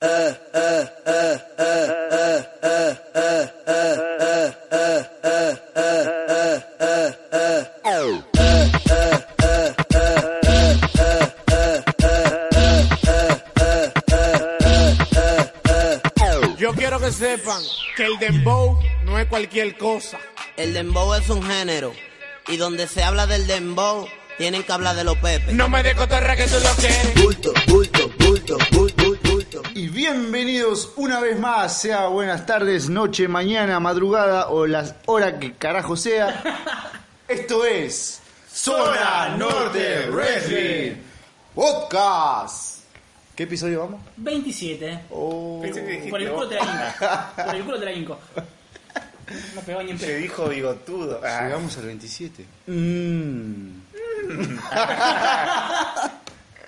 Yo quiero que sepan que el dembow no es cualquier cosa. El dembow es un género. Y donde se habla del dembow, tienen que hablar de los pepes. No me de cotorra que tú lo quieres. Bulto, bulto, bienvenidos una vez más, sea buenas tardes, noche, mañana, madrugada o la hora que carajo sea. Esto es Zona Norte Wrestling Podcast. ¿Qué episodio vamos? 27. Oh, Por el culo te la inco. Por el culo te la inco. No pegó ni en Se pedo. dijo bigotudo. Ah, llegamos al 27. Mm.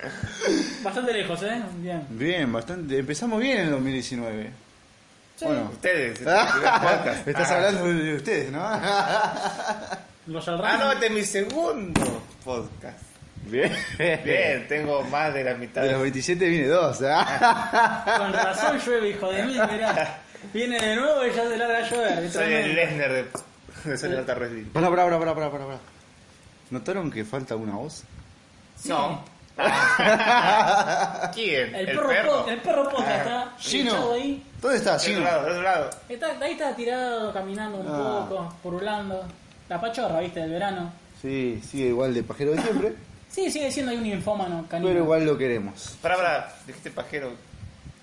Bastante lejos, ¿eh? Bien. Bien, bastante. Empezamos bien en el 2019. Sí. Bueno. ustedes, este es el primer podcast. Estás Ah. hablando de ustedes, ¿no? Los Ah, no, este es mi segundo podcast. Bien. Bien, tengo más de la mitad. De los 27 viene dos. ¿ah? Con razón llueve, hijo de mí, mirá. Viene de nuevo y ya se larga a llover. Soy el. Lesnar de, de Zona Norte Wrestling. Pará, pará, pará, pará, pará, pará. ¿Notaron que falta una voz? Sí. No. ¿Quién? El, perro, po- el perro posta está Gino. echado ahí. ¿Dónde está Del otro lado, del otro lado. Está, ahí está tirado, caminando un Ah. poco, purulando. La pachorra, viste, del verano. Sí, sigue igual de pajero de siempre, Sí, sigue siendo ahí un infómano canino. pero igual lo queremos. Pará, pará, dijiste pajero.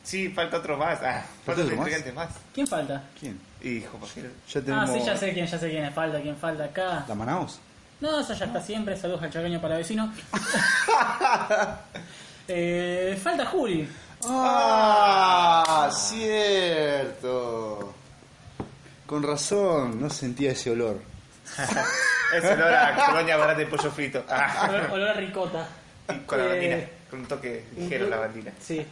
Sí, falta otro más. Ah, falta otro otro más? integrante más. ¿Quién falta? ¿Quién? Hijo, pajero. Ya Ah, tenemos sí, ya sé quién, ya sé quién falta, quién falta acá. la Manaus. No, eso ya está siempre. Saludos al chaqueño para vecino. eh, falta Juli. Ah, cierto. Con razón, no sentía ese olor. Es olor a colonia barata de pollo frito. Ah, Olor, olor a ricota. y con la Eh, bandina. Con un toque ligero la bandina. Sí.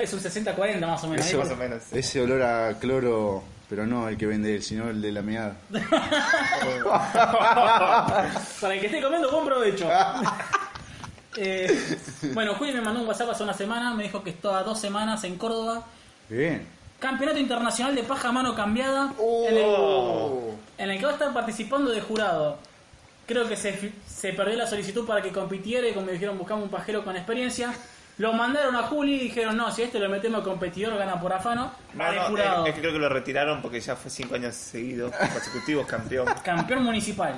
Es un 60-40 más o menos. Eso ¿eh? más o menos. Ese olor a cloro, pero no el que vende él, sino el de la meada. Para el que esté comiendo, buen provecho. Eh, bueno, Juli me mandó un WhatsApp hace una semana. Me dijo que estaba dos semanas en Córdoba. Bien. Campeonato Internacional de Paja a Mano Cambiada. En, el, Oh. en el que va a estar participando de jurado. Creo que se, se perdió la solicitud para que compitiera y como me dijeron buscamos un pajero con experiencia. Lo mandaron a Juli y dijeron, no, si este lo metemos competidor, gana por afano. No, no, jurado. es, que creo que lo retiraron porque ya fue cinco años seguidos, consecutivos campeón. Campeón municipal.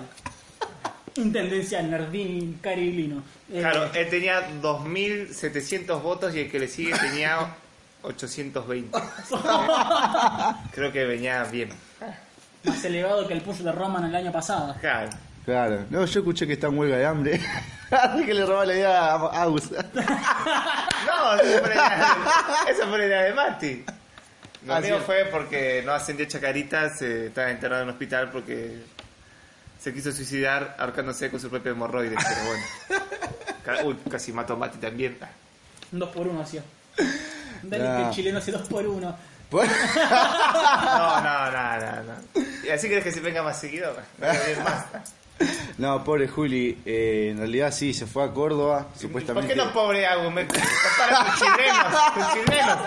Intendencia Nardini Cariglino. Eh, Claro, él tenía 2.700 votos y el que le sigue tenía 820. Creo que venía bien. Más elevado que el push de Roman el año pasado. Claro. Claro. No, yo escuché que está en huelga de hambre. Así que le robó la idea a Agus. No, esa fue la idea, esa fue la idea de Mati. Lo Ah, mío fue porque no ascendió Chacarita, se estaba internado en un hospital porque se quiso suicidar ahorcándose con su propio hemorroides, pero bueno. Uy, casi mató a Mati también. Un 2 por 1 hacía. Dale que el chileno hace 2 por 1 No, no, no, no, no. ¿Y así querés que se venga más seguido? Más. No, pobre Juli. eh, en realidad sí, se fue a Córdoba, ¿Por supuestamente. qué no pobre Agus? Me con chilenos, con chilenos.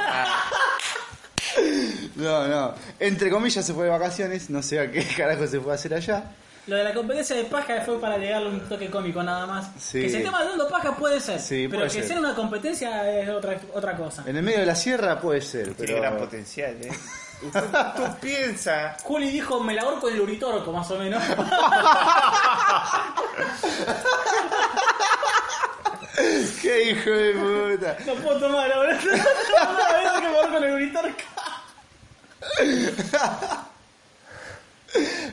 No, no. Entre comillas se fue de vacaciones, no sé a qué carajo se fue a hacer allá. Lo de la competencia de paja fue para agregarle un toque cómico nada más. Sí. Que se esté mandando paja puede ser. Sí, pero puede que ser. sea una competencia es otra, otra cosa. En el medio de la sierra puede ser, Tiene gran pero. potencial, ¿eh? Tú, tú piensas. Juli dijo, me la ahorco el uritorco, más o menos. ¡Qué hijo de puta! no puedo tomar ahora. No, que me ahorco el uritorco.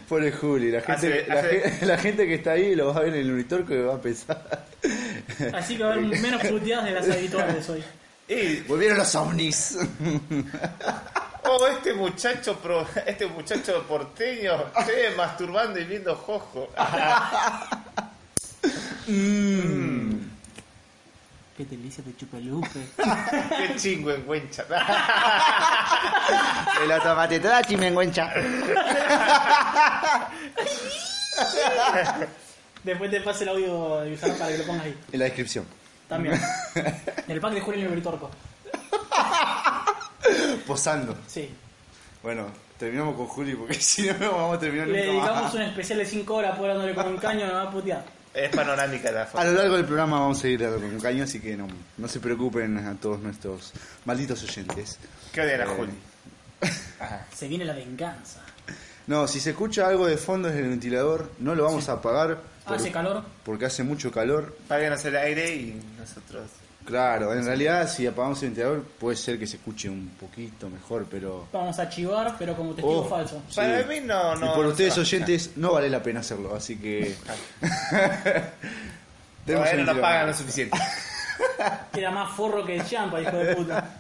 Pobre Juli, la gente, Hace- la, hace- gen- la gente que está ahí lo va a ver en el unitorco y va a pensar. Así que va a haber menos puteadas de las habituales hoy. Y, Volvieron los ovnis. oh, este muchacho pro, este muchacho porteño se ve masturbando y viendo jojo. Qué delicia de chupelupe. Qué chingo en Huencha. El automate toda chimenguencha. Después te pase el audio de usar para que lo pongas ahí. En la descripción. También. El pack de Julio en el Uritorco. Posando. Sí. Bueno, terminamos con Juli porque si no, no vamos a terminar Le nunca dedicamos más. un especial de 5 horas por dándole con un caño, me va a putear. Es panorámica la A foto. lo largo del programa vamos a ir dando con caño, así que no, no se preocupen a todos nuestros malditos oyentes. ¿Qué odian a Eh. Juli? Ajá. Se viene la venganza. No, si se escucha algo de fondo desde el ventilador, no lo vamos a apagar por- Hace calor. porque hace mucho calor. Páguenos el aire y nosotros. Claro, en realidad si apagamos el ventilador puede ser que se escuche un poquito mejor, pero... Vamos a chivar, pero como testigo Oh. falso. Sí. Para mí no, no. y por no ustedes oyentes no vale la pena hacerlo, así que... Tenemos Todavía no nos pagan lo suficiente. Era más forro que el champa, hijo de puta.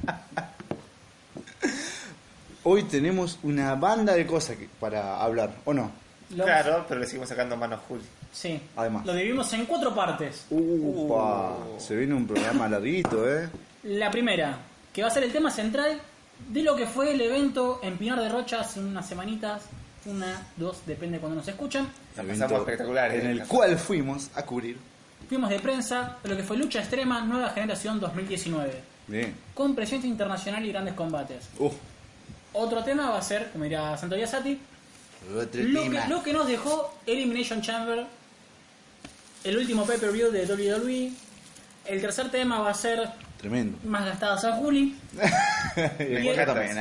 Hoy tenemos una banda de cosas que- para hablar, ¿o no? Claro, pero le seguimos sacando mano a Juli. Sí. Además. Lo dividimos en cuatro partes. Upa, se viene un programa larguito, ¿eh? La primera, que va a ser el tema central de lo que fue el evento en Pinar de Rocha hace unas semanitas. Una, dos, depende cuando nos escuchan. Pasamos espectacular, En ¿eh? el cual fuimos a cubrir. Fuimos de prensa de lo que fue Lucha Extrema Nueva Generación 2019. Bien. Con presencia internacional y grandes combates. Uf. Otro tema va a ser, como dirá Santo Sati, lo que, lo que nos dejó Elimination Chamber, el último pay-per-view de WWE. El tercer tema va a ser Tremendo. más gastadas a Juli. y el- acá también.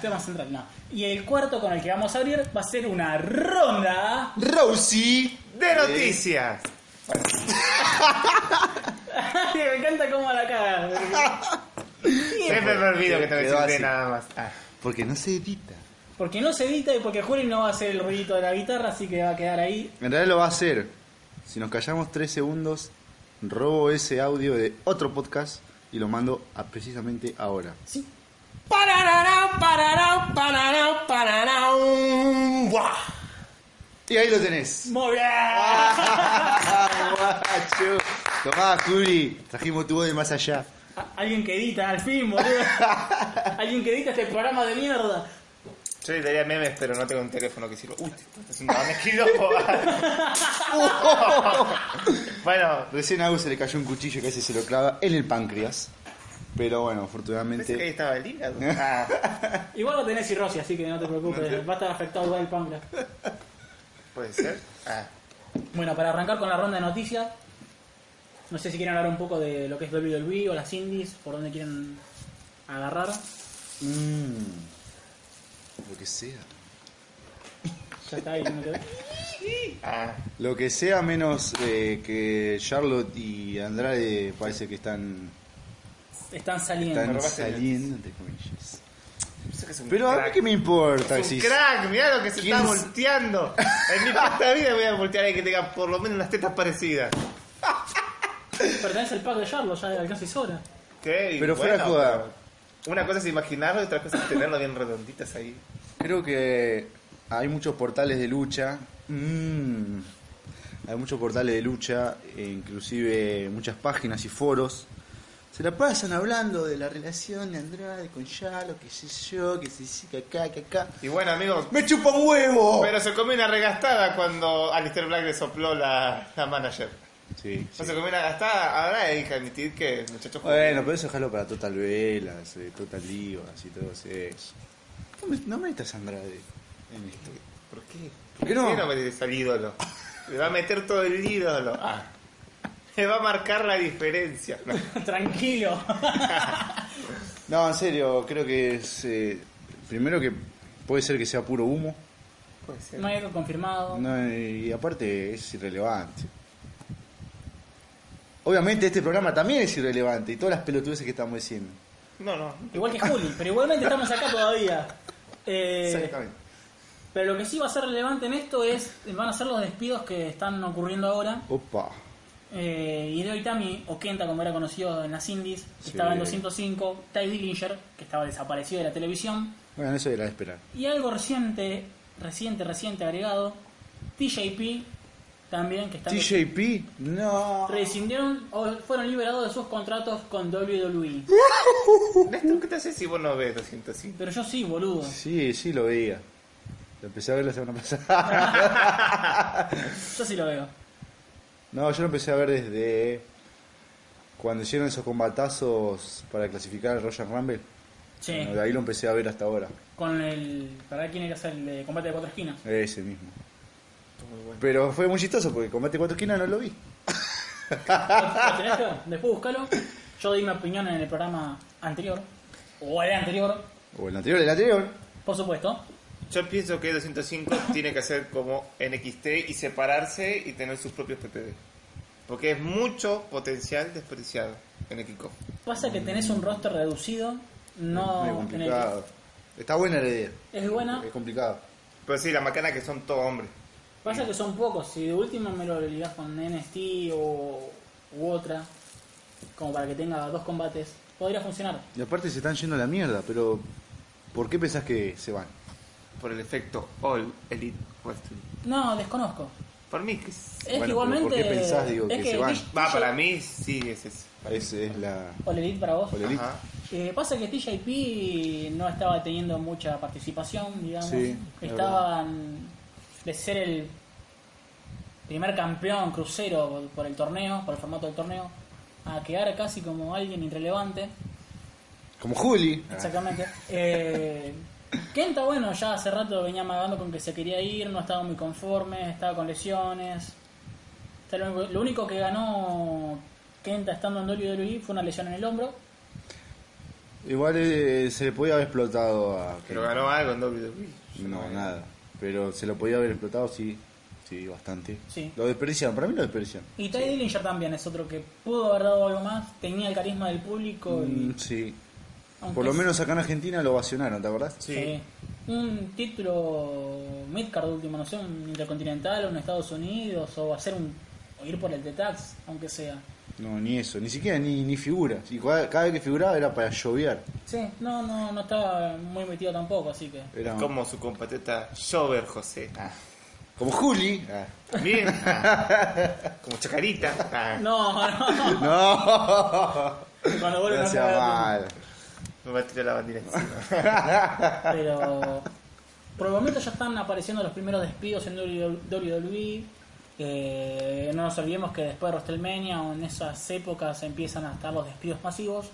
Tema central, no. Y el cuarto con el que vamos a abrir va a ser una ronda. Rosie. De noticias. me encanta cómo la caga. Siempre me olvido que te así. nada más. Ah. Porque no se edita. Porque no se edita y porque Juli no va a hacer el ruidito de la guitarra, así que va a quedar ahí. En realidad lo va a hacer. Si nos callamos tres segundos, robo ese audio de otro podcast y lo mando a precisamente ahora. Sí. Y ahí lo tenés. Muy bien. Guacho. Tomá, Juli. Trajimos tu voz de más allá. Alguien que edita, al fin, boludo. Alguien que edita este programa de mierda. Yo editaría memes, pero no tengo un teléfono que sirva. Uy, te estás haciendo bueno, Recién a Agus se le cayó un cuchillo que casi se lo clava en el páncreas. Pero bueno, pensé que ahí afortunadamente. estaba el hígado. Ah, Igual lo tenés cirrosis, así que no te preocupes. Va a estar afectado igual el páncreas. puede ser. Ah. Bueno, para arrancar con la ronda de noticias, no sé si quieren hablar un poco de lo que es WWE o las indies, por dónde quieren agarrar. Mmm. Lo que sea. Ya está ahí, quedé. Ah. Lo que sea menos eh, que Charlotte y Andrade parece que están, Están saliendo. están robaste el- saliendo, entre comillas. Eso que es un Pero a mí crack. que me importa Es si crack, mirá lo que se ¿Quién está es? volteando. En mi puta vida voy a voltear a que tenga por lo menos unas tetas parecidas. Pertenece al pack de Charlotte, ya de alcance y sobra. ¿Qué? Y Pero fuera bueno, joda. Una cosa es imaginarlo y otra cosa es tenerlo bien redonditas ahí. Creo que hay muchos portales de lucha. Mm. Hay muchos portales de lucha, e inclusive muchas páginas y foros. Se la pasan hablando de la relación de Andrade con Yalo, que sé yo, que se sí, que acá, que acá. Y bueno, amigo, ¡Me chupa un huevo! pero se comió una regastada cuando Alistair Black le sopló la, la manager. Sí, No sí. se comió una gastada, ahora hay que admitir que el muchacho jugó Bueno, bien. pero eso déjalo para Total Velas, eh, Total Divas y todo eso. No, me, no metas a Andrade en esto. ¿Por qué? ¿Por qué no? no metes al ídolo? Le va a meter todo el ídolo. Ah. Le va a marcar la diferencia. No. Tranquilo. No, en serio, creo que es. eh, primero que puede ser que sea puro humo. Puede ser. no hay algo confirmado. no, y aparte es irrelevante. Obviamente este programa también es irrelevante y todas las pelotudeces que estamos diciendo. No, no. Igual que Juli, pero igualmente estamos acá todavía. Eh, Exactamente. pero lo que sí va a ser relevante en esto es van a ser los despidos que están ocurriendo ahora. Opa. Eh, Hideo Itami, o Kenta como era conocido en las indies, que Sí. estaba en 205, Ty Dillinger, que estaba desaparecido de la televisión, Bueno, eso era de esperar. y algo reciente, reciente, reciente agregado, TJP también, que está TJP, no. rescindieron o fueron liberados de sus contratos con WWE. Néstor, ¿qué te haces si vos no ves 205? Pero yo sí, boludo. Sí, sí lo veía. Lo empecé a ver la semana pasada. Yo sí lo veo. no, yo lo empecé a ver desde cuando hicieron esos combatazos para clasificar al Royal Rumble. Sí. Bueno, de ahí lo empecé a ver hasta ahora. Con el. ¿Para ver quién era el de combate de cuatro esquinas? Ese mismo. Muy bueno. Pero fue muy chistoso porque Combate Cuatro Esquinas no lo vi. ¿Lo tenés que ver? Después buscalo. Yo di mi opinión en el programa anterior. O el anterior, O el anterior, el anterior. por supuesto. Yo pienso que 205 tiene que hacer como NXT y separarse y tener sus propios PPD. Porque es mucho potencial desperdiciado en Kickoff. Pasa que tenés un roster reducido. No. En el- complicado. Está buena la idea. es buena. Es complicado. Pero sí, la macana que son todos hombres. Pasa que son pocos. Si de último me lo ligás con NST o, u otra. Como para que tenga dos combates. Podría funcionar. Y aparte se están yendo a la mierda, pero ¿por qué pensás que se van? Por el efecto All Elite Wrestling. No, desconozco. Por mí, que es- Es Bueno, que pero igualmente. ¿por qué pensás, digo, es que se van? Va, para mí sí es eso. Esa es la All Elite para vos. All Elite. Ajá. Eh, pasa que TJP no estaba teniendo mucha participación, digamos. Sí, es Estaban de ser el primer campeón crucero por el torneo, por el formato del torneo, a quedar casi como alguien irrelevante. Como Juli. Exactamente. Eh, Kenta, bueno, ya hace rato venía amagando con que se quería ir, no estaba muy conforme, estaba con lesiones. O sea, lo, único, lo único que ganó Kenta estando en WWE fue una lesión en el hombro. Igual eh, se le podía haber explotado a... Pero ganó algo en WWE. No, nada. Pero se lo podía haber explotado, sí. Sí, bastante. Sí. Lo desperdiciaron, para mí lo desperdiciaron. Y Ty Dillinger también es otro que pudo haber dado algo más, tenía el carisma del público y Mm, sí. aunque Por lo menos acá en Argentina lo ovacionaron, ¿te acordás? sí, un título midcard último, no sé, un intercontinental o en Estados Unidos o hacer un o ir por el T-Tax, aunque sea. No, ni eso, ni siquiera ni, ni figura. Y cada, cada vez que figuraba era para lloviar. Sí, no, no, no estaba muy metido tampoco, así que. Era Como su compatriota Jover José. Ah. como Juli. Ah. Bien. Ah. Como Chacarita. Ah. No, no. No, Cuando vuelven no mal. Me va a tirar la bandera encima. Pero por el momento ya están apareciendo los primeros despidos en WWE. Eh, no nos olvidemos que después de WrestleMania o en esas épocas empiezan a estar los despidos masivos.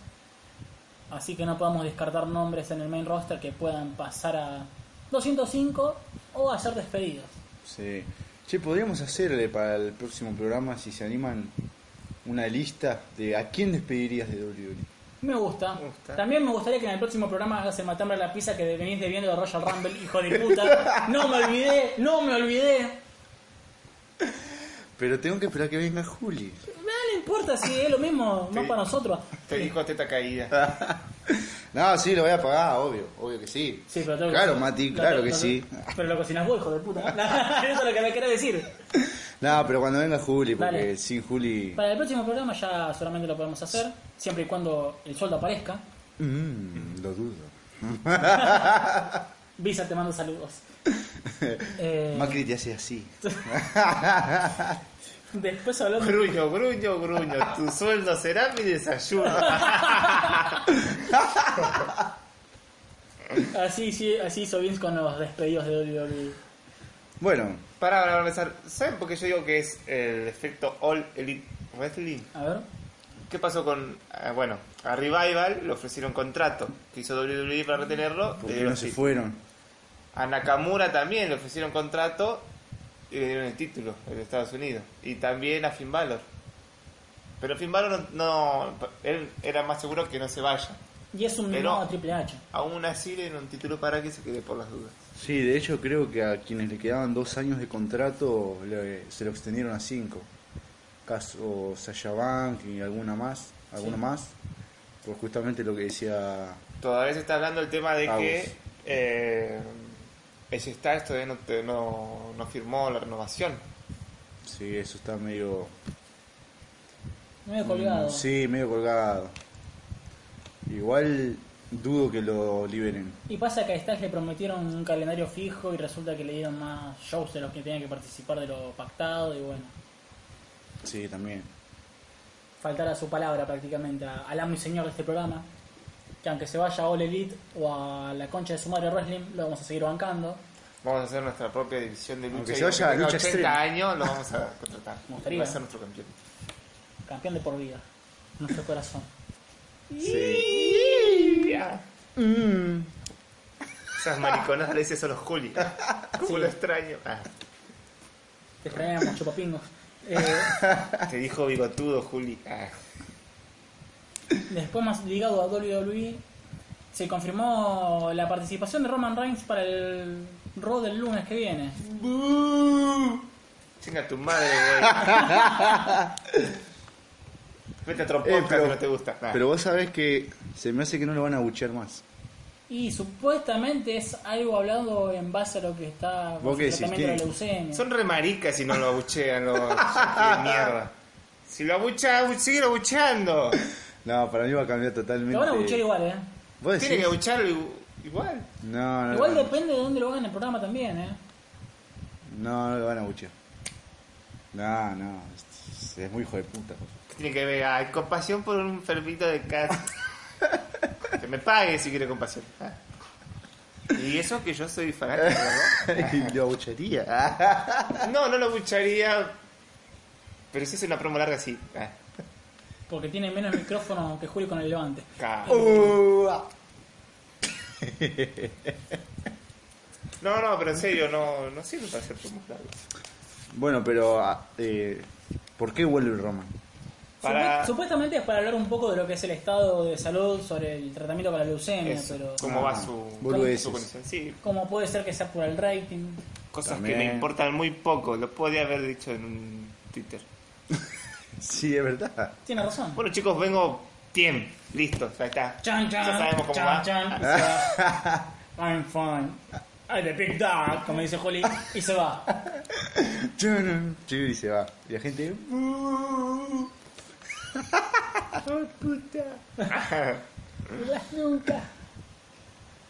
Así que no podemos descartar nombres en el main roster que puedan pasar a 205 o a ser despedidos. Sí. Che, podríamos hacerle para el próximo programa, si se animan, una lista de a quién despedirías de WWE. Me gusta. Me gusta. También me gustaría que en el próximo programa hagas el matambre a la pizza que venís debiendo de Royal Rumble, hijo de puta. No me olvidé, no me olvidé. Pero tengo que esperar que venga Juli. No, no importa si es lo mismo, no para nosotros. Te dijo teta caída. No, sí, lo voy a pagar, obvio, obvio que sí. Sí, pero tengo Claro, que- Mati, lo- claro lo- que lo- sí. Pero lo cocinas vos, hijo de puta. Eso es lo que me querés decir. No, pero cuando venga Juli, porque Dale. sin Juli. Para el próximo programa ya solamente lo podemos hacer, siempre y cuando el sueldo aparezca. Mm, lo dudo. Visa te mando saludos. Eh, Macri te hace así. después hablando... Gruño, gruño, gruño. Tu sueldo será mi desayuno. Así, sí, así hizo Vince con los despedidos de WWE. Bueno, Para para empezar, ¿saben por qué yo digo que es el efecto All Elite Wrestling? A ver. ¿Qué pasó con.? ah, bueno, a Revival le ofrecieron contrato que hizo WWE para retenerlo. ¿por qué no se sí. fueron? A Nakamura también le ofrecieron contrato y le dieron el título en Estados Unidos. Y también a Finn Balor. Pero Finn Balor no, no- Él era más seguro que no se vaya. Y es un Pero- no a Triple H. Aún así le dieron un título para que se quede por las dudas. Sí, de hecho creo que a quienes le quedaban dos años de contrato le- se lo extendieron a cinco. Caso Sasha Bank y alguna más, alguna Sí. más. Por justamente lo que decía Todavía se está hablando el tema de que eh, ese Styles todavía no, te- no, no firmó la renovación. Sí, eso está medio. Medio colgado. Mm, Sí, medio colgado. Igual dudo que lo liberen. Y pasa que a Styles le prometieron un calendario fijo y resulta que le dieron más shows de los que tenían que participar de lo pactado y bueno, Sí, también. faltar a su palabra prácticamente, al amo y señor de este programa. Que aunque se vaya a All Elite o a la concha de su madre wrestling, lo vamos a seguir bancando. Vamos a hacer nuestra propia división de lucha. Aunque se vaya a lucha 80 extrema. años lo vamos a contratar. Me gustaría. Va a ser nuestro campeón. Campeón de por vida. Nuestro corazón. Sí. Mm. Esas mariconadas le dices a los Juli. Como Sí. lo extraño. Ah, Te extrañamos, chupapingos. Eh, te dijo bigotudo, Juli. Ah. Después, más ligado a WWE, se confirmó la participación de Roman Reigns para el Raw del lunes que viene. Chinga tu madre, güey. Vete a otro Eh, podcast pero- que no te gusta. Ah. Pero vos sabés que se me hace que no lo van a buchear más. Y supuestamente es algo hablado en base a lo que está ¿Vos qué decís? tratamiento de leucemia. Son re maricas si no lo abuchean los qué mierda. Si lo abucha, abu- sigue abucheando. No, para mí va a cambiar totalmente. Lo van a buchear igual, ¿eh? ¿Vos decís? Tiene que abucharlo igu- igual. No, no, Igual no, depende de dónde lo hagan en el programa también, ¿eh? no, no lo van a buchear. No, no, es, es muy hijo de puta. Tiene que ver, ay, compasión por un enfermito de casa. que me pague si quiere compasión. Ah. Y eso que yo soy fanático, ¿verdad? y lo buchearía. No, no lo abucharía. Pero si es una promo larga, sí. Ah. Porque tiene menos micrófono que Julio con el levante. Uh, No, no, pero en serio, no, no sirve para hacer promos largas. bueno, pero ah, eh, ¿por qué vuelve Roman? Para- Supu- Supuestamente es para hablar un poco de lo que es el estado de salud sobre el tratamiento para la leucemia, Eso, pero cómo Ah, va su, boludeces. su condición. Sí, como puede ser que sea por el rating. cosas También. que me importan muy poco. Lo podía haber dicho en un Twitter. Sí, es verdad. Tiene razón. Bueno, chicos, vengo bien. Listo, ya está. Chan, chan, ya sabemos cómo chan, va. chan, y se va. I'm fine. I'm the big dog, como dice Juli, y se va. Chun, Y se va. Y la gente. "Uh". Las nunca.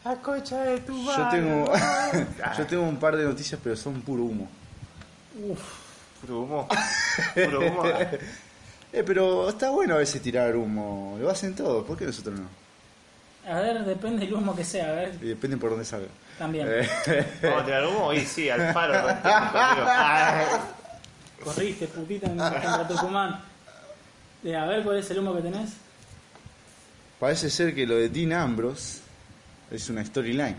A cocha de tu Yo tengo, yo tengo un par de noticias, pero son puro humo. Puro humo. Puro humo. Eh, pero está bueno a veces tirar humo. Lo hacen todos, ¿por qué nosotros no? A ver, depende del humo que sea, a ver, Y depende por dónde salga. también. Eh, Vamos a tirar humo y sí, al faro. Corriste, putita, en- contra Tucumán. Eh, a ver cuál es el humo que tenés. Parece ser que lo de Dean Ambrose es una storyline.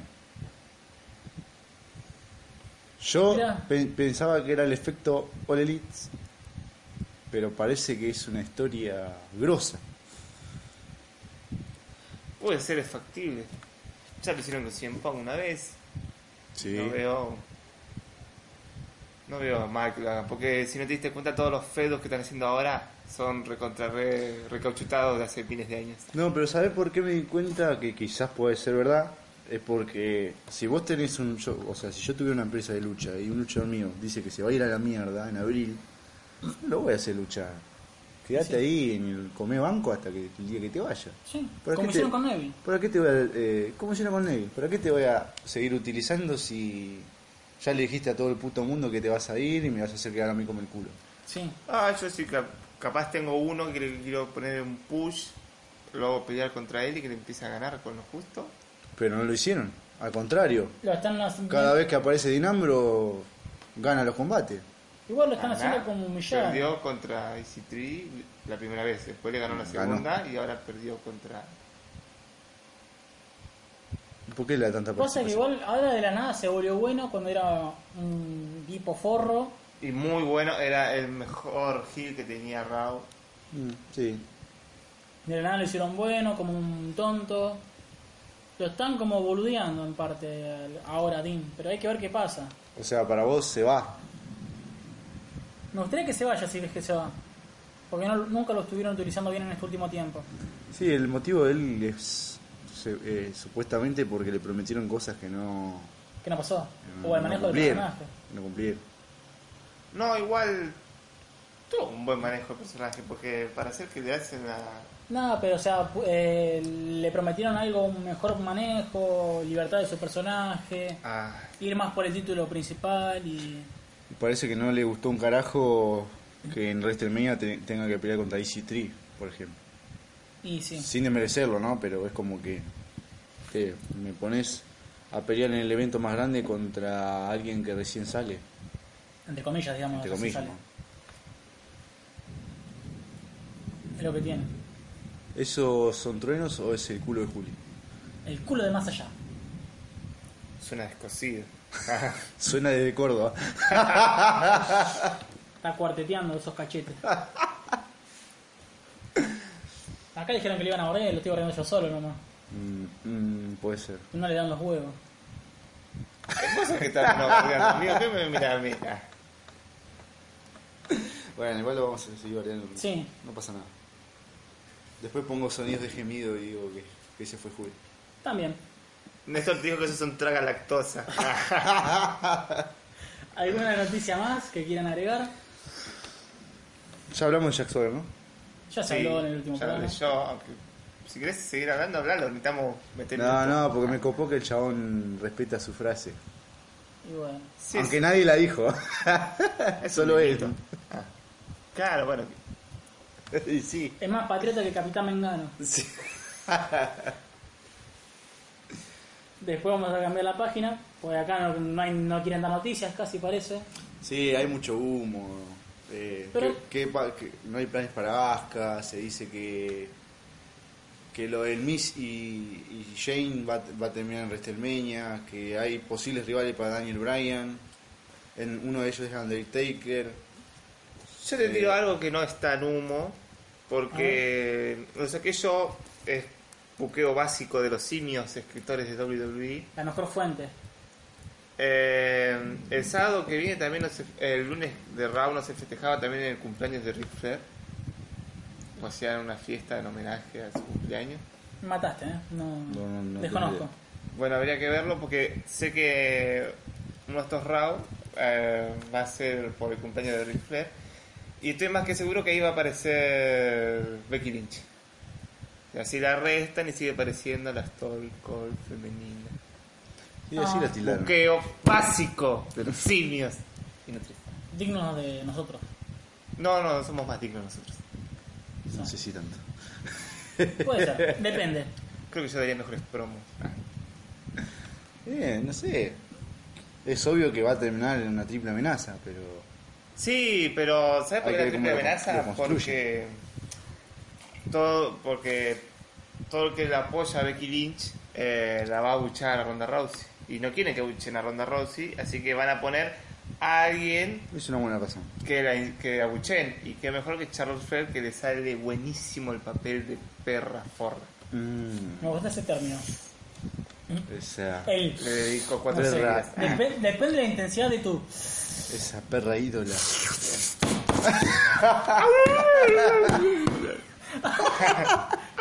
Yo Mirá. pensaba que era el efecto All Elites, pero parece que es una historia grosa. Puede ser factible. Ya lo hicieron con Cien Pong una vez. Sí. No veo. No veo mal. Porque si no te diste cuenta, todos los fedos que están haciendo ahora son recontra re, recauchutados de hace miles de años. No, pero ¿sabés por qué me di cuenta que quizás puede ser verdad? Es porque si vos tenés un... yo- o sea, si yo tuviera una empresa de lucha y un luchador mío dice que se va a ir a la mierda en abril, no lo voy a hacer luchar. Quédate ahí en el come banco hasta que el día que te vaya. Sí, ¿Para como qué te- hicieron con Neville. ¿Para qué te voy a... Eh, ¿Cómo hicieron con Neville? ¿Para qué te voy a seguir utilizando si ya le dijiste a todo el puto mundo que te vas a ir y me vas a hacer quedar a mí como el culo? Sí. Ah, yo sí, cap- capaz tengo uno que le quiero poner un push, luego pelear contra él y que le empiece a ganar con lo justo. Pero no lo hicieron. Al contrario, Lo están haciendo. cada vez que aparece Dinambro gana los combates. Igual lo están haciendo como humillar. Perdió contra EC3 la primera vez, después le ganó la Ganó. segunda y ahora perdió contra... ¿Por qué le da tanta Pasa que igual ahora de la nada se volvió bueno cuando era un tipo forro. Y muy bueno, era el mejor heel que tenía Raw. Mm, sí. De la nada lo hicieron bueno, como un tonto. Lo están como boludeando en parte al- ahora Dean, pero hay que ver qué pasa. O sea, para vos se va. Me gustaría que se vaya si es que se va. Porque no- nunca lo estuvieron utilizando bien en este último tiempo. Sí, el motivo de él es se- eh, supuestamente porque le prometieron cosas que no, ¿Qué no pasó? no o el manejo del personaje. No cumplieron. No, igual tuvo un buen manejo de personaje, porque para hacer que le hacen a... No, pero o sea, eh, le prometieron algo, un mejor manejo, libertad de su personaje, a- ir más por el título principal y... Y Parece que no le gustó un carajo que en WrestleMania te- tenga que pelear contra EC3, por ejemplo. Y sí. Sin desmerecerlo, ¿no? Pero es como que que me pones a pelear en el evento más grande contra alguien que recién sale. Entre comillas, digamos. Entre comillas. Es lo que tiene. ¿Esos son truenos o es el culo de Juli? El culo de más allá. Suena descosido. Suena desde Córdoba. Está cuarteteando esos cachetes. Acá dijeron que le iban a borrar y lo estoy borrando yo solo nomás. Mm, mm, puede ser. No le dan los huevos. ¿Qué cosa que estás no, bardeando, amigo? ¿Qué me mirás a mí? Ah, Bueno, igual lo vamos a seguir variando. Sí. No pasa nada. Después pongo sonidos de gemido y digo que, que se fue Juli. También. Néstor te dijo que eso es un traga lactosa. ¿Alguna noticia más que quieran agregar? Ya hablamos de Jack Sawyer, ¿no? Ya se habló en el último ya programa. leyó, aunque si querés seguir hablando, hablalo. Necesitamos meter No, no, porque me copó que el chabón respeta su frase. Y bueno. Sí, Aunque sí. nadie la dijo. Es Solo él. delito. Ah. Claro, bueno. y sí. Es más patriota que Capitán Mengano. sí. Después vamos a cambiar la página, porque acá no, no, hay- no quieren dar noticias, casi parece. Sí, hay mucho humo. eh, Pero- que, que pa- que no hay planes para Asuka. Se dice que que lo del Miss y, y Shane va, va a terminar en WrestleMania. Que hay posibles rivales para Daniel Bryan. En, uno de ellos es Undertaker. Yo te Eh. digo algo que no es tan humo, porque lo saqué yo, es buqueo básico de los simios escritores de WWE. La mejor fuente. Eh, el sábado que viene también, no se- el lunes de Raw no se festejaba también el cumpleaños de Ric Flair. O hacían una fiesta en homenaje a su cumpleaños. Mataste, ¿eh? No, No, no, no desconozco. Bueno, habría que verlo porque sé que uno de estos Raw eh, va a ser por el cumpleaños de Ric Flair. Y estoy más que seguro que ahí va a aparecer Becky Lynch. Y así la restan y sigue apareciendo la Stone Cold femenina. Y así Ah. la tildaron. Buqueo básico de los simios. Y no, triste. Dignos de nosotros. no, no, somos más dignos nosotros. No sé si tanto. Puede ser, depende. Creo que yo daría mejores promos. Ah. Eh, no sé. Es obvio que va a terminar en una triple amenaza, pero. Sí, pero ¿sabes por qué la triple amenaza? Porque todo, porque todo el que la apoya a Becky Lynch eh, la va a buchar a Ronda Rousey. Y no quieren que buchen a Ronda Rousey, así que van a poner a alguien Es una buena razón. que la que abuchen. Y que mejor que Charlotte Flair, que le sale buenísimo el papel de perra forra. Mm, Me gusta ese término. Esa, El. Le dedico cuatro seguidas. Depe- depende de la intensidad de tu. esa perra ídola.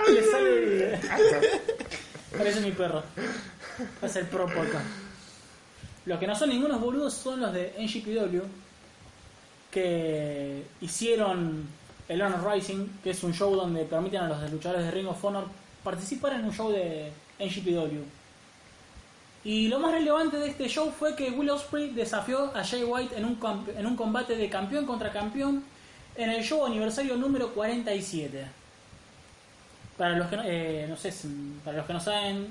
Le sale. Parece mi perro. Es el pro acá. Los que no son ningunos boludos son los de NGPW que hicieron el Honor Rising, que es un show donde permiten a los luchadores de Ring of Honor participar en un show de NGPW. Y lo más relevante de este show fue que Will Ospreay desafió a Jay White en un, en un combate de campeón contra campeón en el show aniversario número 47. Para los que no, eh, no sé, para los que no saben,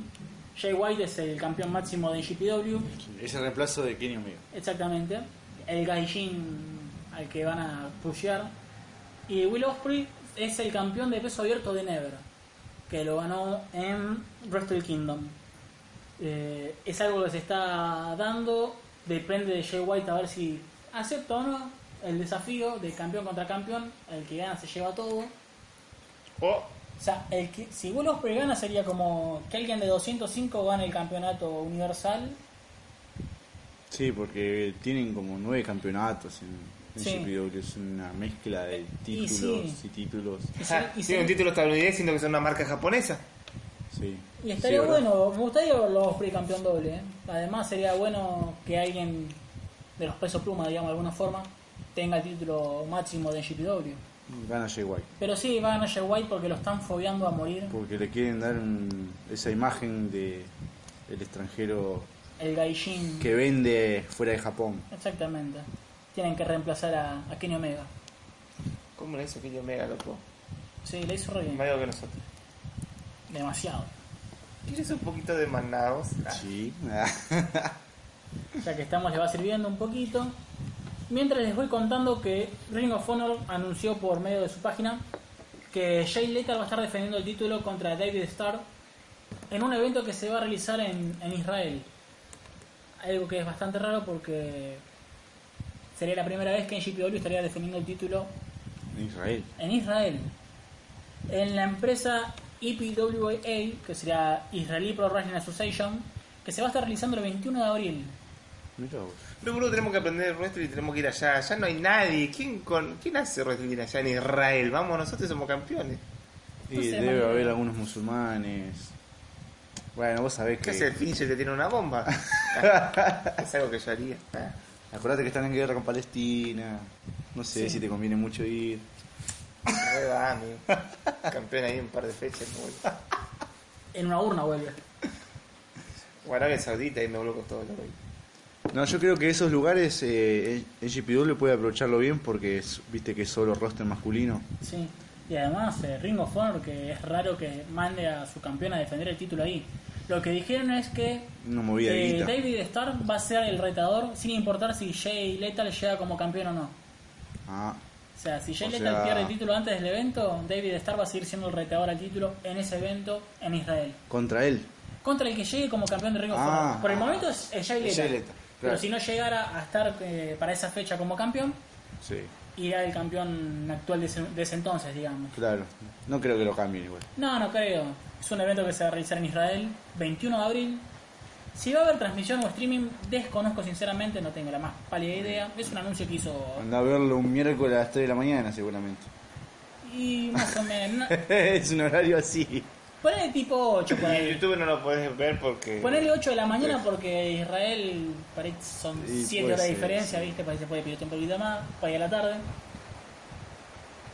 Jay White es el campeón máximo de NGPW, Es el reemplazo de Kenny Omega. exactamente, el gaijin al que van a pushear. Y Will Ospreay es el campeón de peso abierto de Never, que lo ganó en Wrestle Kingdom. Eh, es algo que se está dando, depende de Jay White a ver si acepta o no el desafío de campeón contra campeón, el que gana se lleva todo. O O sea, el que, si Will Ospreay gana sería como que alguien de 205 gane el campeonato universal. Sí, porque tienen como nueve campeonatos en, en Sí. GPW. Es una mezcla de Y títulos sí. y títulos. Y, y tiene se- un título estadounidense siendo que son una marca japonesa. Sí. y estaría bueno, me gustaría verlo a Ospreay campeón doble. ¿eh? Además sería bueno que alguien de los pesos pluma, digamos de alguna forma, tenga el título máximo de GPW. Gana Jay White. Pero sí, va a ganar Jay White porque lo están fobeando a morir. Porque le quieren dar un- esa imagen de el extranjero El gaijin. que vende fuera de Japón. Exactamente. Tienen que reemplazar a, a Kenny Omega. ¿Cómo le hizo aquello mega loco? Sí, le hizo re bien. Más algo que nosotros. Demasiado. ¿Quieres un poquito de manados? Ah, Sí. Ya que estamos, les va sirviendo un poquito. Mientras les voy contando que Ring of Honor anunció por medio de su página que Jay Lethal va a estar defendiendo el título contra David Starr en un evento que se va a realizar en, en Israel. Algo que es bastante raro porque sería la primera vez que en GPW estaría defendiendo el título En Israel. en Israel. En la empresa E EPWA, que sería Israeli Pro Wrestling Association, que se va a estar realizando el 21 de abril. Mirá vos. Pero boludo, tenemos que aprender wrestling y tenemos que ir allá. Allá no hay nadie. ¿Quién, con, ¿quién hace wrestling allá en Israel? Vamos, nosotros somos campeones. Y sé, debe haber algunos musulmanes. Bueno, vos sabés ¿Qué hace el que. finisher que tiene una bomba? es algo que yo haría. Ah. Acordate que están en guerra con Palestina. No sé Sí. si te conviene mucho ir. Re va, amigo. Campeón ahí en un par de fechas. ¿no? En una urna vuelve. O Arabia Saudita y me vuelvo con todo lo güey. No, yo creo que esos lugares eh, el GPW puede aprovecharlo bien porque es- viste que es solo roster masculino. Sí. Y además, eh, Ring of Honor, que es raro que mande a su campeón a defender el título ahí. Lo que dijeron es que eh. David Starr va a ser el retador sin importar si Jay Lethal llega como campeón o no. Ah, sea, si Jay O Lethal sea- pierde el título antes del evento, David Starr va a seguir siendo el retador al título en ese evento en Israel. contra él. Contra el que llegue como campeón de Ring of Ah. Honor. Por el momento es, Jay Lethal. Pero si no llegara a estar eh, para esa fecha como campeón, Sí, irá el campeón actual de ese, de ese entonces, digamos. claro. No creo que lo cambien igual. No, no creo. Es un evento que se va a realizar en Israel, 21 de abril. Si va a haber transmisión o streaming, desconozco sinceramente, no tengo la más pálida idea. Es un anuncio que hizo Anda a verlo un miércoles a las 3 de la mañana seguramente. y más o menos. no- es un horario así. Ponele tipo 8 por En ahí. YouTube no lo podés ver porque. Ponele 8 de la mañana porque Israel parece son Y 7 puede horas de ser, diferencia, sí. ¿viste? Parece que puede pedir un poquito más, para ir a la tarde.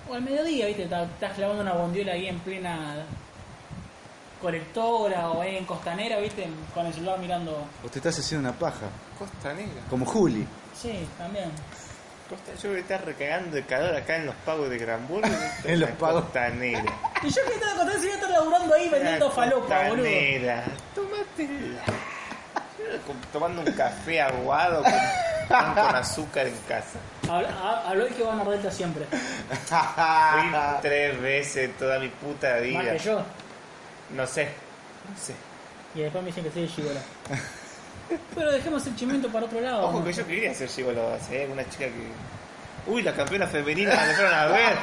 O al mediodía, ¿viste? Estás estás clavando una bondiola ahí en plena colectora o ahí en costanera, ¿viste? Con el celular mirando. O te estás haciendo una paja. Costa Negra. Como Juli. Sí, también. Costa, yo voy a estar recagando de calor acá en los pagos de Granburgo. En los pagos. Costa Negra. Y yo que estaba contando si iba a estar laburando ahí vendiendo La falopa, boludo. costanera. Tómatela. Tomando un café aguado con, con- con azúcar en casa. Habl- ha- Habló el que va a Nordelta siempre. Fui tres veces toda mi puta Más vida. que yo. No sé. No sé. Y después me dicen que soy gigola. Pero dejemos el chimento para otro lado. Ojo ¿no? que yo quería ser gigolo. Hay alguna chica que. Uy, la campeona femenina la fueron a ver.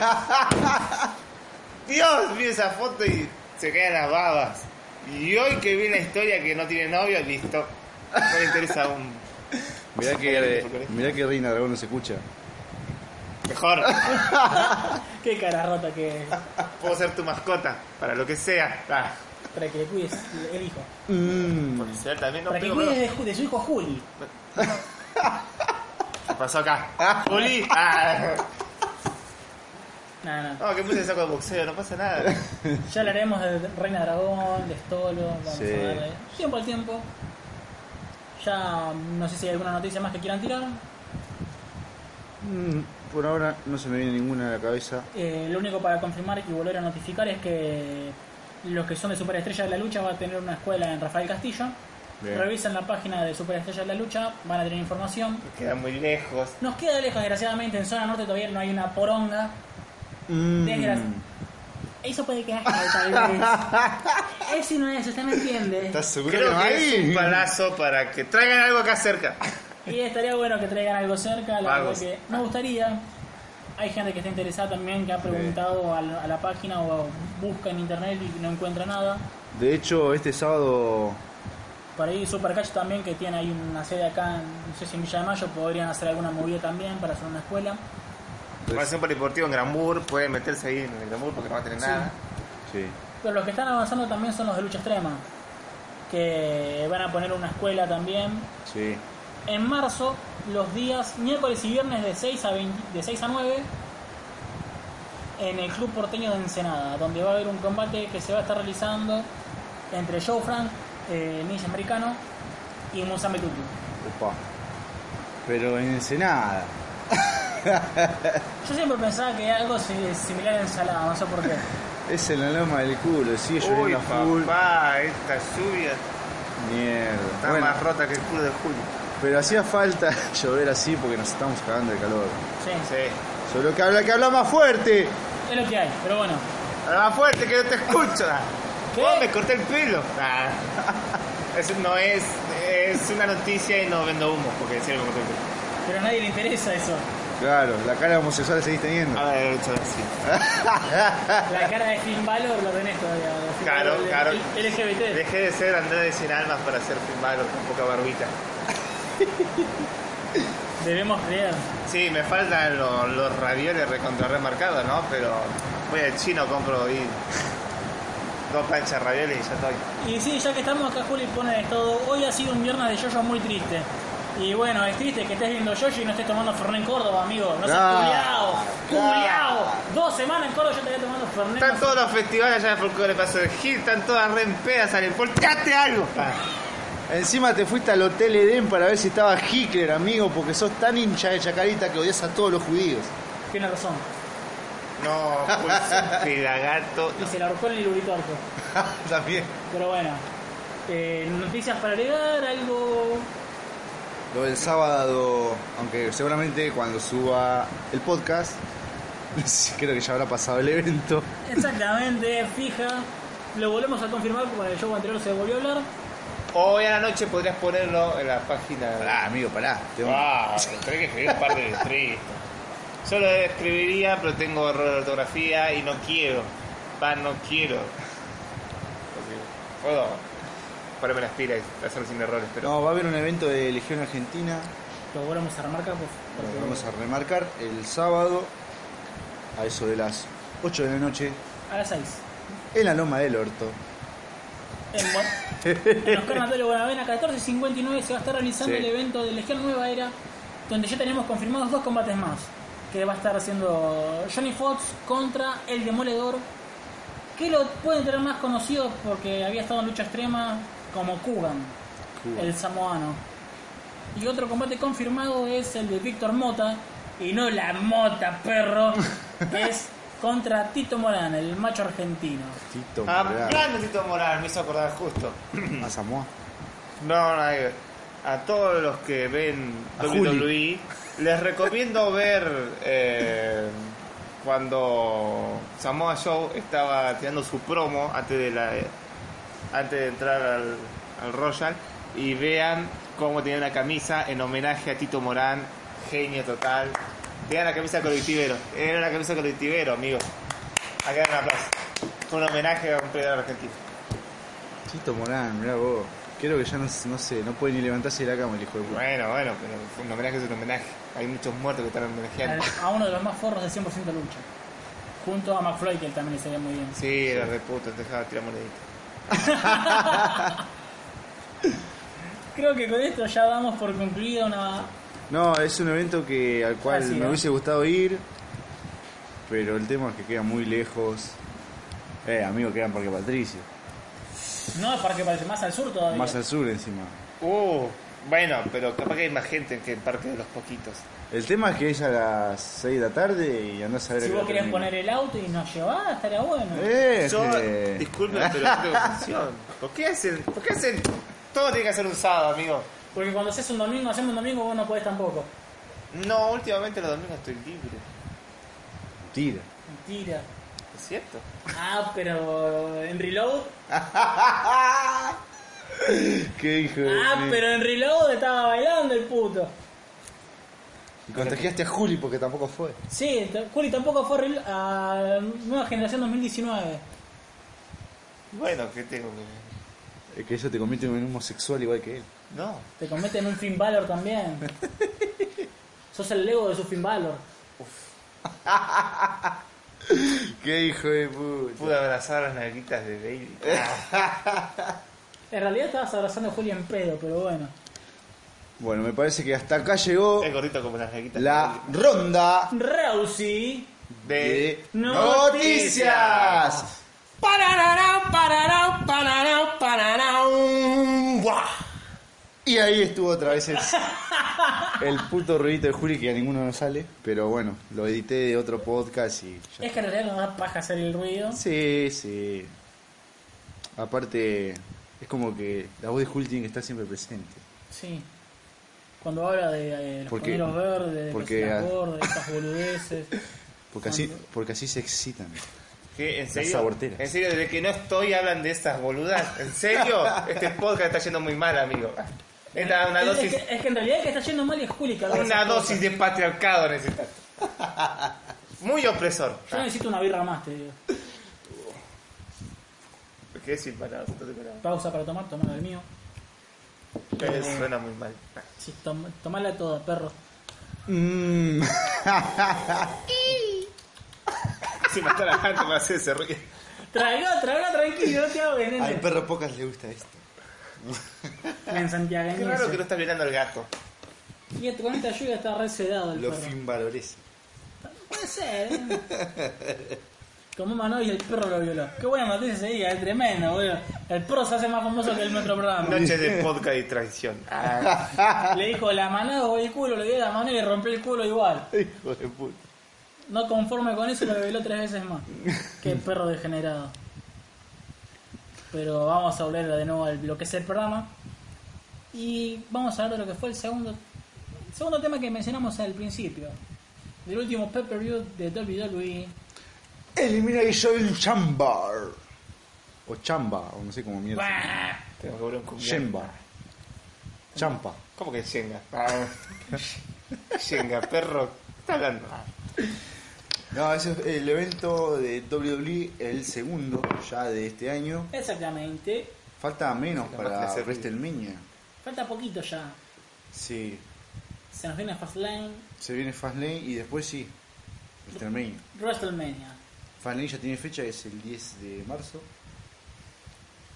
Dios, vi esa foto y se caen las babas. Y hoy que vi la historia que no tiene novio, listo. No le interesa aún. Mirá que, mirá que Reina Dragón no se escucha. Mejor, Qué cara rota que es. puedo ser tu mascota, para lo que sea. Ah, Para que le cuides el hijo. Mm. por ser también no Para que cuides de, de su hijo Juli. ¿Qué pasó acá? Juli. Ah. Nada, nada. No, que puse saco de boxeo, no pasa nada. Ya hablaremos de Reina Dragón, de Stolo. Vamos Sí. a darle tiempo al tiempo. Ya no sé si hay alguna noticia más que quieran tirar. Mm, Por ahora no se me viene ninguna a la cabeza. Eh, lo único para confirmar y volver a notificar es que los que son de Superestrella de la Lucha van a tener una escuela en Rafael Castillo. Bien. Revisen la página de Superestrella de la Lucha, van a tener información. Queda muy lejos. Nos queda lejos, desgraciadamente, en zona norte todavía no hay una poronga. Mm. Eso puede quedar tal vez. Ese no es, usted me entiende. ¿Estás seguro que Creo no que es hay? un palazo para que traigan algo acá cerca. Y estaría bueno que traigan algo cerca, la verdad que me gustaría. Hay gente que está interesada también, que ha preguntado a la, a la página o busca en internet y no encuentra nada. De hecho, este sábado Por ahí Supercatch también, que tiene ahí una sede acá, en, no sé si en Villa de Mayo, podrían hacer alguna movida también para hacer una escuela. Va a ser un polideportivo en Granbur, pueden meterse ahí en el Granbur porque no va a tener Sí. nada. Sí. Pero los que están avanzando también son los de lucha extrema, que van a poner una escuela también. Sí. En marzo, los días miércoles y viernes de 6 a, 20 de 6 a 9, en el Club Porteño de Ensenada, donde va a haber un combate que se va a estar realizando entre Joe Frank, eh, ninja americano, y Musambe Tutu. Opa. Pero en Ensenada. Yo siempre pensaba que era algo si- similar a ensalada, no sé por qué. Es en la loma del culo, sigue Uy, lloviendo a full. papá, esta lluvia Mierda. está Bueno, más rota que el culo de Julio. Pero hacía falta llover así porque nos estamos cagando de calor. Sí, Sí. Solo que habla que habla más fuerte. es lo que hay, pero bueno. Habla más fuerte que no te escucho. Ah. ¿Qué? Oh, me corté el pelo. Ah. Eso no es, es una noticia y no vendo humo, porque serio me corté el pelo. Pero a nadie le interesa eso. Claro, la cara homosexual la seguís teniendo. A ver, hecho así. La cara de Finn Balor lo tenés todavía. de Finn Claro, Balor, claro. el- LGBT. Dejé de ser Andrés de Cien Almas para ser Finn Balor con poca barbita. Debemos creer. Sí, me faltan los, los ravioles recontra remarcados, ¿no? Pero voy al chino, compro ahí dos planchas ravioles y ya estoy. Y sí, ya que estamos acá, Juli pone todo. Hoy ha sido un viernes de Yoyo muy triste. Y bueno, es triste que estés viendo Yoyo y no estés tomando Fernet en Córdoba, amigo. No seas culiao. Dos semanas en Córdoba yo te voy tomando Fernet. Están todos los festivales allá de folclore paso de Gil, están todas re en pedas, salen, ¡volcate algo! Ah, Encima te fuiste al Hotel Edén para ver si estaba Hitler, amigo, porque sos tan hincha de Chacarita que odias a todos los judíos. Tiene razón. no, pues un pelagato. Y se la ahorcó en el uritorco. También. Pero bueno. eh, noticias para agregar, algo. Lo del sábado, aunque seguramente cuando suba el podcast, creo que ya habrá pasado el evento. Exactamente, fija. Lo volvemos a confirmar porque el show anterior se volvió a hablar. Hoy a la noche podrías ponerlo en la página. Pará, amigo, pará. Tengo- Ah, pero tenés que escribir un par de letristas. Yo lo escribiría, pero tengo error de ortografía y no quiero. Va, no quiero. Porque puedo ponerme las pilas y hacerlo sin errores, pero. No, va a haber un evento de Legión Argentina, Lo volvemos a remarcar pues, porque lo vamos a remarcar el sábado, a eso de las 8 de la noche, a las 6. en la Loma del Orto. En, Buen- en Buenavena, 14.59 se va a estar realizando Sí. el evento de Legión Nueva Era, donde ya tenemos confirmados dos combates más. Que va a estar haciendo Johnny Fox contra el Demoledor, que lo pueden tener más conocido porque había estado en lucha extrema como Kugan, Kugan. el samoano. Y otro combate confirmado es el de Víctor Mota, y no la Mota, perro, que es contra Tito Morán, el macho argentino. Tito Ah, Morán, grande Tito Moral, me hizo acordar justo. a Samoa. No, no, hay- a todos los que ven A WWE, les recomiendo ver eh, cuando Samoa Joe estaba tirando su promo antes de la antes de entrar al, al Royal y vean cómo tenía una camisa en homenaje a Tito Morán, genio total. Tenía la camisa colectivero, era una camisa colectivero, amigo. Acá un aplauso. Un homenaje a un peleador argentino. Tito Morán, mirá vos. Creo que ya no, no sé, no puede ni levantarse de la cama el hijo de puta. Bueno, bueno, pero un homenaje es un homenaje. Hay muchos muertos que están homenajeando. a a uno de los más forros de 100% lucha. Junto a McFly, que él también le salía muy bien. Sí, era de puta, dejaba tirar moneditas. Creo que con esto ya damos por concluida una. No, es un evento que al cual Así, me hubiese gustado ir, pero el tema es que queda muy lejos. Eh, amigo, queda en Parque Patricio. No, para que parece más al sur todavía. Más al sur encima. Uh, bueno, pero capaz que hay más gente que el Parque de los Poquitos. El tema es que es a las 6 de la tarde y andás a ver si vos querés termina. poner el auto y nos llevás, estaría bueno. Eh, Yo, eh. disculpen, pero yo tengo función. ¿Por qué hacen? ¿Por qué hacen? Todo tiene que ser un sábado, amigo. Porque cuando haces un domingo, hacemos un domingo, vos no podés tampoco. No, últimamente los domingos estoy libre. Tira. Mentira. ¿Es cierto? Ah, pero en reload. Qué hijo de Ah, pero en reload estaba bailando el puto. Y contagiaste a Juli porque tampoco fue. Sí, Juli tampoco fue a Nueva Generación 2019. Bueno, ¿qué tengo que.? Es que eso te convierte en un homosexual igual que él. No. Te convierte en un Finn Balor también. Sos el Lego de su Finn Balor. Qué hijo de puta. Pude abrazar las nalguitas de Baby. En realidad estabas abrazando a Juli en pedo, pero bueno. Bueno, me parece que hasta acá llegó Es gordito como las nalguitas la ronda Rousey. De Noticias. Y ahí estuvo otra vez el, el puto ruidito de Juli que a ninguno nos sale. Pero bueno, lo edité de otro podcast y ya. Es que en realidad no da paja hacer el ruido. Sí, sí. Aparte, es como que la voz de Juli tiene que estar siempre presente. Sí. Cuando habla de eh, los Porque- pañuelos verdes, de porque, ah, gordas, de esas boludeces. Porque así, porque así se excitan. ¿Qué? ¿En Las serio? ¿En serio? Desde que no estoy hablan de estas boludas. ¿En serio? Este podcast está yendo muy mal, amigo. Una Es- dosis, Es, que, es que en realidad el que está yendo mal es Juli. una dosis cosas. de patriarcado necesitas. Muy opresor. Yo necesito una birra más, te digo. ¿Qué decir para? Pausa para tomar, tomar el mío. Eh, Suena muy mal. Sí, tom, tomala toda, perro. Mm. Si me está la gente me hace ese ruido. Traga, traga tranquilo, no te hago Al perro pocas le gusta esto. En Santiago. Qué raro que no estás mirando al gato. Y con esta lluvia está re sedado el Lo perro. fin valores. Puede ser, ¿eh? Como Manoy y el perro lo violó. Qué buena noticia ese día, es tremendo, boludo. El perro se hace más famoso que el nuestro programa. Noche de podcast y traición. Ah, Le dijo la manada o el culo, le dio la mano y le rompió el culo igual. Hijo de puta. No conforme con eso, lo violó tres veces más. Qué perro degenerado. Pero vamos a volver de nuevo al lo que es el programa. Y vamos a hablar de lo que fue el segundo, segundo tema que mencionamos al principio. Del último pay-per-view de WWE. Elimination Chamber. O Chamba, o no sé cómo mierda. ¡Bah! tengo que volver un cumpleaños. Chemba. Champa. ¿Cómo que Shenga? Ah. Shenga, perro. ¿Qué está hablando? No, ese es el evento de WWE, el segundo ya de este año. Exactamente. Falta menos para hacer. WrestleMania. Falta poquito ya. Sí, Se nos viene Fastlane, se viene Fastlane y después sí, WrestleMania. WrestleMania. Fastlane ya tiene fecha, es el 10 de marzo.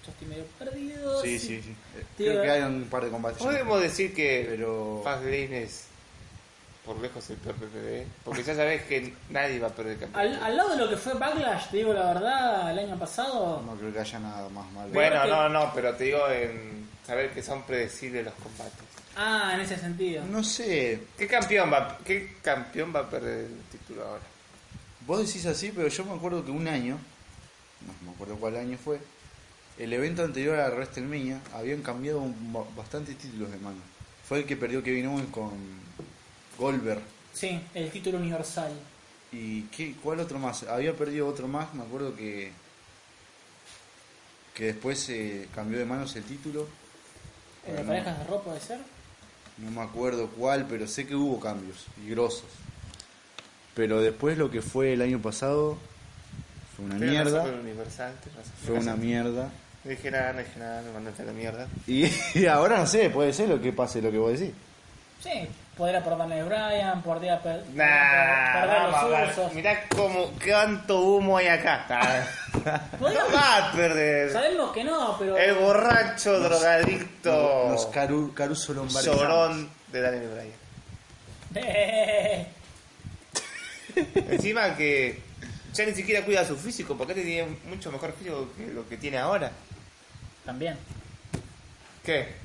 Yo estoy medio perdido. Sí, sí, sí. Creo que hay un par de combates. ya. Podemos decir que Pero- Fastlane es por lejos el peor PPV. Porque ya sabes que nadie va a perder campeón. Al, al lado de lo que fue Backlash, te digo la verdad, el año pasado, No creo que haya nada más malo. Bueno, que- no, no, pero te digo en saber que son predecibles los combates. ah, en ese sentido. No sé, ¿Qué campeón va, qué campeón va a perder el título ahora? vos decís así, pero yo me acuerdo que un año, no me acuerdo cuál año fue, el evento anterior a WrestleMania habían cambiado bastantes títulos de mano. Fue el que perdió Kevin Owens con Goldberg. Sí, el título universal. ¿Y qué, cuál otro más? Había perdido otro más, me acuerdo que que después eh, cambió de manos el título. ¿El de no, parejas de ropa puede ser? no me acuerdo cuál, pero sé que hubo cambios y grosos. Pero después lo que fue el año pasado fue una mierda. Universal. Fue una mierda. No dije nada, no dije nada, me mandaste a la mierda. Y, y ahora no sé, puede ser lo que pase, lo que vos decís. Sí, podría perderle a Brian, podría per- Nah, perder vamos los usos. Mirá cómo, cuánto humo hay acá. Podría- No va a perder. Sabemos que no, pero. El borracho, drogadicto, Los Caru, Caruso Lombardi. llorón de Daniel Bryan. Encima que ya ni siquiera cuida su físico, porque antes tenía mucho mejor físico que lo que tiene ahora. También. ¿Qué?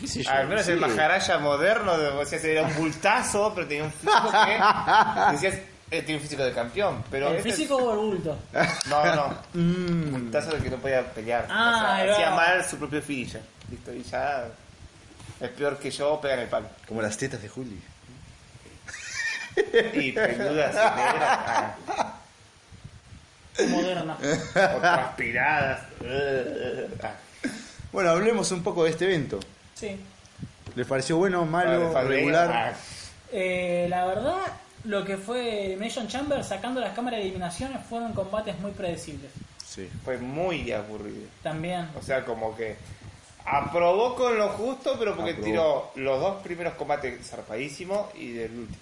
¿Qué sé yo? Al menos el Sí. Maharaja moderno, de- o sea, se era un bultazo, pero tenía un físico que. Decías, eh, tiene un físico de campeón, pero. ¿El este- físico o el bulto? No, no. Mm, Bultazo de que no podía pelear. Ah, O sea, hacía mal su propio finisher. Listo, y ya. Es peor que yo, pega en el palo. como las tetas de Juli. Y peludas negras. Moderna. o transpiradas. Bueno, hablemos un poco de este evento. Sí. ¿Les pareció bueno, malo, regular? ah, Eh, la verdad, lo que fue Elimination Chamber sacando las cámaras de eliminaciones fueron combates muy predecibles. Sí. Fue muy aburrido. También. O sea, como que aprobó con lo justo, pero porque Aprobó. tiró los dos primeros combates zarpadísimos y del último.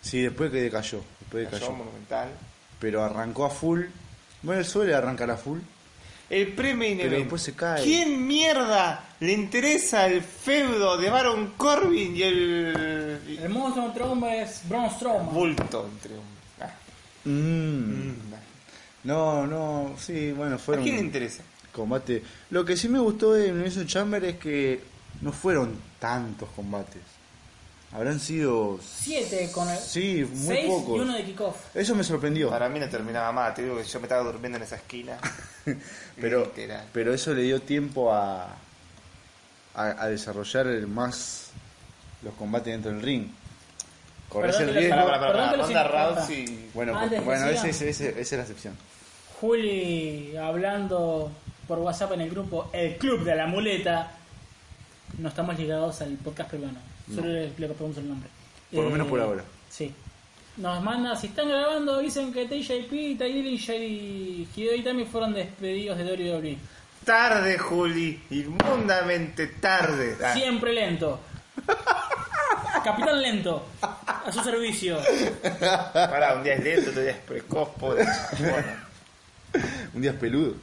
Sí, después que decayó. Después Cayó decayó. monumental. Pero arrancó a full. Bueno, él suele arrancar a full. El pre-main Pero event. después se cae. ¿Quién mierda le interesa el feudo de Baron Corbin y el, El monstruo entre hombres, Braun Strowman. bulto entre hombres? Ah, Mm. mm, No, no, sí, bueno, ¿A fueron quién le interesa? combate. Lo que sí me gustó de Elimination Chamber es que no fueron tantos combates. Habrán sido Siete con el. Sí, muy seis pocos. y uno de kickoff. Eso me sorprendió. Para mí no terminaba más. Te digo que yo me estaba durmiendo en esa esquina. Pero, Literal. pero eso le dio tiempo a, a, a desarrollar el más los combates dentro del ring. Corres el riesgo. Ronda. Rousey. Bueno, pues- bueno decía- ese, ese- ese- esa es la excepción. Juli hablando por WhatsApp en el grupo El Club de la Muleta. No estamos ligados al podcast peruano. Solo le, le pregunto el nombre. Eh, Por lo menos por ahora. Sí. Nos manda, si están grabando, dicen que TJP, Ty Dillinger y Hideo Itami fueron despedidos de WWE. Tarde, Juli. Inmundamente tarde. Ah, Siempre lento. Capitán lento. A su servicio. Pará, un día es lento, otro día es precoz, pobre. Bueno, Un día es peludo.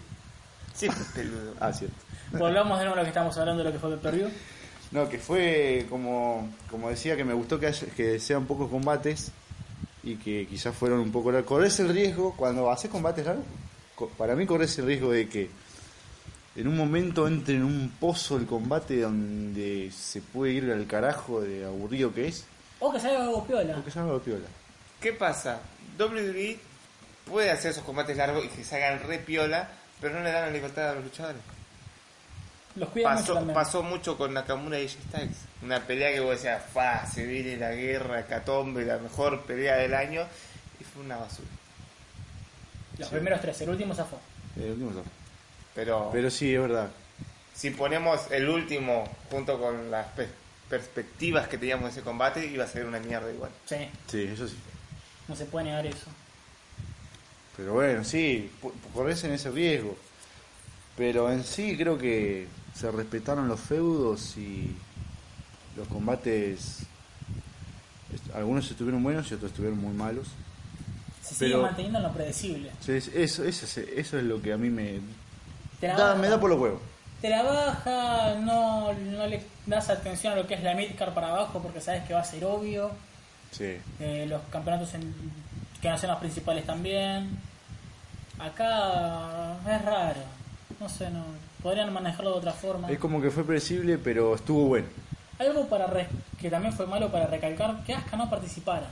siempre es peludo. Ah, cierto. Volvamos de nuevo a lo que estamos hablando de lo que fue el perdido. No, que fue como, como decía, que me gustó que, haya- que sean pocos combates y que quizás fueron un poco largos. Corres el riesgo, cuando haces combates largos, para mí corres el riesgo de que en un momento entre en un pozo el combate donde se puede ir al carajo de aburrido que es, O que salga algo piola. porque ya no lo piola. ¿Qué pasa? WWE puede hacer esos combates largos y que se hagan re piola, pero no le dan la libertad a los luchadores. Los cuida mucho Pasó, también. pasó mucho con Nakamura y Styles. Una pelea que vos decías, fa, se viene la guerra, Catombe, la mejor pelea del año, y fue una basura. Los primeros tres, el último zafó. El último no. Pero, Pero sí, es verdad. si ponemos el último junto con las pe- perspectivas que teníamos de ese combate, iba a ser una mierda igual. Sí, Sí, eso sí. no se puede negar eso. Pero bueno, sí, corres en ese riesgo. Pero en sí creo que se respetaron los feudos y los combates. Algunos estuvieron buenos y otros estuvieron muy malos. Se sigue Pero- manteniendo en lo predecible. Eso, eso, es- eso es lo que a mí me da, me da por los huevos. te la baja, no, no le das atención a lo que es la midcard para abajo porque sabes que va a ser obvio. Sí. Eh, los campeonatos en- que no sean los principales también. Acá es raro. No sé, no podrían manejarlo de otra forma. Es como que fue predecible, pero estuvo bueno. Algo para re- que también fue malo para recalcar que Asuka no participara.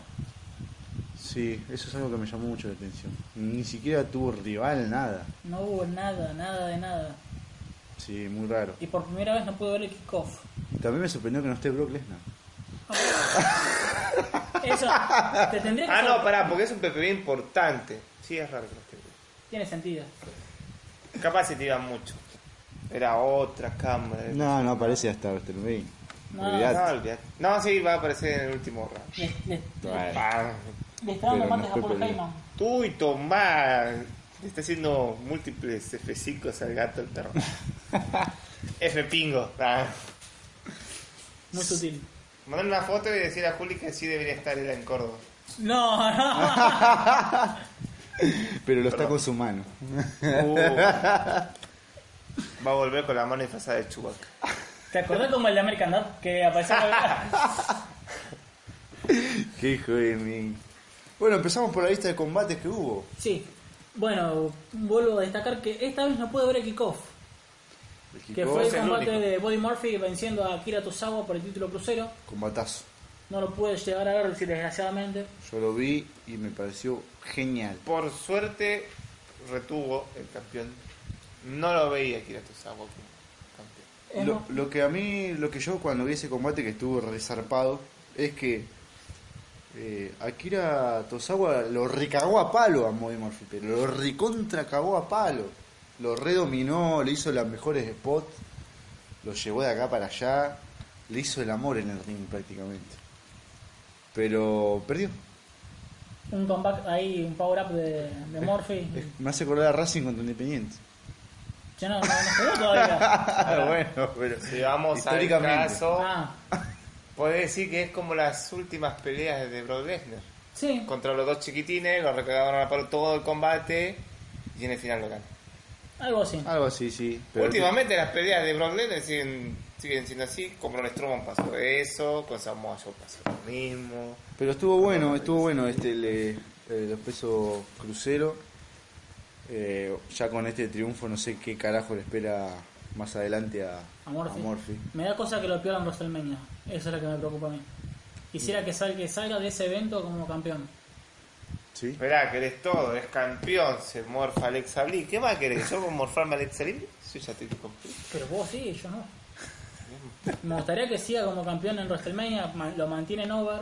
Sí, eso es algo que me llamó mucho la atención. Ni siquiera tuvo rival, nada. No hubo nada, nada de nada. Sí, muy raro. Y por primera vez no pude ver el kickoff. También me sorprendió que no esté Brock Lesnar. Eso te tendría que Ah, no, pará, porque es un PPV importante. Sí, es raro que no esté. Tiene sentido. Capaz se te iba mucho. Era otra cámara. No, no aparece hasta WrestleMania. No. Olvidate. No, olvidate. No, sí, va a aparecer en el último round. Le, le- está dando mates no a Paul. Heyman. Uy, Tomás. Le está haciendo múltiples F5 al gato el perro. F pingo. Ah. Muy sutil. Mandar una foto y decir a Juli que sí debería estar él en Córdoba. No, no. Pero lo está con su mano. Uh. Va a volver con la mano disfrazada de Chewbacca. ¿Te acordás como el de American Dad? Que aparecía. Qué hijo de mí. Bueno, empezamos por la lista de combates que hubo. sí. Bueno, vuelvo a destacar que esta vez no pude ver el kickoff. El Que fue el el combate único. de Body Murphy venciendo a Akira Tozawa por el título crucero. Combatazo. No lo pude llegar a ver, sí, desgraciadamente. Yo lo vi y me pareció genial. Por suerte retuvo el campeón. No lo veía Kira Tozawa como campeón. Es Lo, que a mí, lo que yo cuando vi ese combate que estuvo resarpado, es que eh, Akira Tozawa lo recagó a palo a Body Murphy, pero lo recontra cagó a palo. Lo redominó, le hizo las mejores spots, lo llevó de acá para allá, le hizo el amor en el ring prácticamente. Pero perdió. un comeback ahí, un power up de, de Murphy. Es- Me hace acordar a Racing contra Independiente. Ya no, no, no quedó todavía. bueno, pero Si vamos al históricamente. caso, Ah, podés decir que es como las últimas peleas de Brock Lesnar. sí. Contra los dos chiquitines, lo recagaron a palo todo el combate y en el final lo ganan. Algo así. Algo así, sí. Pero Últimamente las peleas de Brock Lesnar siguen, siguen siendo así. Con Braun Strowman pasó eso, con Samoa Joe pasó lo mismo. Pero estuvo bueno, estuvo bueno este le, eh, los pesos crucero. Eh, ya con este triunfo no sé qué carajo le espera más adelante a, A Murphy. a Murphy. Me da cosa que lo pierdan en WrestleMania. Eso es lo que me preocupa a mí. Quisiera que salga, que salga de ese evento como campeón. ¿Sí? Esperá, querés todo, es campeón, se morfa Alexa Bliss. ¿Qué más querés? ¿Yo con morfarme a Alexa Bliss? Yo ya estoy completo. Pero vos sí, yo no. Me gustaría que siga como campeón en WrestleMania, ma- lo mantiene en over.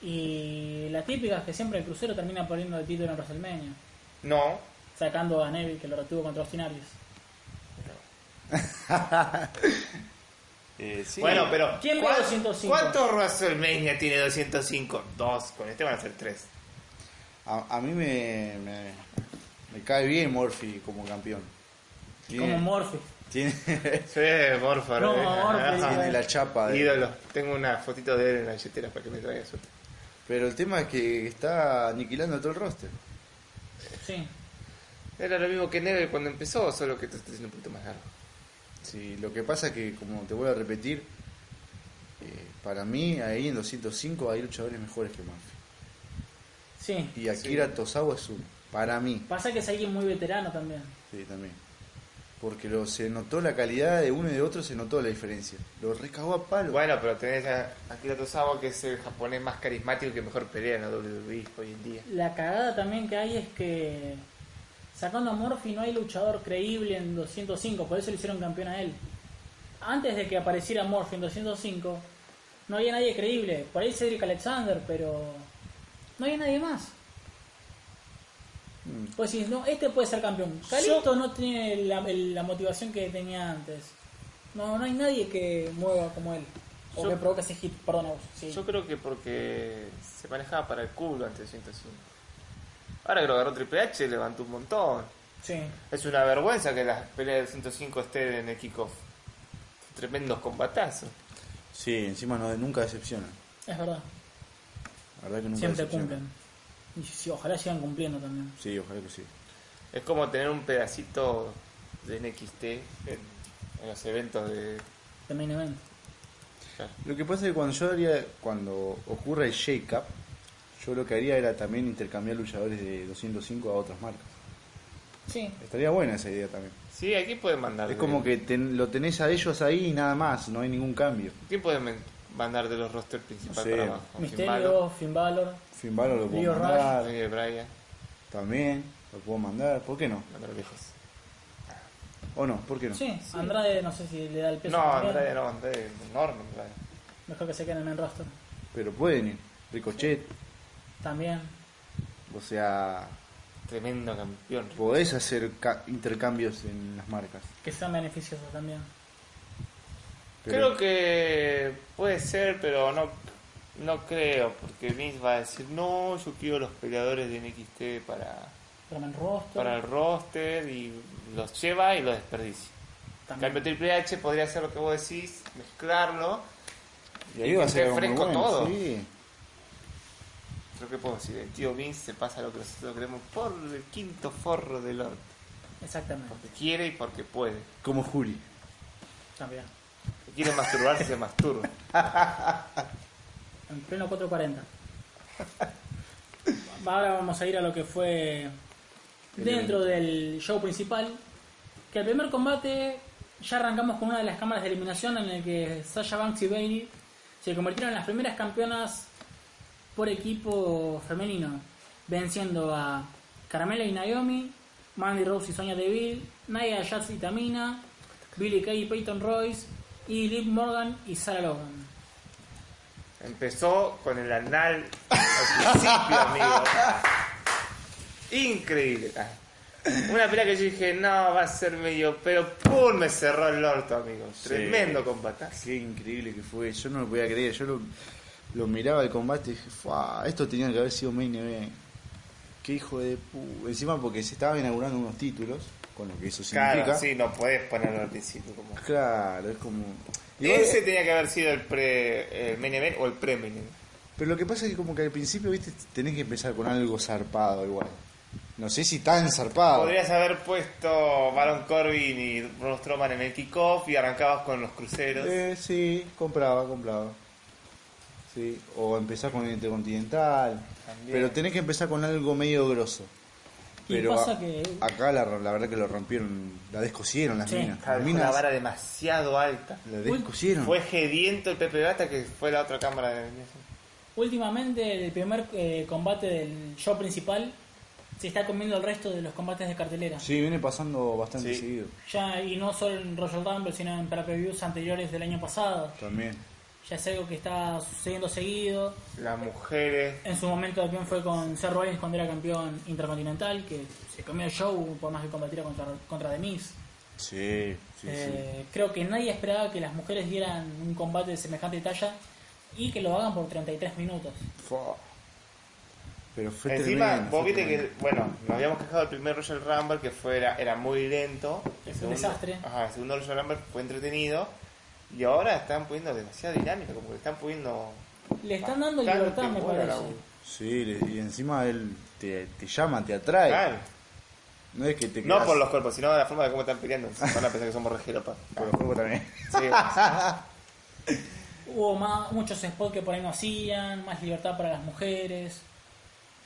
Y la típica es que siempre el crucero termina poniendo el título en WrestleMania, No. sacando a Neville que lo retuvo contra Austin Aries. Eh, Bueno, pero. ¿Quién ¿cuál- 205? ¿Cuántos WrestleMania tiene 205? Dos. Con este van a ser tres. A, a mí me, me, me cae bien Murphy como campeón. Tiene, Como Morphy. tiene, Sí, Morfar. No, eh. Morphy, tiene la chapa. de- Ídolo. Tengo una fotito de él en la billetera para que me traiga suerte. Pero el tema es que está aniquilando todo el roster. Sí. Era lo mismo que Neville cuando empezó, solo que esto está siendo un poquito más largo. Sí, lo que pasa es que, como te voy a repetir, eh, para mí ahí en 205 hay luchadores mejores que Murphy. Sí. Y Akira Tosawa es uno. Para mí, Pasa que es alguien muy veterano también. sí, también. Porque lo, se notó la calidad de uno y de otro, se notó la diferencia. Lo recagó a palo. Bueno, pero tenés a Akira Tozawa, que es el japonés más carismático y que mejor pelea en la WWE hoy en día. La cagada también que hay es que sacando a Morphy no hay luchador creíble en 205, por eso le hicieron campeón a él. Antes de que apareciera Morphy en 205, no había nadie creíble. Por ahí Cedric Alexander, pero no había nadie más. Pues si no, este puede ser campeón. Calixto no tiene la, el- la motivación que tenía antes. No, no hay nadie que mueva como él. O Yo- que provoque ese hit, perdón a vos. Sí. Yo creo que porque se manejaba para el culo antes de 105. Ahora que lo agarró Triple H, levantó un montón. Sí. Es una vergüenza que las peleas de 105 estén en el kickoff. Tremendos combatazos. Sí, encima no, nunca decepcionan. Es verdad. La verdad que nunca Siempre decepcionan. cumplen. Y sí, ojalá sigan cumpliendo también. Sí, ojalá que sí. Es como tener un pedacito de NXT en, en los eventos de... De main event. Lo que pasa es que cuando yo haría, cuando ocurra el shake-up, yo lo que haría era también intercambiar luchadores de 205 a otras marcas. Sí. Estaría buena esa idea también. Sí, aquí pueden mandar... Es como que ten- lo tenés a ellos ahí y nada más, no hay ningún cambio. ¿Quién puede men- mandar de los rosters principales No sé. para abajo? Misterio, Balor, Finn Balor. Finn Balor lo puedo mandar, Daniel Bryan, también, lo puedo mandar, ¿por qué no? mandar lejos. ¿O no? ¿Por qué no? Sí, Andrade no sé si le da el peso. No, también. Andrade no, Andrade enorme. Andrade. Mejor que se quede en el main roster. Pero pueden ir. Ricochet, También. o sea, Tremendo campeón. podés hacer ca- intercambios en las marcas. Que sean beneficiosos también. Pero- Creo que puede ser, pero no no creo, porque Vince va a decir, no, yo quiero los peleadores de NXT para, Pero main roster. para el roster y los lleva y los desperdicia. También. cambio Triple H podría hacer lo que vos decís, mezclarlo. Y ahí va a ser fresco bueno, todo. sí. Creo que puedo decir, el tío Vince se pasa lo que nosotros queremos por el quinto forro del orto. Exactamente. Porque quiere y porque puede. Como Juri. También. Si quiere masturbarse, se masturba. En pleno 440. Ahora vamos a ir a lo que fue dentro del show principal. Que el primer combate ya arrancamos con una de las cámaras de eliminación en el que Sasha Banks y Bailey se convirtieron en las primeras campeonas por equipo femenino, venciendo a Carmela y Naomi, Mandy Rose y Sonya Deville, Nia Jax y Tamina, Billy Kay y Peyton Royce, y Liv Morgan y Sarah Logan. Empezó con el anal al principio, amigo. Increíble. Una pelea que yo dije, no, va a ser medio, pero ¡pum! Me cerró el orto, amigo. Tremendo combate. Qué increíble que fue. Yo no lo podía creer. Yo lo, lo miraba el combate y dije, "Fua, esto tenía que haber sido main event. Qué hijo de pu... Encima porque se estaban inaugurando unos títulos, con lo que eso significa. Claro, sí, no puedes ponerlo al principio. Como... Claro, es como... Ese tenía que haber sido el pre el main event o el pre-main event. Pero lo que pasa es que como que al principio, viste, tenés que empezar con algo zarpado igual. No sé si tan zarpado. Podrías haber puesto Baron Corbin y Braun Strowman en el kickoff y arrancabas con los cruceros. Eh, sí, compraba, compraba. Sí, o empezar con el Intercontinental. También. Pero tenés que empezar con algo medio grosso. Pero pasa a- que acá la, la verdad que lo rompieron, la descosieron las Sí. minas. Claro, Las vara demasiado alta. la descosieron. Fue Gediento el Pepe Gata que fue la otra cámara de últimamente el primer eh, combate del show principal se está comiendo el resto de los combates de cartelera. Sí, viene pasando bastante Sí. seguido Ya, y no solo en Royal Rumble, sino en pay-per-views anteriores del año pasado. también. Ya es algo que está sucediendo seguido. Las mujeres. En su momento también fue con Seth Rollins cuando era campeón intercontinental, que se comió el show por más que combatiera contra, contra The Miz. Sí, sí, Eh, Creo que nadie esperaba que las mujeres dieran un combate de semejante talla y que lo hagan por 33 minutos. sí. Fua. Pero fue Encima, tremendo, vos fue viste que, bueno, nos habíamos quejado del primer Royal Rumble que fue, era, era muy lento. El Fue un desastre. Ajá, el segundo Royal Rumble fue entretenido. Y ahora están poniendo demasiado dinámica, como que están poniendo. Le están dando libertad, me la parece. U. Sí, le- y encima él te, te llama, te atrae. Claro. No es que te No quedas- por los cuerpos, sino de la forma de cómo están peleando. Van a pensar que somos rejeropas. por los cuerpos también. Sí, Hubo más, muchos spots que por ahí no hacían, más libertad para las mujeres.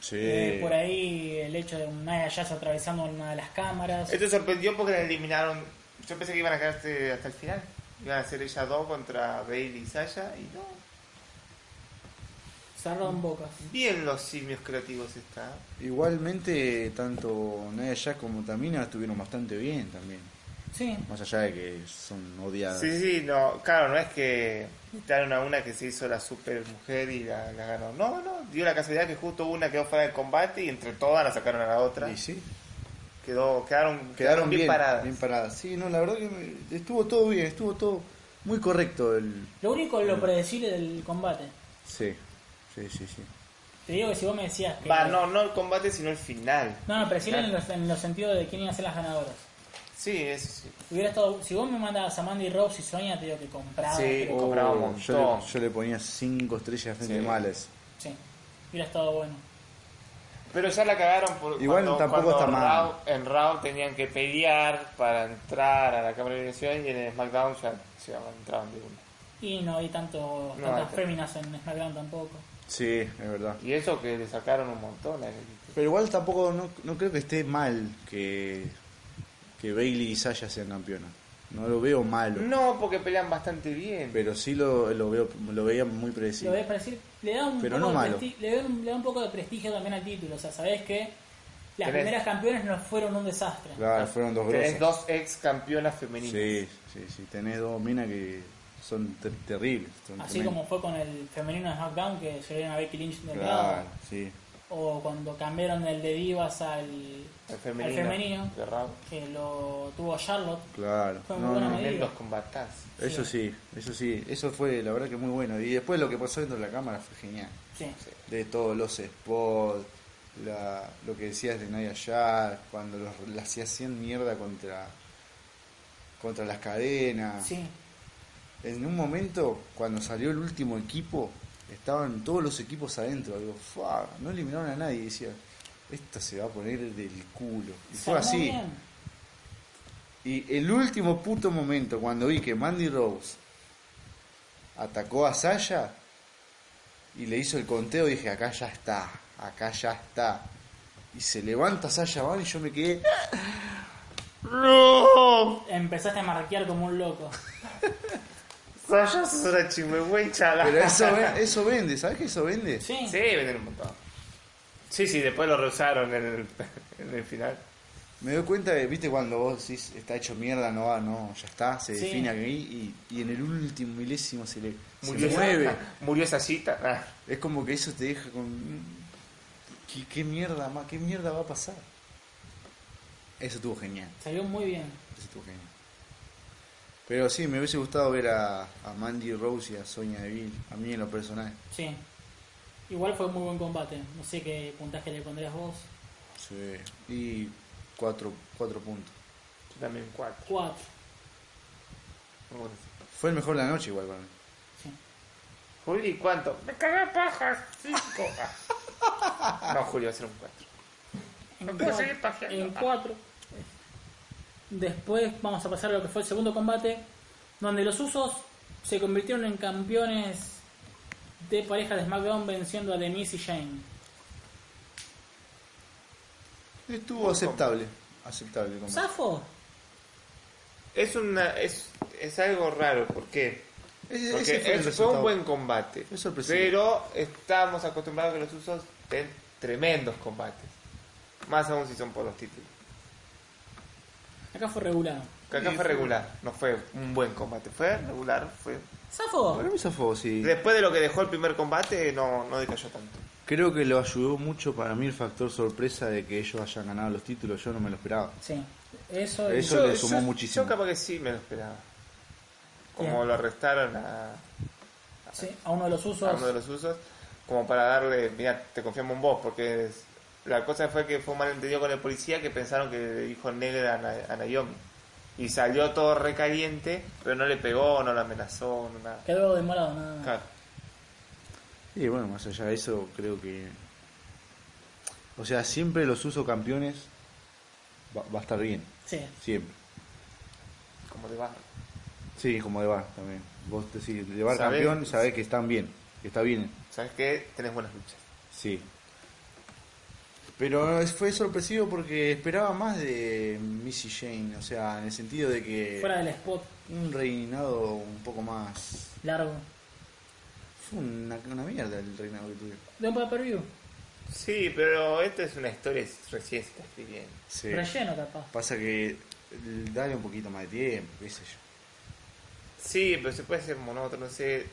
Sí. Eh, por ahí el hecho de un Nia Jax atravesando una de las cámaras. Esto sorprendió porque la eliminaron. Yo pensé que iban a quedarse hasta el final. Iban a ser ellas dos contra Bailey y Sasha. Y no. Cerraron bocas. Bien los simios creativos están. Igualmente, tanto Naya Jax como Tamina estuvieron bastante bien también. Sí, Más allá de que son odiadas. Sí, sí, no, claro, no es que quitaron a una que se hizo la super mujer y la, la ganó. No, no, dio la casualidad que justo una quedó fuera del combate y entre todas la sacaron a la otra. Y sí, Quedó, quedaron, quedaron bien, paradas. bien paradas. Sí, no, la verdad que me- estuvo todo bien, estuvo todo muy correcto. El... lo único es lo predecible del combate. Sí, sí, sí, sí. Te digo que si vos me decías que. Va, no, no el combate, sino el final. No, no, predecible en los, en los sentidos de quién iban a ser las ganadoras. Sí, eso sí. Hubiera estado, si vos me mandabas a Mandy Rose y Sonia, te digo que compraba. Sí. pero- compraba un Oh, montón. yo, le, yo le ponía cinco estrellas frente Sí. sí, hubiera estado bueno. Pero ya la cagaron por Igual cuando, tampoco cuando está mal. Raw- en Raw tenían que pelear para entrar a la cámara de eliminación y en el SmackDown ya se entraban de una. Y no hay tanto, No, tantas hay- féminas en SmackDown tampoco. Sí, es verdad. Y eso que le sacaron un montón a Elite. Pero igual tampoco, no, no creo que esté mal que, que Bailey y Sasha sean campeonas. No lo veo malo. No, porque pelean bastante bien. Pero sí lo, lo veo lo veía muy Lo predecible. ves para decir, le da un Pero poco no de malo. le, da un, le da un poco de prestigio también al título. O sea, sabés que las Tenés- primeras campeones no fueron un desastre. Claro, fueron dos Tenés grosas. dos ex campeonas femeninas. Sí, sí, sí. Tenés dos minas que son ter- terribles. son Así tremendas. como fue con el femenino de SmackDown que se a Becky Lynch del Claro, lado. sí. O cuando cambiaron el de Divas al, El femenino. al que lo tuvo Charlotte. Claro. Fue muy No, buena no, medida. Tremendos combatazos. Eso sí, eso sí. Eso fue la verdad que muy bueno. Y después lo que pasó dentro de la cámara fue genial. Sí. De todos los spots, la, lo que decías de Naya Jax, cuando los, las hacían mierda contra, contra las cadenas. Sí. En un momento, cuando salió el último equipo, estaban todos los equipos adentro. Digo, "Fua", no eliminaron a nadie. Y decía, esta se va a poner del culo. Y fue así. bien. Y el último puto momento, cuando vi que Mandy Rose atacó a Sasha y le hizo el conteo, dije, acá ya está, acá ya está. Y se levanta Sasha Van y yo me quedé... ¡No! Empezaste a marquear como un loco. Sasha sos una. Pero eso, ve- eso vende, ¿sabes que eso vende? Sí. Sí, venden un montón. Sí, sí, después lo rehusaron en el, en el final. Me doy cuenta de, viste, cuando vos decís, está hecho mierda, no va, no, ya está, se Sí. define aquí y, y en el último milésimo se le se Murió, mueve. murió esa cita. Ah. Es como que eso te deja con. ¿Qué, qué mierda más? ¿Qué mierda va a pasar? Eso estuvo genial. Salió muy bien. Eso estuvo genial. Pero sí, me hubiese gustado ver a, a Mandy Rose y a Sonia Deville. A mí en lo personal. Sí. Igual fue muy buen combate. No sé qué puntaje le pondrías vos. Sí. Y cuatro, cuatro puntos. Yo también cuatro. Cuatro. Fue el mejor de la noche igual para mí. Sí. Juli, ¿cuánto? Me cagué pajas. Cinco. No, Julio, va a ser un cuatro. En, No puedo cuatro, en cuatro. Después vamos a pasar a lo que fue el segundo combate, donde los usos se convirtieron en campeones de pareja de SmackDown venciendo a The Miz y Shane. Estuvo aceptable. Aceptable. Es una es, es algo raro, ¿por qué? Ese- Porque ese fue el es- fue resultado. un buen combate. Sorpresivo. Pero estamos acostumbrados a que los usos den tremendos combates. Más aún si son por los títulos. Acá fue regular. Acá fue regular, no fue un buen combate, fue regular, fue... Zafo. Para mí zafó, sí. Después de lo que dejó el primer combate, no, no decayó tanto. Creo que lo ayudó mucho para mí el factor sorpresa de que ellos hayan ganado los títulos. Yo no me lo esperaba. Sí. Eso, Eso le sumó muchísimo. Yo capaz que sí me lo esperaba. Como Bien. lo arrestaron a, sí, a uno de los usos. a uno de los usos, como para darle, mira, te confiamos en vos, porque es- la cosa fue que fue un malentendido con el policía que pensaron que le dijo negra a, Na- a Naomi. Y salió todo recaliente, pero no le pegó, no la amenazó, no nada. Quedó demorado, nada más. Claro. Y bueno, más allá de eso, creo que. O sea, siempre los uso campeones va, va a estar bien. Sí. Siempre. Como de barro. Sí, como de bar también. Vos decís, de bar Sabés- campeón, sabés que están bien. Que está bien. ¿Sabes qué? Tenés buenas luchas. Sí. Pero fue sorpresivo porque esperaba más de Missy Jane. O sea, en el sentido de que. Fuera del spot Un reinado un poco más. largo. Fue una, una mierda el reinado que tuvieron. De un pay-per-view. Sí, pero esta es una historia recién se está escribiendo. Sí. Relleno, capaz. Pasa que dale un poquito más de tiempo, qué sé yo. Sí, pero se puede hacer monótono, no sé.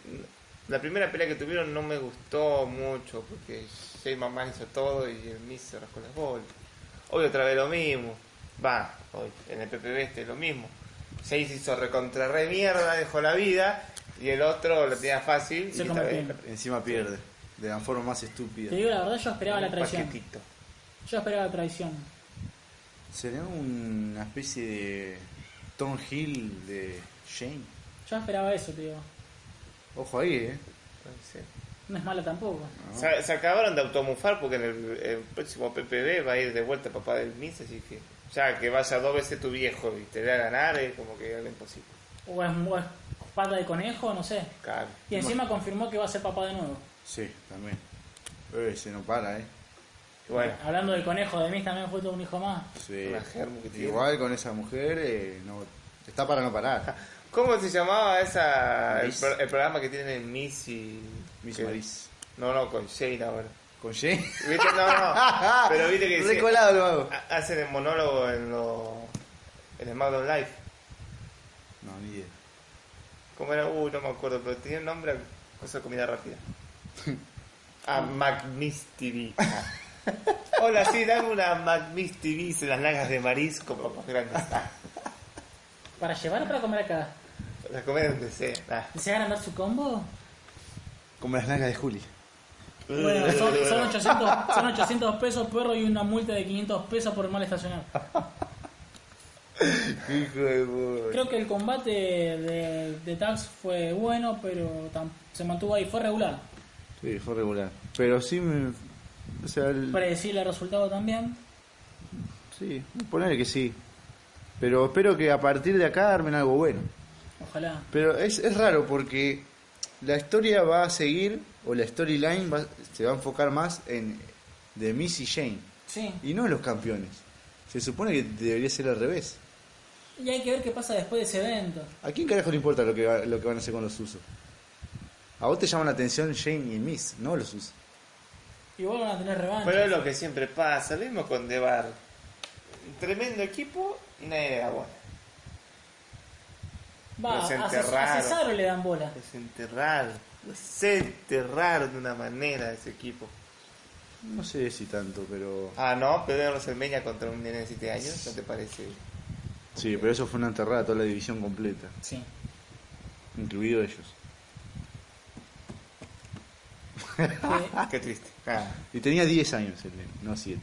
La primera pelea que tuvieron no me gustó mucho porque Jay Mamá hizo todo y el Miz se rascó las bolas. Hoy otra vez lo mismo. Va, hoy en el PPV este lo mismo. Jay se hizo recontra re mierda, dejó la vida y el otro lo tenía fácil Se y esta vez Encima pierde. De la forma más estúpida. Te digo la verdad, yo esperaba la traición. paquetito. Yo esperaba la traición. Sería una especie de Tom Hill de Shane. Yo esperaba eso, te digo. Ojo ahí, eh. Puede ser. No es mala tampoco. No. Se, se acabaron de automufar porque en el, el próximo PPV va a ir de vuelta el papá del Miz, así que ya que vaya dos veces tu viejo y te dé a ganar es como que algo imposible. O es, o es pata de conejo, no sé. Claro. Y encima confirmó que va a ser papá de nuevo. Sí, también. Eh, se no para, eh. Bueno, Hablando del conejo, de mí también fue todo un hijo más. Sí. Una germu que tiene. Igual con esa mujer, eh, no, está para no parar. ¿Cómo se llamaba esa el programa que tienen Miss y Miss que- Maris. No, no, con Shane ahora. ¿Con Shane? ¿Viste? No, no. Pero viste que dice- Recolado lo hago. ha- hacen el monólogo en lo en SmackDown Live. No, ni idea. ¿Cómo era? Uh, no me acuerdo, pero tenía un nombre a cosa de comida rápida. Ah, McMiss TV. Hola, sí, dame una McMiss TV en las lagas de marisco, grandes. Ah, ¿Para llevar o para comer acá? la comida donde sea. Ah. ¿Desean andar su combo? Como las nalgas de Juli. Bueno, son, son 800, son 800 pesos perro y una multa de 500 pesos por mal estacionar. Hijo de puta. Creo que el combate de, de Tax fue bueno, pero tam- se mantuvo ahí, fue regular. Sí, fue regular. Pero sí me. O sea, el- Predecible el resultado también. sí, ponerle que sí. Pero espero que a partir de acá armen algo bueno. Ojalá. Pero es, es raro porque la historia va a seguir, o la storyline va- se va a enfocar más en de Miss y Jane, Sí. y no en los campeones. Se supone que debería ser al revés. Y hay que ver qué pasa después de ese evento. ¿A quién carajo le importa lo que, va- lo que van a hacer con los usos? A vos te llaman la atención Jane y Miss, no los usos. Igual van a tener revancha. Pero es lo que siempre pasa, lo mismo con Debar. Tremendo equipo y nadie da bola. Va, Los a. Cesaro le dan bola. Es enterrar, se enterraron de una manera ese equipo. No sé si tanto, pero... Ah, no, pero WrestleMania contra un nene de 7 años, ¿no te parece? Sí, pero eso fue una enterrada toda la división completa, Sí. incluido ellos. Qué triste. Ah, Y tenía 10 años el nene, no 7.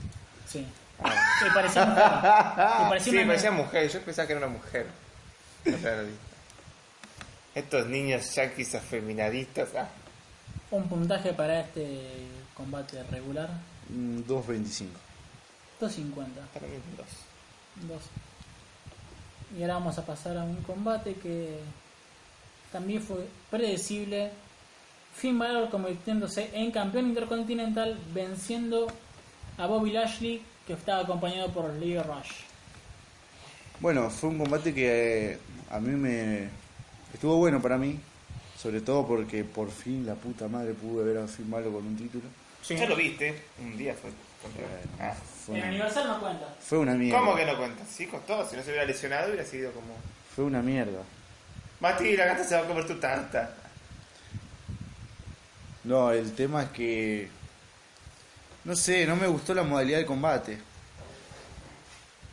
sí. ah. Que parecía mujer. Que parecía Sí, una- parecía mujer, yo pensaba que era una mujer. Lo vi. Estos niños yanquis afeminadistas, ah, Un puntaje para este combate regular. Mm, 2.25. 250. para mí es dos. Dos. Y ahora vamos a pasar a un combate que también fue predecible. Finn Balor convirtiéndose en campeón intercontinental venciendo a Bobby Lashley que estaba acompañado por Leo Rush. Bueno, fue un combate que eh, a mí me... Estuvo bueno para mí, sobre todo porque por fin la puta madre pude ver a Balor con un título. Sí. Ya lo viste, un día fue. Bueno, Ah. fue, El una, aniversario no cuenta. fue una mierda. ¿Cómo que no cuenta? Sí, costó. Si no se hubiera lesionado, hubiera sido como. Fue una mierda. Mati, la gata se va a comer tu tarta. No, el tema es que. No sé, no me gustó la modalidad de combate.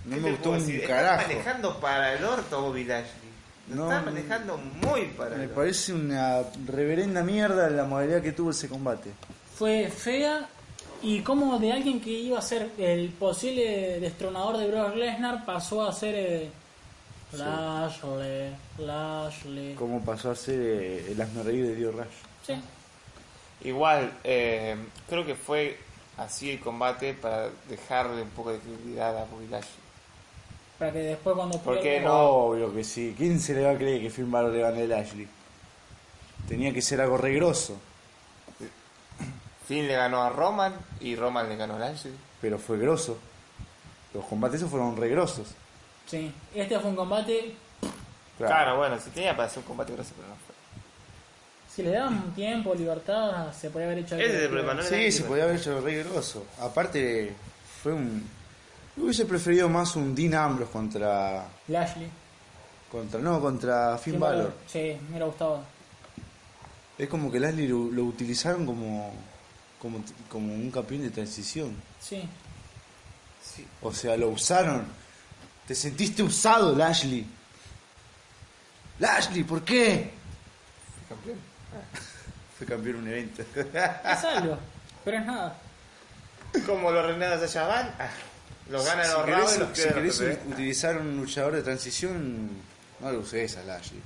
No ¿Qué me gustó un decir? carajo. Está manejando para el orto Bobby Lashley. No, está manejando muy para Me parece una reverenda mierda la modalidad que tuvo ese combate. Fue fea y como de alguien que iba a ser el posible destronador de Brock Lesnar pasó a ser eh, Lashley, Lashley. Como pasó a ser eh, el asno reír de Dio Rush. Sí. Igual, eh, creo que fue así el combate para dejarle un poco de credibilidad a Bobby Lashley. Para que después cuando ¿Por qué no? Obvio que sí. ¿Quién se le va a creer que Finn Balor le gane a Lashley? Tenía que ser algo regroso, Finn le ganó a Roman y Roman le ganó a Lashley. pero fue grosso. Los combates esos fueron regrosos. Sí, este fue un combate. Claro. bueno, si tenía para hacer un combate grosso, pero no fue. Si le daban tiempo, libertad, se podría haber hecho algo Ese es el problema, ¿no? Sí, se podía haber hecho re grosso. Aparte, fue un. Yo Hubiese preferido más un Dean Ambrose contra. Lashley. contra no, contra Finn, Finn Balor. Balor. Sí, me hubiera gustado. Es como que Lashley lo, lo utilizaron como, como. como un campeón de transición. Sí. Sí. O sea, lo usaron. Te sentiste usado, Lashley. Lashley, ¿por qué? Campeón. Fue campeón en un evento. Es algo, pero es nada. Como los reinados de Shaban, ah, los ganan si los querés, y los si querés los utilizar un luchador de transición, no lo uses a Lashley.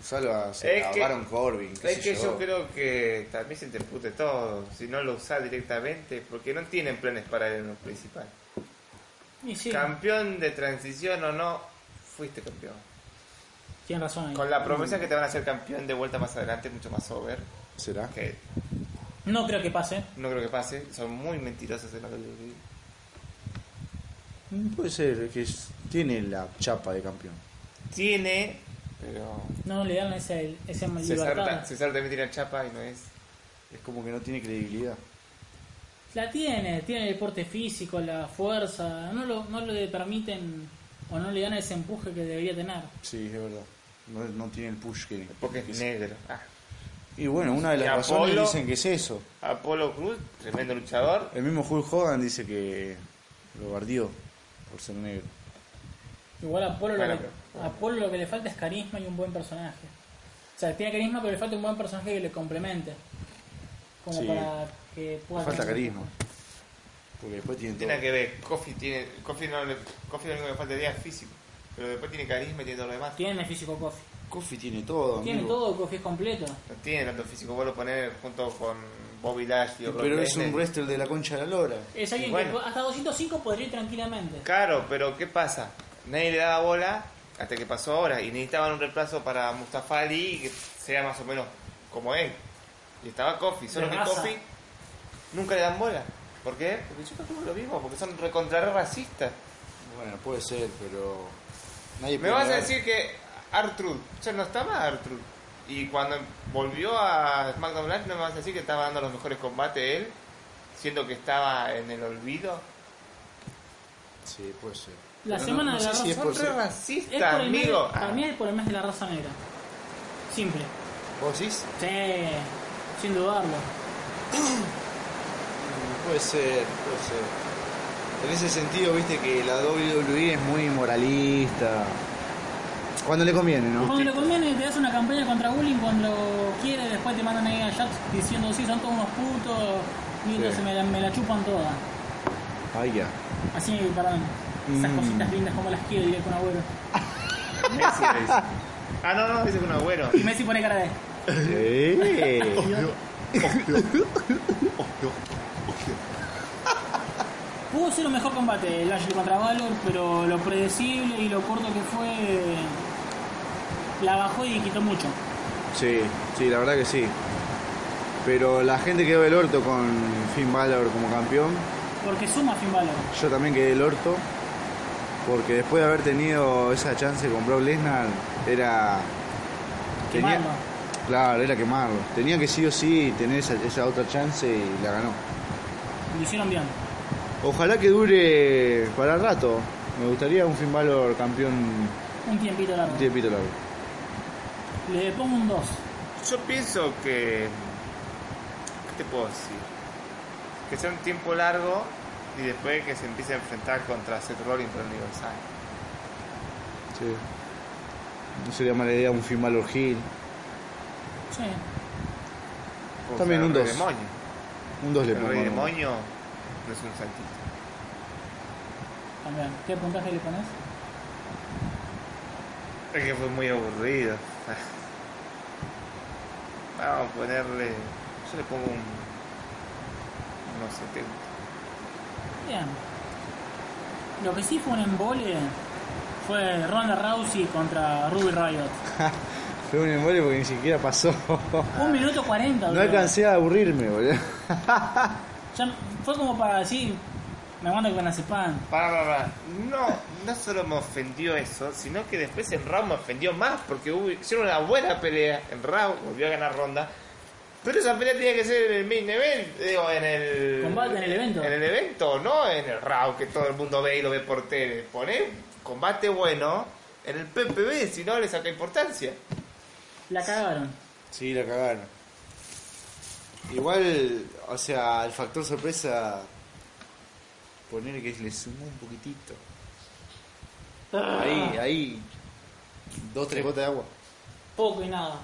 Usalo a, Es a que- Baron Corbin. Es que yo creo que también se interpute todo. Si no lo usás directamente, porque no tienen planes para él en lo principal. Y sí, Campeón de transición o no, fuiste campeón. tienen razón ahí. Con la promesa que te van a hacer campeón de vuelta más adelante, mucho más over. ¿Será? Que No creo que pase. no creo que pase. Son muy mentirosos en digo. Mm, Puede ser, es que es- tiene la chapa de campeón. Tiene, pero. No le dan ese, ese César, libertad. César también tiene chapa y no es. Es como que no tiene credibilidad. La tiene, tiene el porte físico, la fuerza. No, lo, no le permiten o no le dan ese empuje que debería tener. Sí, es verdad. No, no tiene el push que... Porque que es negro. Ah. Y bueno, una de Y las razones Apolo- dicen que es eso. Apolo Cruz, tremendo luchador. El mismo Hulk Hogan dice que lo guardió por ser negro. Igual a Apolo, Bueno, lo, que, pero- a Apolo lo que le falta es carisma y un buen personaje. O sea, tiene carisma, pero le falta un buen personaje que le complemente. Como Sí. para que pueda. Falta tener- carisma. Porque después tiene todo. Tiene que ver, Kofi tiene. Kofi no le. Kofi lo único que le falta es físico. Pero después tiene carisma y tiene todo lo demás. Tiene el físico Kofi. Kofi tiene todo. Tiene amigo. todo, Kofi es completo. No tiene tanto físico. Vos lo poner junto con Bobby Lashley o Brock Pero es un wrestler de la concha de la lora. Es alguien bueno. que hasta 205 podría ir tranquilamente. Claro, pero ¿qué pasa? Nadie le daba bola hasta que pasó ahora. Y necesitaban un reemplazo para Mustafa Ali que sea más o menos como él. Y estaba Kofi. Solo que. Kofi nunca le dan bola. ¿Por qué? Porque yo tampoco lo mismo. Porque son recontra racistas. Bueno, puede ser, pero. Nadie Me puede vas a decir que Artrude, ya no estaba Artrude. Y cuando volvió a SmackDown Live, no me vas a decir que estaba dando los mejores combates él, siendo que estaba en el olvido. Sí, puede ser. La Pero semana no, no de la sé si es raza- por Es el mes amigo. para mí es por el mes de la raza negra. Simple. ¿Vos decís? Sí, sin dudarlo. Puede ser, puede ser. En ese sentido, viste que la WWE es muy moralista. Cuando le conviene, ¿no? Cuando le conviene te das una campaña contra bullying, cuando quiere después te mandan ahí a Jax diciendo sí, son todos unos putos y entonces me, la, me la chupan todas. Ay, ya. Así, perdón. Esas Mm. cositas lindas como las quiero, diría con abuelo. Messi le dice. Ah, no, no, dice que un agüero. Y Messi pone cara de. Eh. Pudo ser un mejor combate el Lashley contra Valor, pero lo predecible y lo corto que fue. La bajó y quitó mucho. Sí, sí, la verdad que sí. Pero la gente quedó del orto con Finn Balor como campeón. Porque suma Finn Balor. Yo también quedé del orto. Porque después de haber tenido esa chance con Brock Lesnar, era. Quemarlo. Claro, era quemarlo. Tenía que sí o sí tener esa, esa otra chance y la ganó. Lo hicieron bien. Ojalá que dure para rato. Me gustaría un Finn Balor campeón Un tiempito largo. un tiempito largo. Le pongo un 2. Yo pienso que. ¿Qué te puedo decir? Que sea un tiempo largo y después que se empiece a enfrentar contra Seth Rollins por el Universal. Sí. No sería mala idea un Finn Balor Hill. Sí. O También sea, un el Rey dos. Demonio. Un 2 le El pongo. ¿no? Demonio no es un saltito. También. ¿Qué puntaje le pones? Es que fue muy aburrido. Vamos a ponerle. Yo le pongo un. unos 70. Bien. Lo que sí fue un embole fue Ronda Rousey contra Ruby Riot. Fue un embole porque ni siquiera pasó. Un minuto 40. No duró. alcancé a aburrirme, boludo. Ya fue como para decir, me mando que van a pan. Para, para, para. No, no solo me ofendió eso, sino que después en Raw me ofendió más porque hubo, hicieron una buena pelea en Raw, volvió a ganar ronda. Pero esa pelea tenía que ser en el main event, digo, en el. Combate, en el evento. En el evento, no en el Raw que todo el mundo ve y lo ve por tele. Poner combate bueno en el PPV, si no le saca importancia. La cagaron. Sí, la cagaron. Igual, o sea, el factor sorpresa. Poner que le sumó un poquitito. Ahí, ahí. Dos, tres gotas de agua. Poco y nada.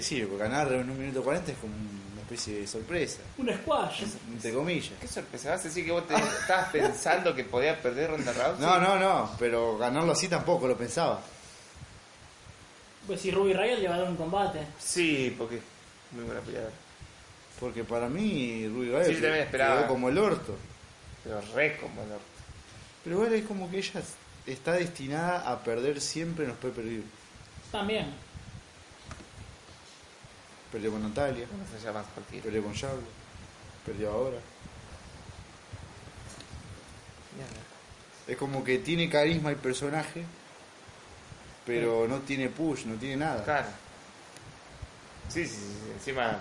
Sí, porque ganar en un minuto 40 es como una especie de sorpresa. Un squash. Entre comillas. ¿Qué sorpresa? ¿Vas a decir que vos te estabas pensando que podía perder Ronda Rousey? No, no, no, pero ganarlo así tampoco lo pensaba. Pues si Ruby Riot le va a dar un combate. Sí, porque es muy buena peleadora. Porque para mí, Ruby Riot Sí, quedó como el orto. Pero re como el orto. Pero igual es como que ella está destinada a perder siempre en los pay per view También. Perdió con Natalia, No se llama cualquiera. perdió con Charlo, perdió ahora. Mierda. Es como que tiene carisma y personaje, pero no tiene push, no tiene nada. Claro. Sí, sí, sí, encima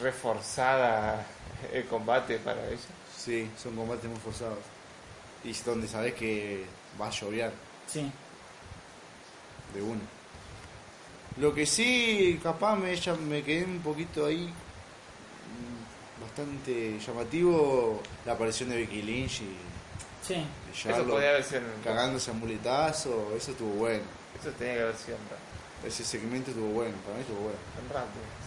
reforzada el combate para ella. Sí, son combates muy forzados. Y es donde sabes que va a llover Sí. de uno. Lo que sí, capaz me, ya me quedé un poquito ahí, mm, bastante llamativo, la aparición de Becky Lynch y Sí. de Eso podría haber sido en cagándose a muletazo, eso estuvo bueno. Eso tenía que haber sido en. Ese segmento estuvo bueno, para mí estuvo bueno. En le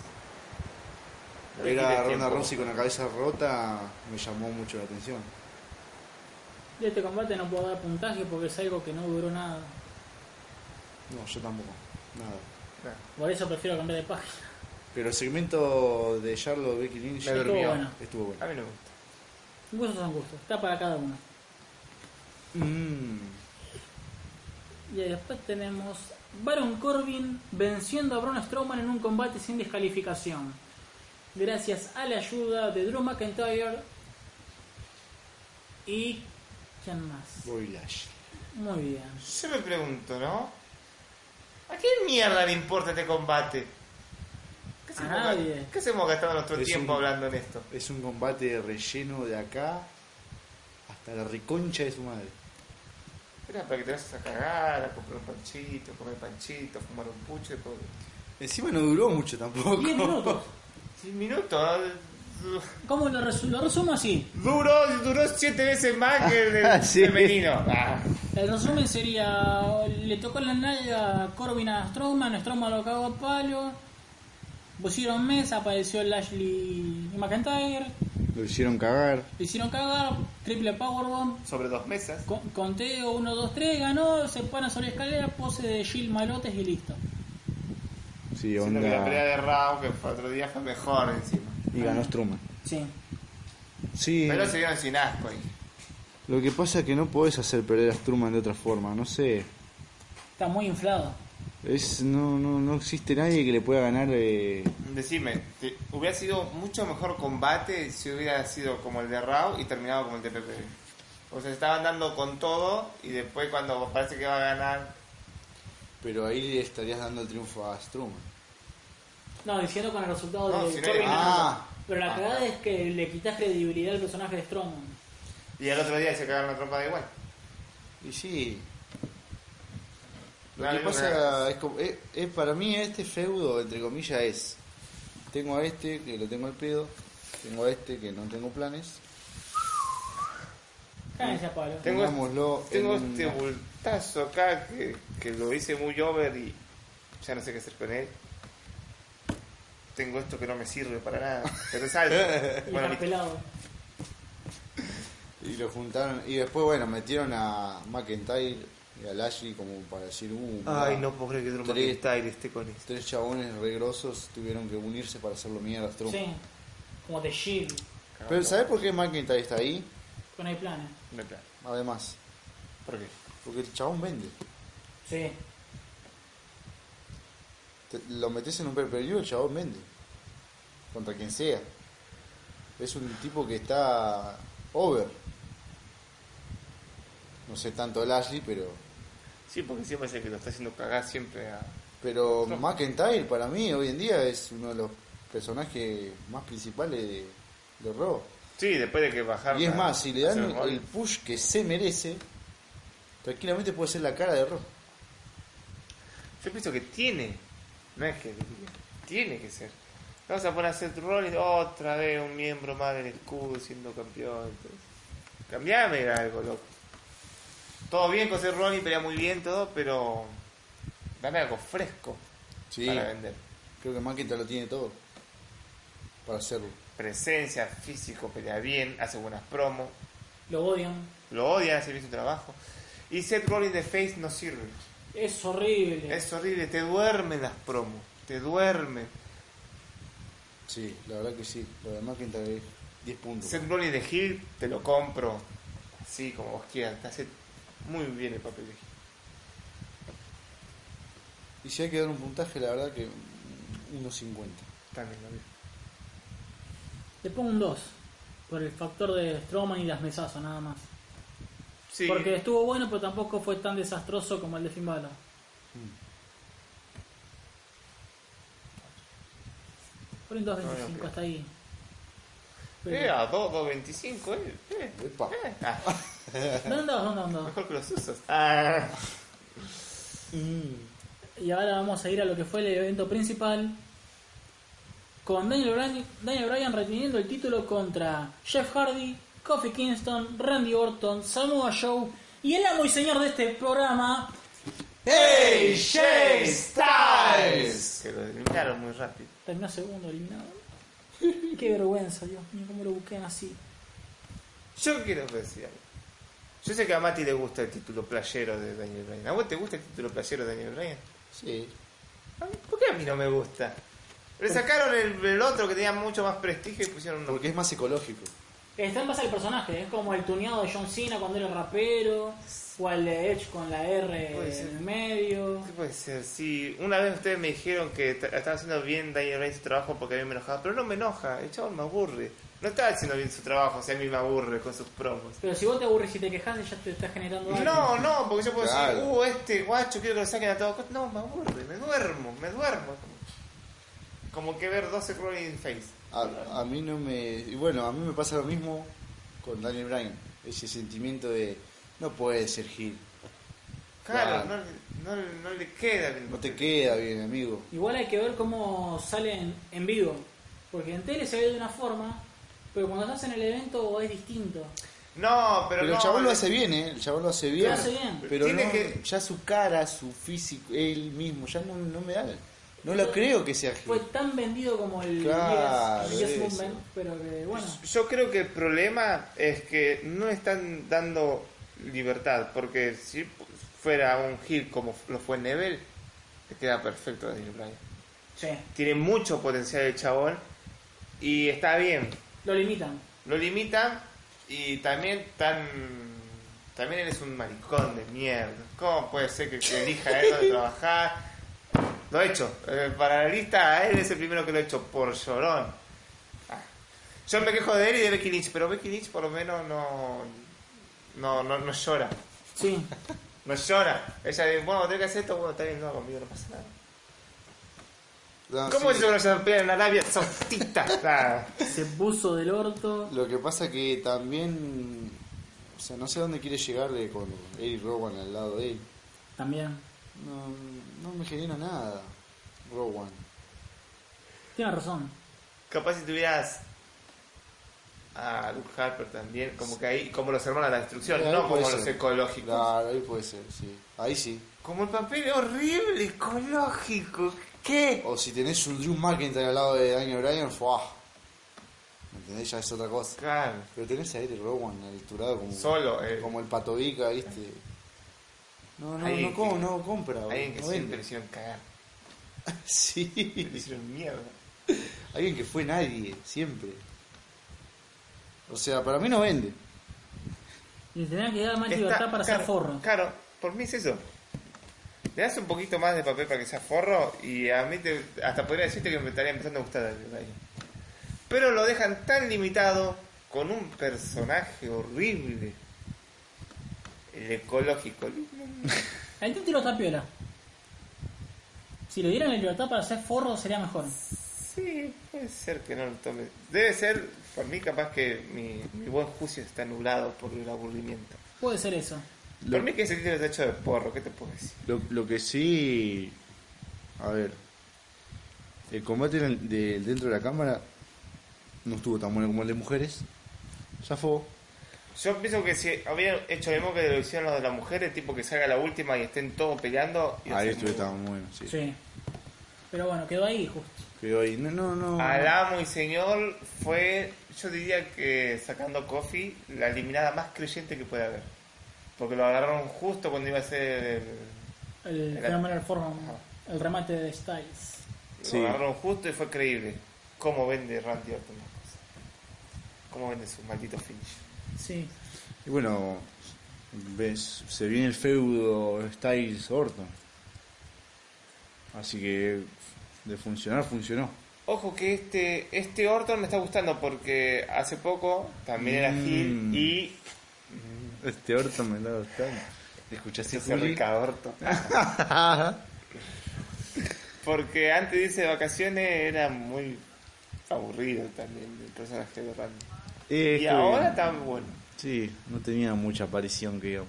Ver a Ronda. Rousey con la cabeza rota me llamó mucho la atención. De este combate no puedo dar puntaje porque es algo que no duró nada. No, yo tampoco, nada. Claro. Por eso prefiero cambiar de página. Pero el segmento de Charlotte Becky Lynch Estuvo bueno. estuvo bueno. A mí no me gusta. Gustos son gustos. Está para cada uno. Mm, Y después tenemos Baron Corbin venciendo a Braun Strowman en un combate sin descalificación. Gracias a la ayuda de Drew McIntyre y... ¿Quién más? Bobby Lashley. Muy bien. Yo me pregunto, ¿no? ¿A qué mierda le importa este combate? ¿Qué A hacemos, nadie. ¿Qué hacemos gastando nuestro Es tiempo un- hablando en esto? Es un combate de relleno de acá hasta la reconcha de su madre. Era para que te vayas a cagar, a comprar un panchito, comer panchito, fumar un pucho y todo. Encima no duró mucho tampoco. 10 minutos. 10 minutos. ¿Cómo lo, resu- lo resumo así? Duró, duró siete veces más que el Sí. femenino. Ah. El resumen sería, le tocó la nalga a Corbin a Strowman, Strowman lo cagó a palo, pusieron mesa, apareció Lashley y McIntyre, Lo hicieron cagar. le hicieron cagar, triple powerbomb, Sobre dos mesas. con- conteo 1, 2, 3, ganó, se paran sobre escalera, pose de Jill Malotes y listo. Sí, Siendo que la pelea onda. de Raw, que fue otro día, fue mejor encima. Y ganó Strowman. Sí. Sí. Pero se dieron sin asco ahí. Lo que pasa es que no podés hacer perder a Strowman de otra forma. No sé. Está muy inflado. Es, no, no, no existe nadie que le pueda ganar. Eh, Decime, te- hubiera sido mucho mejor combate si hubiera sido como el de Raw y terminado como el de PPV. O sea, estaban dando con todo y después cuando parece que va a ganar, pero ahí le estarías dando el triunfo a Strowman. No, diciendo con el resultado No, de si no Corbin. era- Ah, Pero la Ah, cagada claro. es que le quitas credibilidad al personaje de Strowman. Y al otro día se cagaron la trompa de igual. Y sí. Lo que pasa es, como- es, es para mí este feudo, entre comillas, es. Tengo a este que lo tengo al pedo. Tengo a este que no tengo planes. Cállense a palo. Tengo, este una- bultazo acá que, que lo hice muy over y ya no sé qué hacer con él. Tengo esto que no me sirve para nada. Pero es alto. Y bueno, mi- pelado. Y lo juntaron. Y después, bueno, metieron a McIntyre y a Lashley como para decir, uh, Ay, mirá, no puedo creer que Drew Tres. McIntyre esté con esto. Tres chabones regrosos tuvieron que unirse para hacerlo mierda. a Strowman. Sí. Como The Shield. Pero ¿sabes por qué McIntyre está ahí? Con hay planes. No hay plan. Además, ¿Por qué? porque el chabón vende. Sí. Te- lo metes en un pay per view, el chabón vende. Contra quien sea. Es un tipo que está over. No sé tanto el Ashley, pero. Sí, porque siempre es el que lo está haciendo cagar siempre a... Pero No. McIntyre para mí hoy en día es uno de los personajes más principales de, de Raw. Sí, después de que bajaron... Y es más, si le dan el push que se merece, tranquilamente puede ser la cara de Raw. Yo pienso que tiene, no es que debería, tiene que ser. Vamos a poner a Seth Rollins otra vez un miembro más del escudo siendo campeón. entonces. Cambiame algo, loco. Todo bien con Seth Rollins, pelea muy bien todo, pero dame algo fresco Sí, para vender. creo que McIntyre lo tiene todo para hacerlo. Presencia, físico, pelea bien, hace buenas promos, Lo odian. lo odian, hace bien su trabajo. Y Seth Rollins de Face no sirve. Es horrible. Es horrible, te duermen las promos, te duermen. Sí, la verdad que sí. Lo de McIntyre es 10 puntos. Seth Rollins de Hill te lo compro así como vos quieras, te hace muy bien el papel de Hill. Y si hay que dar un puntaje, la verdad que 1.50. También lo vi. Le pongo un 2. Por el factor de Strowman y las mesazos, nada más. Sí, Porque estuvo bueno, pero tampoco fue tan desastroso como el de Finn Balor. Por un 2.25 Bueno, ok. hasta ahí. Pero- eh, a 2, 2.25, eh, eh, Epa. eh. Ah, ¿Dónde andabas? mejor que los usos. Ah, Y ahora vamos a ir a lo que fue el evento principal. Con Daniel Bryan, Daniel Bryan reteniendo el título contra Jeff Hardy, Kofi Kingston, Randy Orton, Samoa Joe y el amo y señor de este programa, ¡Hey, Jay Styles! que lo eliminaron muy rápido. terminó segundo eliminado. Qué vergüenza, Dios mío, cómo lo busquen así. Yo quiero decir algo. Yo sé que a Mati le gusta el título playero de Daniel Bryan. ¿A vos te gusta el título playero de Daniel Bryan? Sí. ¿Por qué a mí no me gusta? Le sacaron el, el otro que tenía mucho más prestigio y pusieron uno. Porque es más psicológico. Está en base al personaje, es como el tuneado de John Cena cuando era rapero, o el de Edge con la R ser. en el medio. ¿Qué puede ser? Sí, una vez ustedes me dijeron que estaba haciendo bien Daniel Bryan su trabajo porque a mí me enojaba, pero no me enoja, el chabón me aburre. No estaba haciendo bien su trabajo, o sea, a mí me aburre con sus promos. Pero si vos te aburres y te quejas, ya te está generando algo. No, no, porque yo puedo decir, uh, este guacho quiero que lo saquen a todo costo. No, me aburre, me duermo, me duermo. Como, que ver 12 Rolling Face. A, a mí no me. Y bueno, a mí me pasa lo mismo con Daniel Bryan. Ese sentimiento de. No puede ser Gil. Claro, Claro. No, no, no le queda bien. No te queda bien, amigo. Igual hay que ver cómo salen en vivo. Porque en tele se ve de una forma, pero cuando estás en el evento es distinto. No, pero, Pero, no, el chabón lo hace bien, ¿eh? El chabón lo hace bien. Lo hace bien. Pero Tiene no, que- ya su cara, su físico, él mismo, ya no, no me da. No lo creo que sea. Fue tan vendido como el Claro, Yes, el Yes eso. Movement, pero que bueno. Yo creo que el problema es que no están dando libertad, porque si fuera un heel como lo fue Neville, le queda perfecto Daniel Bryan. Sí, Tiene mucho potencial el chabón y está bien. lo limitan. Lo limitan y también tan también eres un maricón de mierda. ¿Cómo puede ser que, que elija él donde trabajar? Lo he hecho. Eh, para la lista, él es el primero que lo he hecho por llorón. Ah. Yo me quejo de él y de Becky Lynch, pero Becky Lynch por lo menos no no, no, no llora. Sí, No llora. Ella dice, bueno, tengo que hacer esto, bueno, está bien, no, conmigo no pasa nada. No, ¿Cómo sí. eso no se pelean en Arabia Saudita? Se puso del orto. Lo que pasa que también. O sea, no sé dónde quiere llegarle con Eric Rowan al lado de él. También. No, no me genera nada. Rowan. Tiene razón. capaz si tuvieras a Luke Harper también, como que ahí, como los hermanos de la destrucción, Ahí no como los ser. ecológicos. Claro, ahí puede ser, sí. Ahí sí. Como el papel horrible, ecológico. ¿Qué? O si tenés un Drew McIntyre al lado de Daniel Bryan, ¡fuah! ¿Me entendés? Ya es otra cosa. Claro. Pero tenés a Eric Rowan alturado como, Solo, eh. como el patovica, ¿viste? No, no, no, com- que- no compra. boludo, Alguien que no siempre vende. le hicieron cagar. Sí. Le hicieron mierda. Alguien que fue nadie, siempre. O sea, para mí no vende. Y tenía que dar más Está- libertad para claro, hacer forro. Claro, por mí es eso. Le das un poquito más de papel para que sea forro y a mí te- hasta podría decirte que me estaría empezando a gustar. Pero lo dejan tan limitado con un personaje horrible. El ecológico. El título está piola. Si le dieran la libertad para hacer forro sería mejor. Sí, puede ser que no lo tome. Debe ser, por mí capaz que mi, mi buen juicio está nublado por el aburrimiento. Puede ser eso. Por mí que ese título está hecho de porro, ¿qué te puedo decir? Lo, lo que sí. A ver. El combate de- dentro de la cámara no estuvo tan bueno como el de mujeres. Zafó. Yo pienso que si habían hecho lo mismo que lo hicieron los de las mujeres, tipo que salga la última y estén todos peleando. a Ahí estuvo, muy estaba muy bueno, sí. Sí. Pero bueno, quedó ahí justo. Quedó ahí. No, no, no. Al amo y señor fue, yo diría que sacando Coffee, la eliminada más creyente que puede haber. Porque lo agarraron justo cuando iba a ser el, El fenómeno del forro, el remate de Styles. Sí. Lo agarraron justo y fue creíble. ¿Cómo vende Randy Orton las cosas? ¿Cómo vende su maldito finish? Sí. Y bueno, ves, se viene el feudo Styles Orton. Así que de funcionar, funcionó. Ojo que este este Orton me está gustando porque hace poco también era Mm. Hill y Este Orton me está gustando. ¿Escuchaste, ese rica Orton. Porque antes de irse de vacaciones era muy aburrido también el personaje de Randy. Eh, Y ahora está bueno. Sí, no tenía mucha aparición que.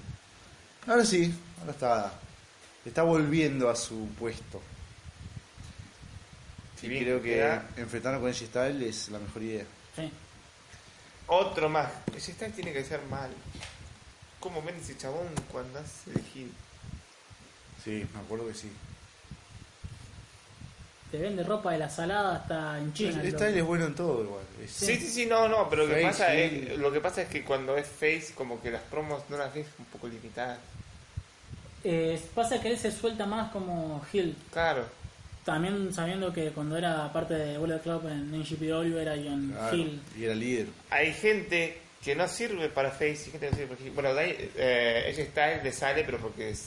Ahora sí, ahora está, está volviendo a su puesto. Y bien creo que enfrentarnos con ese Styles es la mejor idea. Sí. otro más. Ese Styles tiene que ser mal. ¿Cómo vende ese chabón cuando hace de Hill? Sí, me acuerdo que sí. Te vende ropa de la salada hasta en China. el Styles loco. es bueno en todo igual. Es- Sí, sí, sí, no, no, pero lo que, Face, pasa sí. es, lo que pasa es que cuando es face, como que las promos no las ves un poco limitadas. Eh, pasa que él se suelta más como Hill. Claro. También sabiendo que cuando era parte de Bullet Club en NGPW era John Claro, Hill. y era líder. Hay gente que no sirve para face y gente que no sirve para Hill. Bueno, eh, ese Styles le sale, pero porque es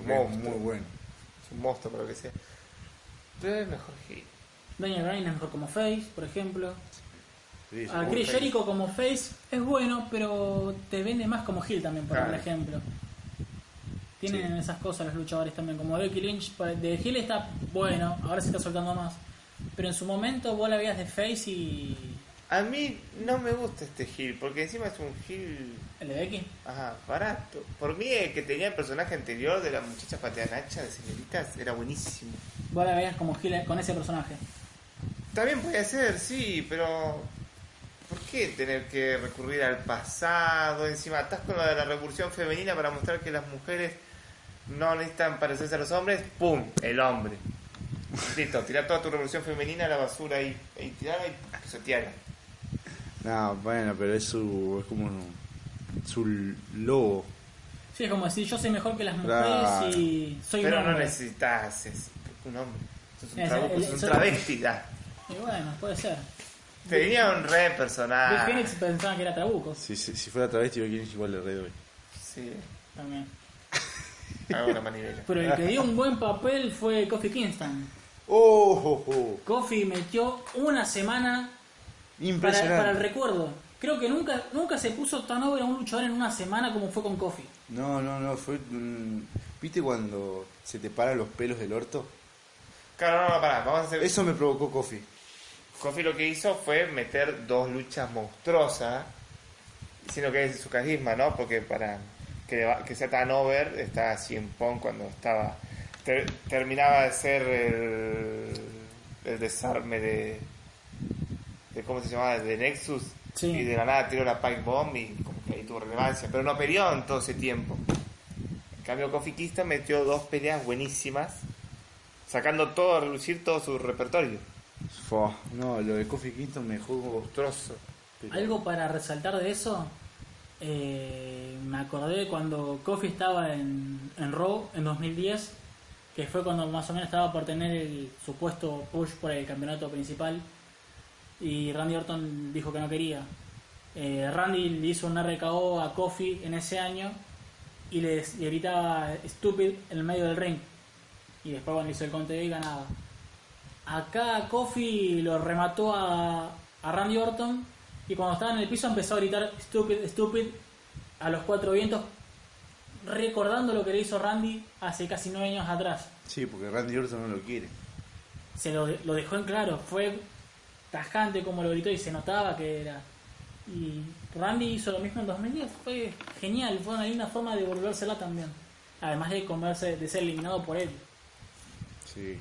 un Muy, monstruo. muy bueno. Es un monstruo, para lo que sea. Es mejor Hill. Daniel Bryan es mejor como Face, por ejemplo. Sí, A muy Chris face. Jericho como Face es bueno, pero te vende más como Hill también, por Claro. ejemplo. Tienen Sí. esas cosas los luchadores también. Como Becky Lynch de Hill está bueno, ahora se está soltando más. Pero en su momento vos la veías de Face y. A mí no me gusta este Hill, porque encima es un Hill ¿El de Becky? Ajá, barato. Por mí el que tenía el personaje anterior de la muchacha pateanacha de señoritas era buenísimo. Vos la veías como Hill con ese personaje. También puede ser, sí, pero ¿por qué tener que recurrir al pasado? Encima estás con lo de la revolución femenina para mostrar que las mujeres no necesitan parecerse a los hombres. ¡Pum! El hombre. Listo, tirar toda tu revolución femenina a la basura y, y tirarla y pisotearla. No, bueno, pero es su. es como un- su logo. Sí, es como decir, yo soy mejor que las mujeres Claro. y soy Pero un no necesitas es un hombre. Sos un, Es- trabuco, el- sos un travesti. ya. Y bueno, puede ser. Tenía un re Bill personaje. Phoenix pensaba que era Trabuco. Si, si, si fuera travesti, Becky Lynch igual le re doy. Sí, También. hago una manivela. Pero el que dio un buen papel fue Kofi Kingston. ¡Oh! oh, oh. Kofi metió una semana Impresionante. para el recuerdo. Creo que nunca nunca se puso tan over a un luchador en una semana como fue con Kofi. No, no, no, fue. un- ¿Viste cuando se te paran los pelos del orto? Claro, no, no, pará, vamos a hacer... Eso me provocó Kofi. Kofi lo que hizo fue meter dos luchas monstruosas, sino que es su carisma, ¿no? Porque para que, sea tan over, está CM Punk cuando estaba... ter- terminaba de ser el, el desarme de, de... ¿Cómo se llamaba? De Nexus. Sí. Y de la nada tiró la Pike Bomb y como que ahí tuvo relevancia. Pero no peleó en todo ese tiempo. En cambio, Kofi Kingston metió dos peleas buenísimas, sacando todo a relucir todo su repertorio. Fua, no, lo de Kofi Kingston me dejó Monstruoso. Algo para resaltar de eso, eh, me acordé cuando Kofi estaba en, en Raw en 2010, que fue cuando más o menos estaba por tener el supuesto push por el campeonato principal, y Randy Orton dijo que no quería. Eh, Randy le hizo un RKO a Kofi en ese año y le, le gritaba stupid en el medio del ring. Y después cuando hizo el conteo y ganaba. Acá Kofi lo remató a, a Randy Orton y cuando estaba en el piso empezó a gritar stupid, stupid a los cuatro vientos, recordando lo que le hizo Randy hace casi nueve años atrás. Sí, porque Randy Orton no lo quiere. Se lo, lo dejó en claro, fue tajante como lo gritó y se notaba que era. Y Randy hizo lo mismo en 2010, fue genial, fue una linda forma de volvérsela también. Además de comerse, de ser eliminado por él. Sí.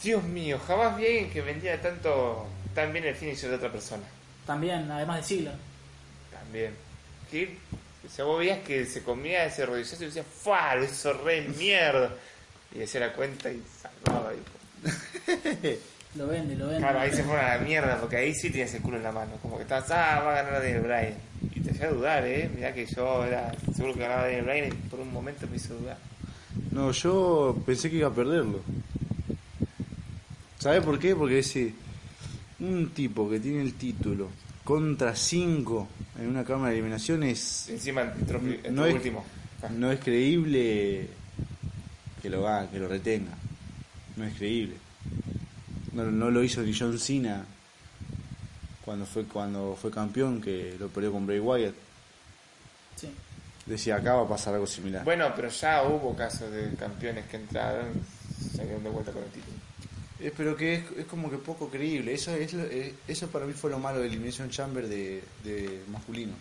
Dios mío, jamás vi a alguien que vendía tanto tan bien el finisher de otra persona. También, además de Ziggler. También. Que, o sea, vos veías que se comía ese rodillazo y decía, ¡fua! Lo hizo re mierda. Y decía la cuenta y salvaba. Y... Lo vende, lo vende. Claro, ahí se fueron a la mierda, porque ahí sí tenías el culo en la mano. Como que estabas, ah, va a ganar Daniel Bryan. Y te hacía dudar, ¿eh? Mirá que yo era seguro que ganaba Daniel Bryan y por un momento me hizo dudar. No, yo pensé que iba a perderlo. ¿Sabes por qué? Porque ese. Un tipo que tiene el título contra 5 en una cámara de eliminación es. Encima entró No es, último. Ah, no es creíble que lo haga, que lo retenga. No es creíble. No, no lo hizo ni John Cena cuando fue cuando fue campeón que lo peleó con Bray Wyatt. Sí. Decía acá va a pasar algo similar. Bueno, pero ya hubo casos de campeones que entraron y salieron de vuelta con el título. Es, pero que es, es como que poco creíble. Eso es lo- eh, eso para mí fue lo malo de Elimination Chamber de, de masculino.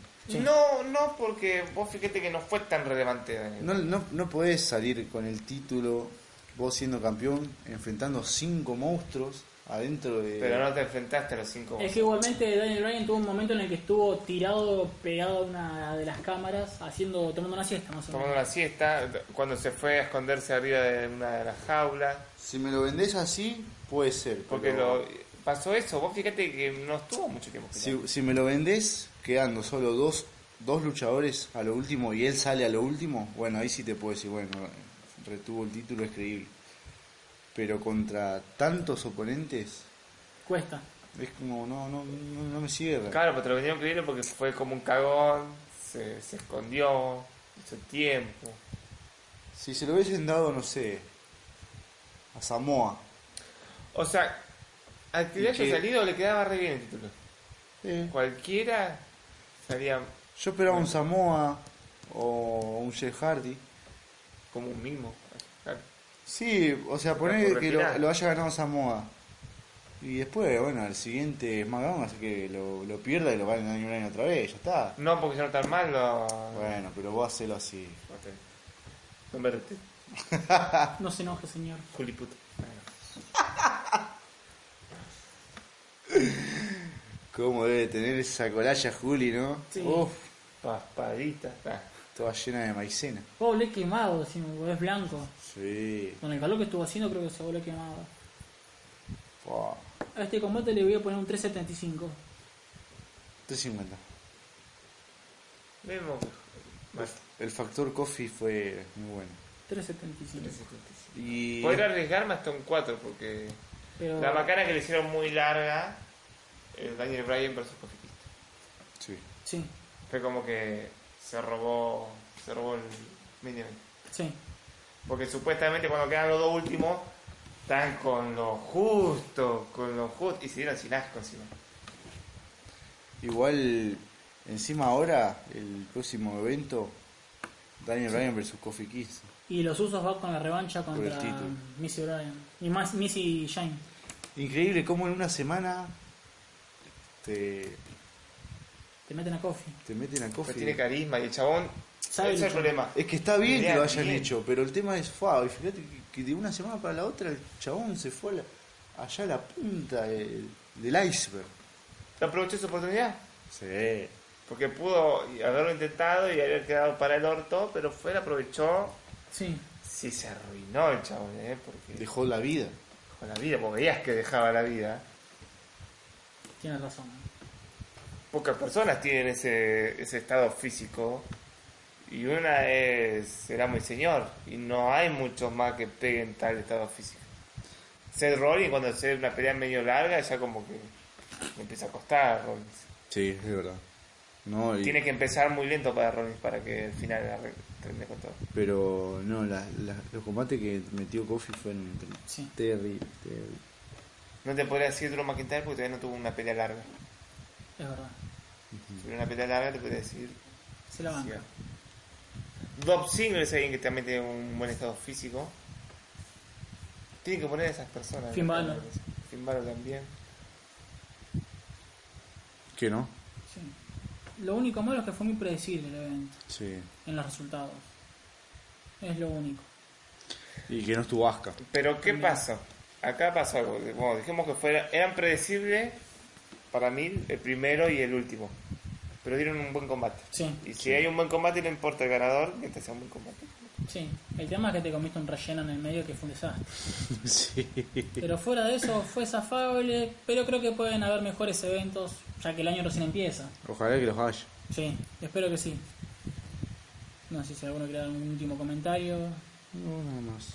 No, no, porque vos fíjate que no fue tan relevante. Daniel. No, no, no podés salir con el título, vos siendo campeón, enfrentando cinco monstruos adentro de... Pero no te enfrentaste a los cinco. Es que igualmente Daniel Bryan tuvo un momento en el que estuvo tirado, pegado a una de las cámaras, haciendo, tomando una siesta más o Tomando una siesta, cuando se fue a esconderse arriba de una de las jaulas. Si me lo vendés así, puede ser. Porque pero lo, pasó eso. Vos fíjate que no estuvo mucho tiempo. si, si me lo vendés quedando solo dos, dos luchadores a lo último y él sale a lo último, bueno, ahí sí te puedo decir, bueno, retuvo el título, es creíble. Pero contra tantos oponentes, Cuesta. es como, no, no, no, no me cierra. Claro, pero te lo vendieron creíble porque fue como un cagón, se, se escondió, hizo tiempo. Si se lo hubiesen dado, no sé, a Samoa. O sea, al que haya salido le quedaba re bien el título. Eh, Cualquiera salía Yo esperaba un Samoa o un Jeff Hardy. Como un mimo. Claro. Sí, o sea, poner que lo, haya ganado Samoa. Y después, bueno, al siguiente SmackDown hace que lo, lo pierda y lo gane Daniel Bryan otra vez, ya está. No, porque ya no tan mal lo... Bueno, pero vos hacelo así. Ok. No me reté. No se enoje, señor. Juli puto. ¿Cómo debe tener esa colalla Juli, no? Sí. Uf, Paspadita. Toda llena de maicena. Oh, le quemado, si no, es blanco. Sí. Con el calor que estuvo haciendo creo que se volvió quemado. Fua, A este combate le voy a poner un 375. 350. Mismo. Más. El factor coffee fue muy bueno. 375. Y Podría arriesgarme hasta un 4 porque Pero la macana que le hicieron muy larga, el Daniel Bryan versus Kofi Kingston. sí. sí, Fue como que se robó, se robó el minion. sí. Porque supuestamente cuando quedan los dos últimos, están con lo justo, con lo justo, y se dieron sin asco encima. Igual, encima ahora, el próximo evento, Daniel Bryan versus Kofi Kingston. Y los usos va con la revancha contra. Missy Bryan. Y más Missy Shane. Increíble cómo en una semana te, Te meten a Coffee. te meten a Pero coffee. tiene carisma y el chabón. Sabe ese es el luchar. problema. Es que está bien que lo hayan bien. hecho, pero el tema es fao. Y fíjate que, de una semana para la otra el chabón se fue a la- allá a la punta del, del iceberg. ¿Aprovechó su oportunidad? Sí. Porque pudo haberlo intentado y haber quedado para el orto, pero fue, la aprovechó. Sí. Sí, se arruinó el chabón, ¿eh? Porque Dejó la vida. con la vida, porque veías que dejaba la vida. Tienes razón. Pocas personas tienen ese, ese estado físico. Y una es será muy señor. Y no hay muchos más que peguen tal estado físico. Seth Rollins, cuando hace una pelea medio larga, ya como que le empieza a costar Rollins. Sí, es verdad. No, y- Tiene que empezar muy lento para Rollins para que al final termine con todo. Pero no, la- la- los combates que metió Kofi fueron Sí. terribles. terribles. No te podría decir Drew McIntyre porque todavía no tuvo una pelea larga. Es verdad. Si una pelea larga te podría decir. Se la banca. Bob Ziggler es alguien que también tiene un buen estado físico. Tiene que poner a esas personas. Finn. Balor. Finn Balor también. ¿Qué no? Sí. Lo único malo es que fue muy predecible el evento Sí. en los resultados. Es lo único. Y que no estuvo Asuka. Pero ¿qué pasa? Acá pasó algo. Bueno, dijimos que fuera, eran predecibles para mí el primero y el último. Pero dieron un buen combate. Sí, Y si hay un buen combate, no importa el ganador, mientras sea un buen combate. sí. El tema es que te comiste un relleno en el medio que fue un desastre. sí. Pero fuera de eso fue zafable, pero creo que pueden haber mejores eventos, ya que el año recién empieza. Ojalá que los haya. Sí, espero que sí. No sé si alguno quiere dar algún último comentario. No, nada más.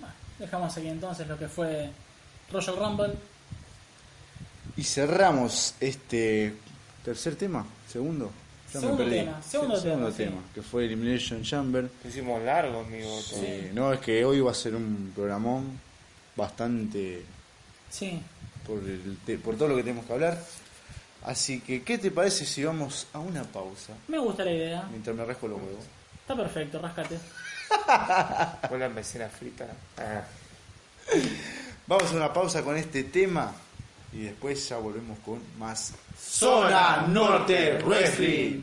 Bueno, dejamos aquí entonces lo que fue Royal Rumble. Y cerramos este tercer tema, segundo. Ya Segundo me perdí. tema, segundo tema, tema, que fue Elimination Chamber. Lo hicimos largo, amigo. Sí, no, es que hoy va a ser un programón bastante Sí, por, el te- por todo lo que tenemos que hablar. Así que, ¿qué te parece si vamos a una pausa? me gusta la idea. Mientras me rasco los huevos. Está perfecto, rascate. Con la mecena frita. Ah. Vamos a una pausa con este tema y después ya volvemos con más Zona Norte Wrestling.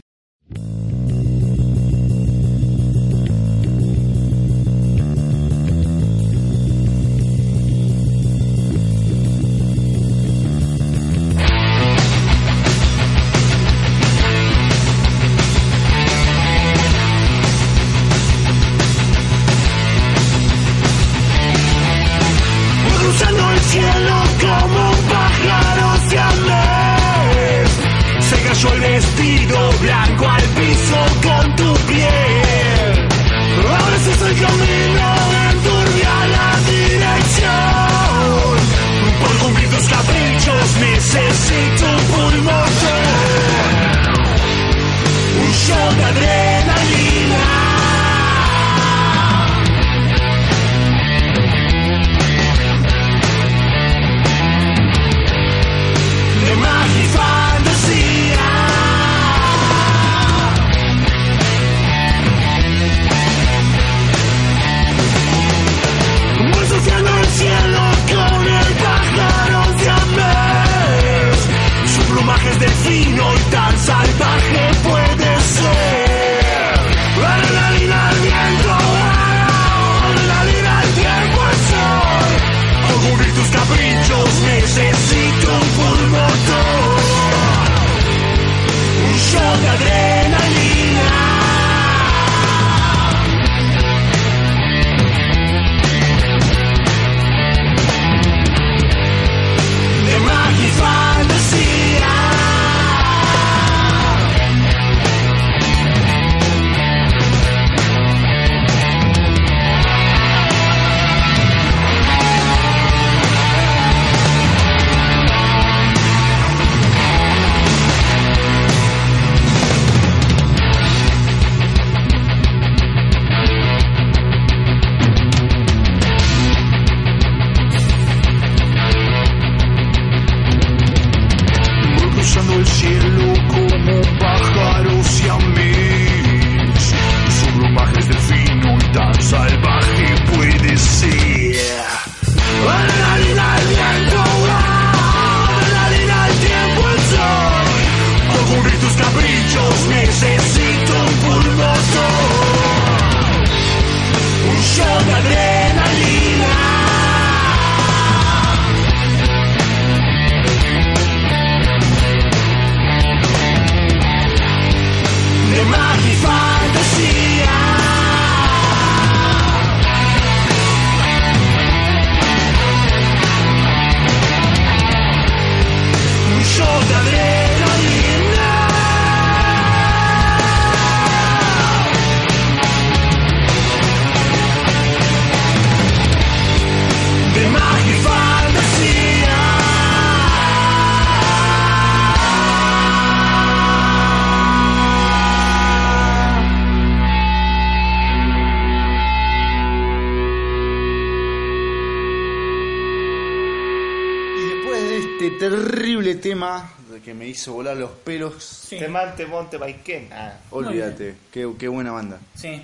Tema que me hizo volar los pelos. Sí, Temante Monte Baiken. Ah, Olvídate, qué, qué buena banda. sí.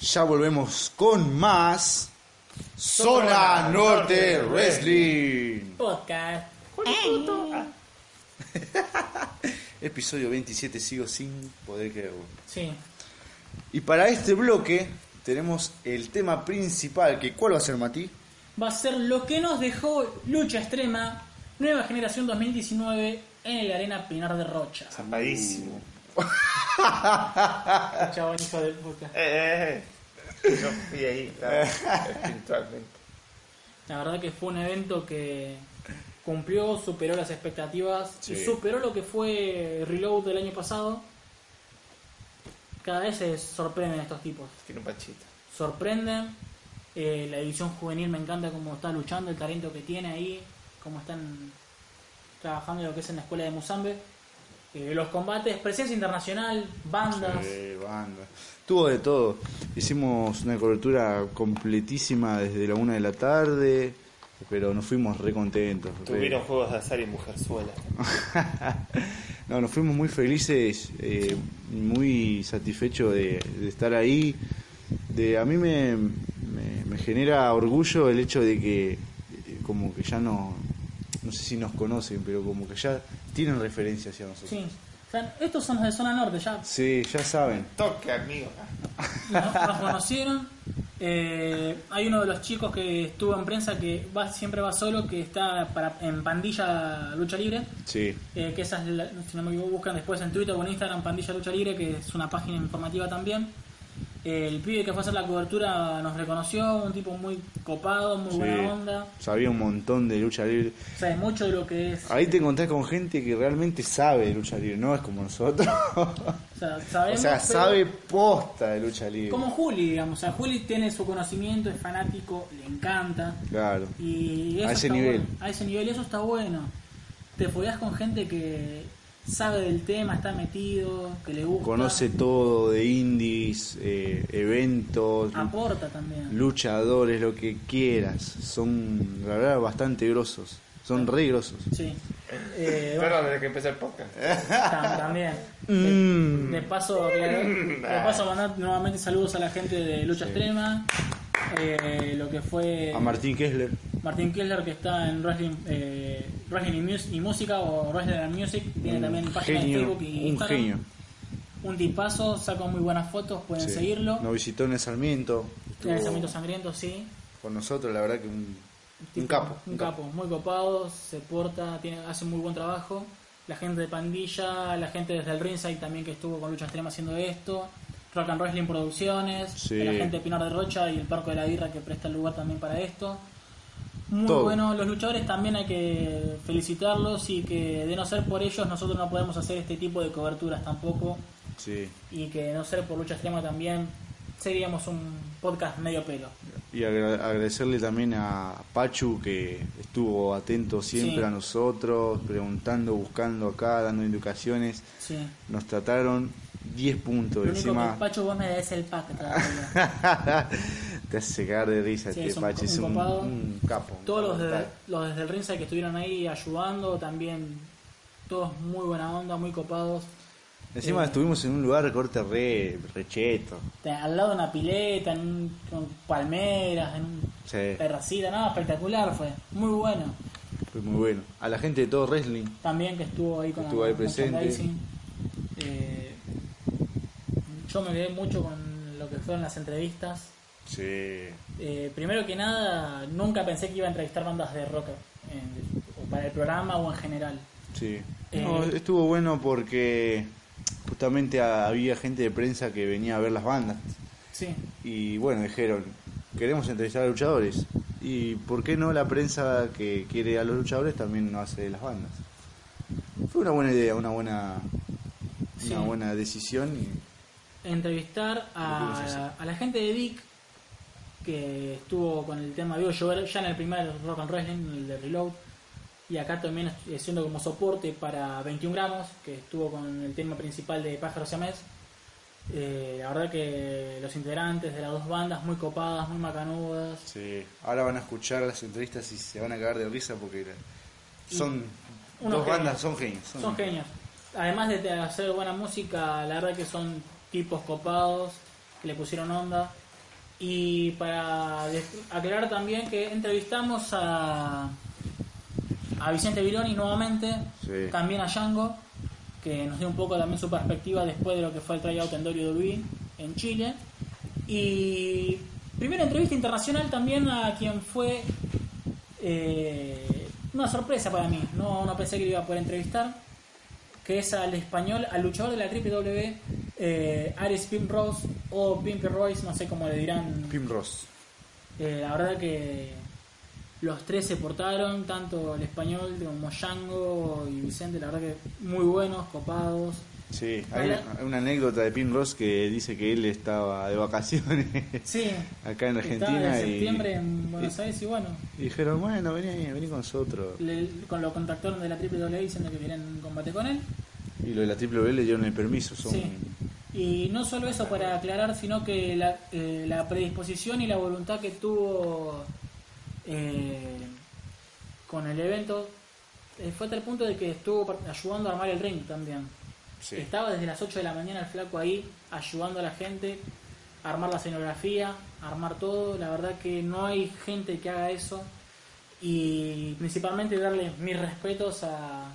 Ya volvemos con más Zona Norte Wrestling. Podcast. Episodio 27, sigo sin poder creerlo. Sí. Y para este bloque tenemos el tema principal, que ¿cuál va a ser, Mati? Va a ser lo que nos dejó Lucha Extrema, nueva generación 2019 en la Arena Pinar de Rocha. zapadísimo. Chabón, hijo de puta. Eh, eh, eh. Yo fui ahí, claro, espiritualmente. La verdad que fue un evento que cumplió, superó las expectativas y superó lo que fue Reload del año pasado. Cada vez se sorprenden estos tipos. Tiene un pachito. Sorprenden. Eh, la división juvenil me encanta cómo está luchando, el talento que tiene ahí, cómo están trabajando en lo que es en la escuela de Musambe. Eh, los combates, presencia internacional, bandas. Sí, banda. Tuvo de todo. Hicimos una cobertura completísima desde la una de la tarde, pero nos fuimos re contentos. re- Tuvieron juegos de azar y mujerzuela. no, nos fuimos muy felices, eh, muy satisfechos de, de estar ahí. De, a mí me, me, me genera orgullo el hecho de que eh, como que ya no, no sé si nos conocen, pero como que ya tienen referencia hacia nosotros. Sí. O sea, estos son los de zona norte, ya Sí, ya saben. Toque, amigo. nos, nos conocieron. Eh, hay uno de los chicos que estuvo en prensa que va, siempre va solo, que está para, en Pandilla Lucha Libre. Sí, eh, que esa es la- si no me equivoco, buscan después en Twitter o en Instagram Pandilla Lucha Libre, que es una página informativa también. El pibe que fue a hacer la cobertura nos reconoció, un tipo muy copado, muy buena onda, Sabía un montón de lucha libre. sabe mucho de lo que es. Ahí te encontrás con gente que realmente sabe de lucha libre, no es como nosotros. O sea, o sabemos, sea, pero sabe posta de lucha libre. Como Juli, digamos. O sea, Juli tiene su conocimiento, es fanático, le encanta. Claro. Y eso A ese nivel. bueno. A ese nivel, y eso está bueno. Te fogueas con gente que sabe del tema, está metido, que le gusta. Conoce todo de indies, eh, eventos, Aporta también. luchadores, lo que quieras. Son, la verdad, bastante grosos. Son re grosos. Sí. Eh, bueno, Perdón, desde que empezó el podcast. tam- también. Mm. De, de paso, de paso mandar nuevamente saludos a la gente de Lucha Extrema. Eh, lo que fue A Martín Kessler. Martín Kessler que está en Wrestling, eh, Wrestling y, Mus- y Música o Wrestling and Music. Tiene también Un página de genio, Facebook y un Instagram. genio. Un tipazo, saca muy buenas fotos, pueden Sí. seguirlo. Nos visitó en el Sarmiento. Tiene estuvo lanzamientos sangrientos, sí. con nosotros, la verdad que un, un capo. Un capo, muy copado, se porta, tiene, hace muy buen trabajo. La gente de Pandilla, la gente desde el Ringside también que estuvo con Lucha Extrema haciendo esto. Rock and Wrestling Producciones, Sí. la gente de Pinar de Rocha y el Parco de la Birra que presta el lugar también para esto. Muy Todo. bueno, los luchadores también hay que felicitarlos y que de no ser por ellos nosotros no podemos hacer este tipo de coberturas tampoco Sí. y que de no ser por Lucha Extrema también seríamos un podcast medio pelo. Y agra- agradecerle también a Pachu que estuvo atento siempre Sí. a nosotros, preguntando, buscando acá, dando indicaciones. Sí. Nos trataron 10 puntos Lo único encima. que Pacho vos me debes el pack. Te hace cagar de risa Sí, este es un- Pachu, es un capo. un Todos los, de, los desde el Ringside que estuvieron ahí ayudando también, todos muy buena onda, muy copados. Encima Eh. estuvimos en un lugar corte re, recheto. Al lado de una pileta, en un- con palmeras, en un Sí, terracita, nada, espectacular fue, muy bueno. fue muy bueno. A la gente de todo wrestling, También que estuvo ahí con Estuvo ahí presente. Eh, yo me quedé mucho con lo que fueron las entrevistas. sí. Eh, primero que nada, nunca pensé que iba a entrevistar bandas de rock en- o para el programa o en general. Sí. Eh, No, estuvo bueno porque justamente había gente de prensa que venía a ver las bandas. Sí, Y bueno, dijeron, queremos entrevistar a luchadores. Y por qué no la prensa que quiere a los luchadores también no hace de las bandas. Fue una buena idea, una buena, Sí. una buena decisión. Y, entrevistar a, a la gente de Dick que estuvo con el tema vivo era ya en el primer Rock and Wrestling, el de Reload y acá también haciendo como soporte para 21 gramos que estuvo con el tema principal de Pájaros Siamés eh, la verdad que los integrantes de las dos bandas muy copadas, muy macanudas sí. Ahora van a escuchar las entrevistas y se van a cagar de risa porque Son dos genios. bandas, son genios. son- Son genios. Además de hacer buena música, la verdad que son tipos copados, que le pusieron onda. Y para aclarar también que entrevistamos a, a Vicente Vironi nuevamente, Sí. también a Django, que nos dio un poco también su perspectiva después de lo que fue el tryout en WWE en Chile. Y primera entrevista internacional también a quien fue eh, una sorpresa para mí, no, no pensé que lo iba a poder entrevistar, que es al español, al luchador de la WWE, eh, Aris Pim Rose o Pimpy Royce, no sé cómo le dirán. Pim Ross. Eh, la verdad que los tres se portaron, tanto el español como Django y Vicente, la verdad que muy buenos, copados. Sí, hay una, hay una anécdota de Pim Ross que dice que él estaba de vacaciones Sí, acá en estaba Argentina en y, septiembre en Buenos Aires y bueno, y dijeron, bueno, vení, vení con nosotros. le- con lo contactaron de la WWE diciendo que querían combate con él. Y lo de la triple B le dieron el permiso. Son, Sí. Y no solo eso para aclarar, sino que la, eh, la predisposición y la voluntad que tuvo eh, con el evento eh, fue a tal punto de que estuvo ayudando a armar el ring también. Sí. Estaba desde las 8 de la mañana el flaco ahí ayudando a la gente a armar la escenografía, a armar todo. La verdad que no hay gente que haga eso. Y principalmente darle mis respetos a,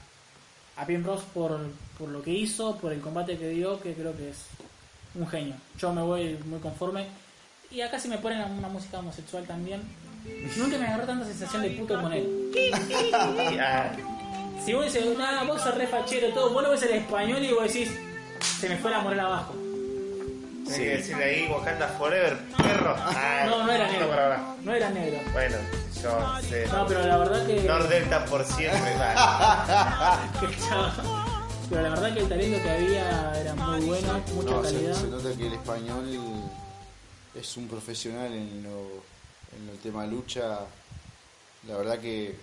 a Pim Ross por, por lo que hizo, por el combate que dio, que creo que es un genio. Yo me voy muy conforme. Y acá si me ponen una música homosexual también. Nunca me agarró tanta sensación de puto con él. Si vos dices, nada, vos sos re fachero, todo, vos lo ves en español y vos decís, se me fue la moral abajo. tenés que decirle ahí Wakanda Forever, perro. Ah, No, no era negro. No era negro. Bueno, yo sé. No, pero la verdad que. Nordelta por siempre. que estaba- Pero la verdad que el talento que había era muy bueno, mucha No, se, calidad. se nota que el español es un profesional en, lo, en el tema lucha. La verdad que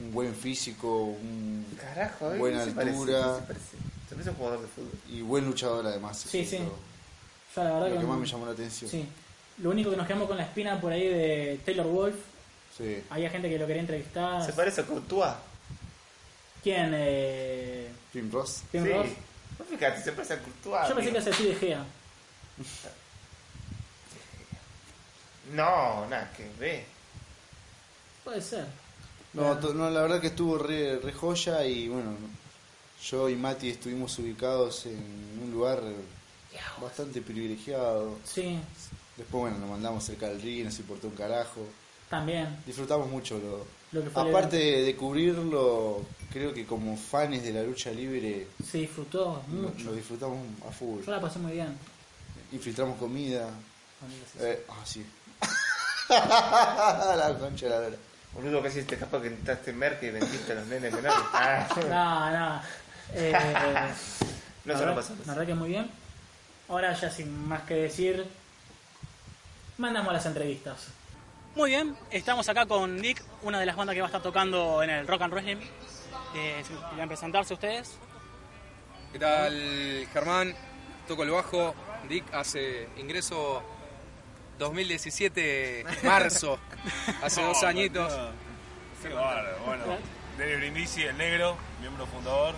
un buen físico, un Carajo, ¿eh? buena altura ¿Qué se parece? Se parece un jugador de fútbol. y buen luchador además. Sí, sí. Yo la verdad Lo que. que más me llamó la atención. Sí. Lo único que nos quedamos con la espina por ahí de Taylor Wolf. Sí. Había gente que lo quería entrevistar. ¿Se parece a Courtois? ¿Quién? Eh... Pim Ross. Tim sí. Ross. Vos Fíjate, se parece a Courtois. Yo pensé que era así de Gea. No, nada, que ve. Puede ser. No, no, la verdad que estuvo re, re joya y bueno, yo y Mati estuvimos ubicados en un lugar bastante privilegiado. Sí, Después, bueno, nos mandamos cerca del ring, nos importó un carajo. también. Disfrutamos mucho lo, Lo que fue Aparte de, de cubrirlo, creo que como fans de la lucha libre Se disfrutó lo, mucho. lo disfrutamos a full. Yo la pasé muy bien. Infiltramos comida. Sí, sí. Eh, ah, sí. la concha de la lora. Boludo, que hiciste capaz que entraste en Merck y vendiste a los nenes menores. Ah, No, no. Eh, no se lo pasamos. La verdad que muy bien. Ahora ya sin más que decir, mandamos las entrevistas. Muy bien, estamos acá con Nick, una de las bandas que va a estar tocando en el Rock and Wrestling. Eh, ¿Quieren presentarse ustedes? ¿Qué tal, Germán? Toco el bajo. Dick hace ingreso 2017, marzo, hace dos añitos. Sí, bárbaro, bueno. Dele Brindisi, el negro, miembro fundador.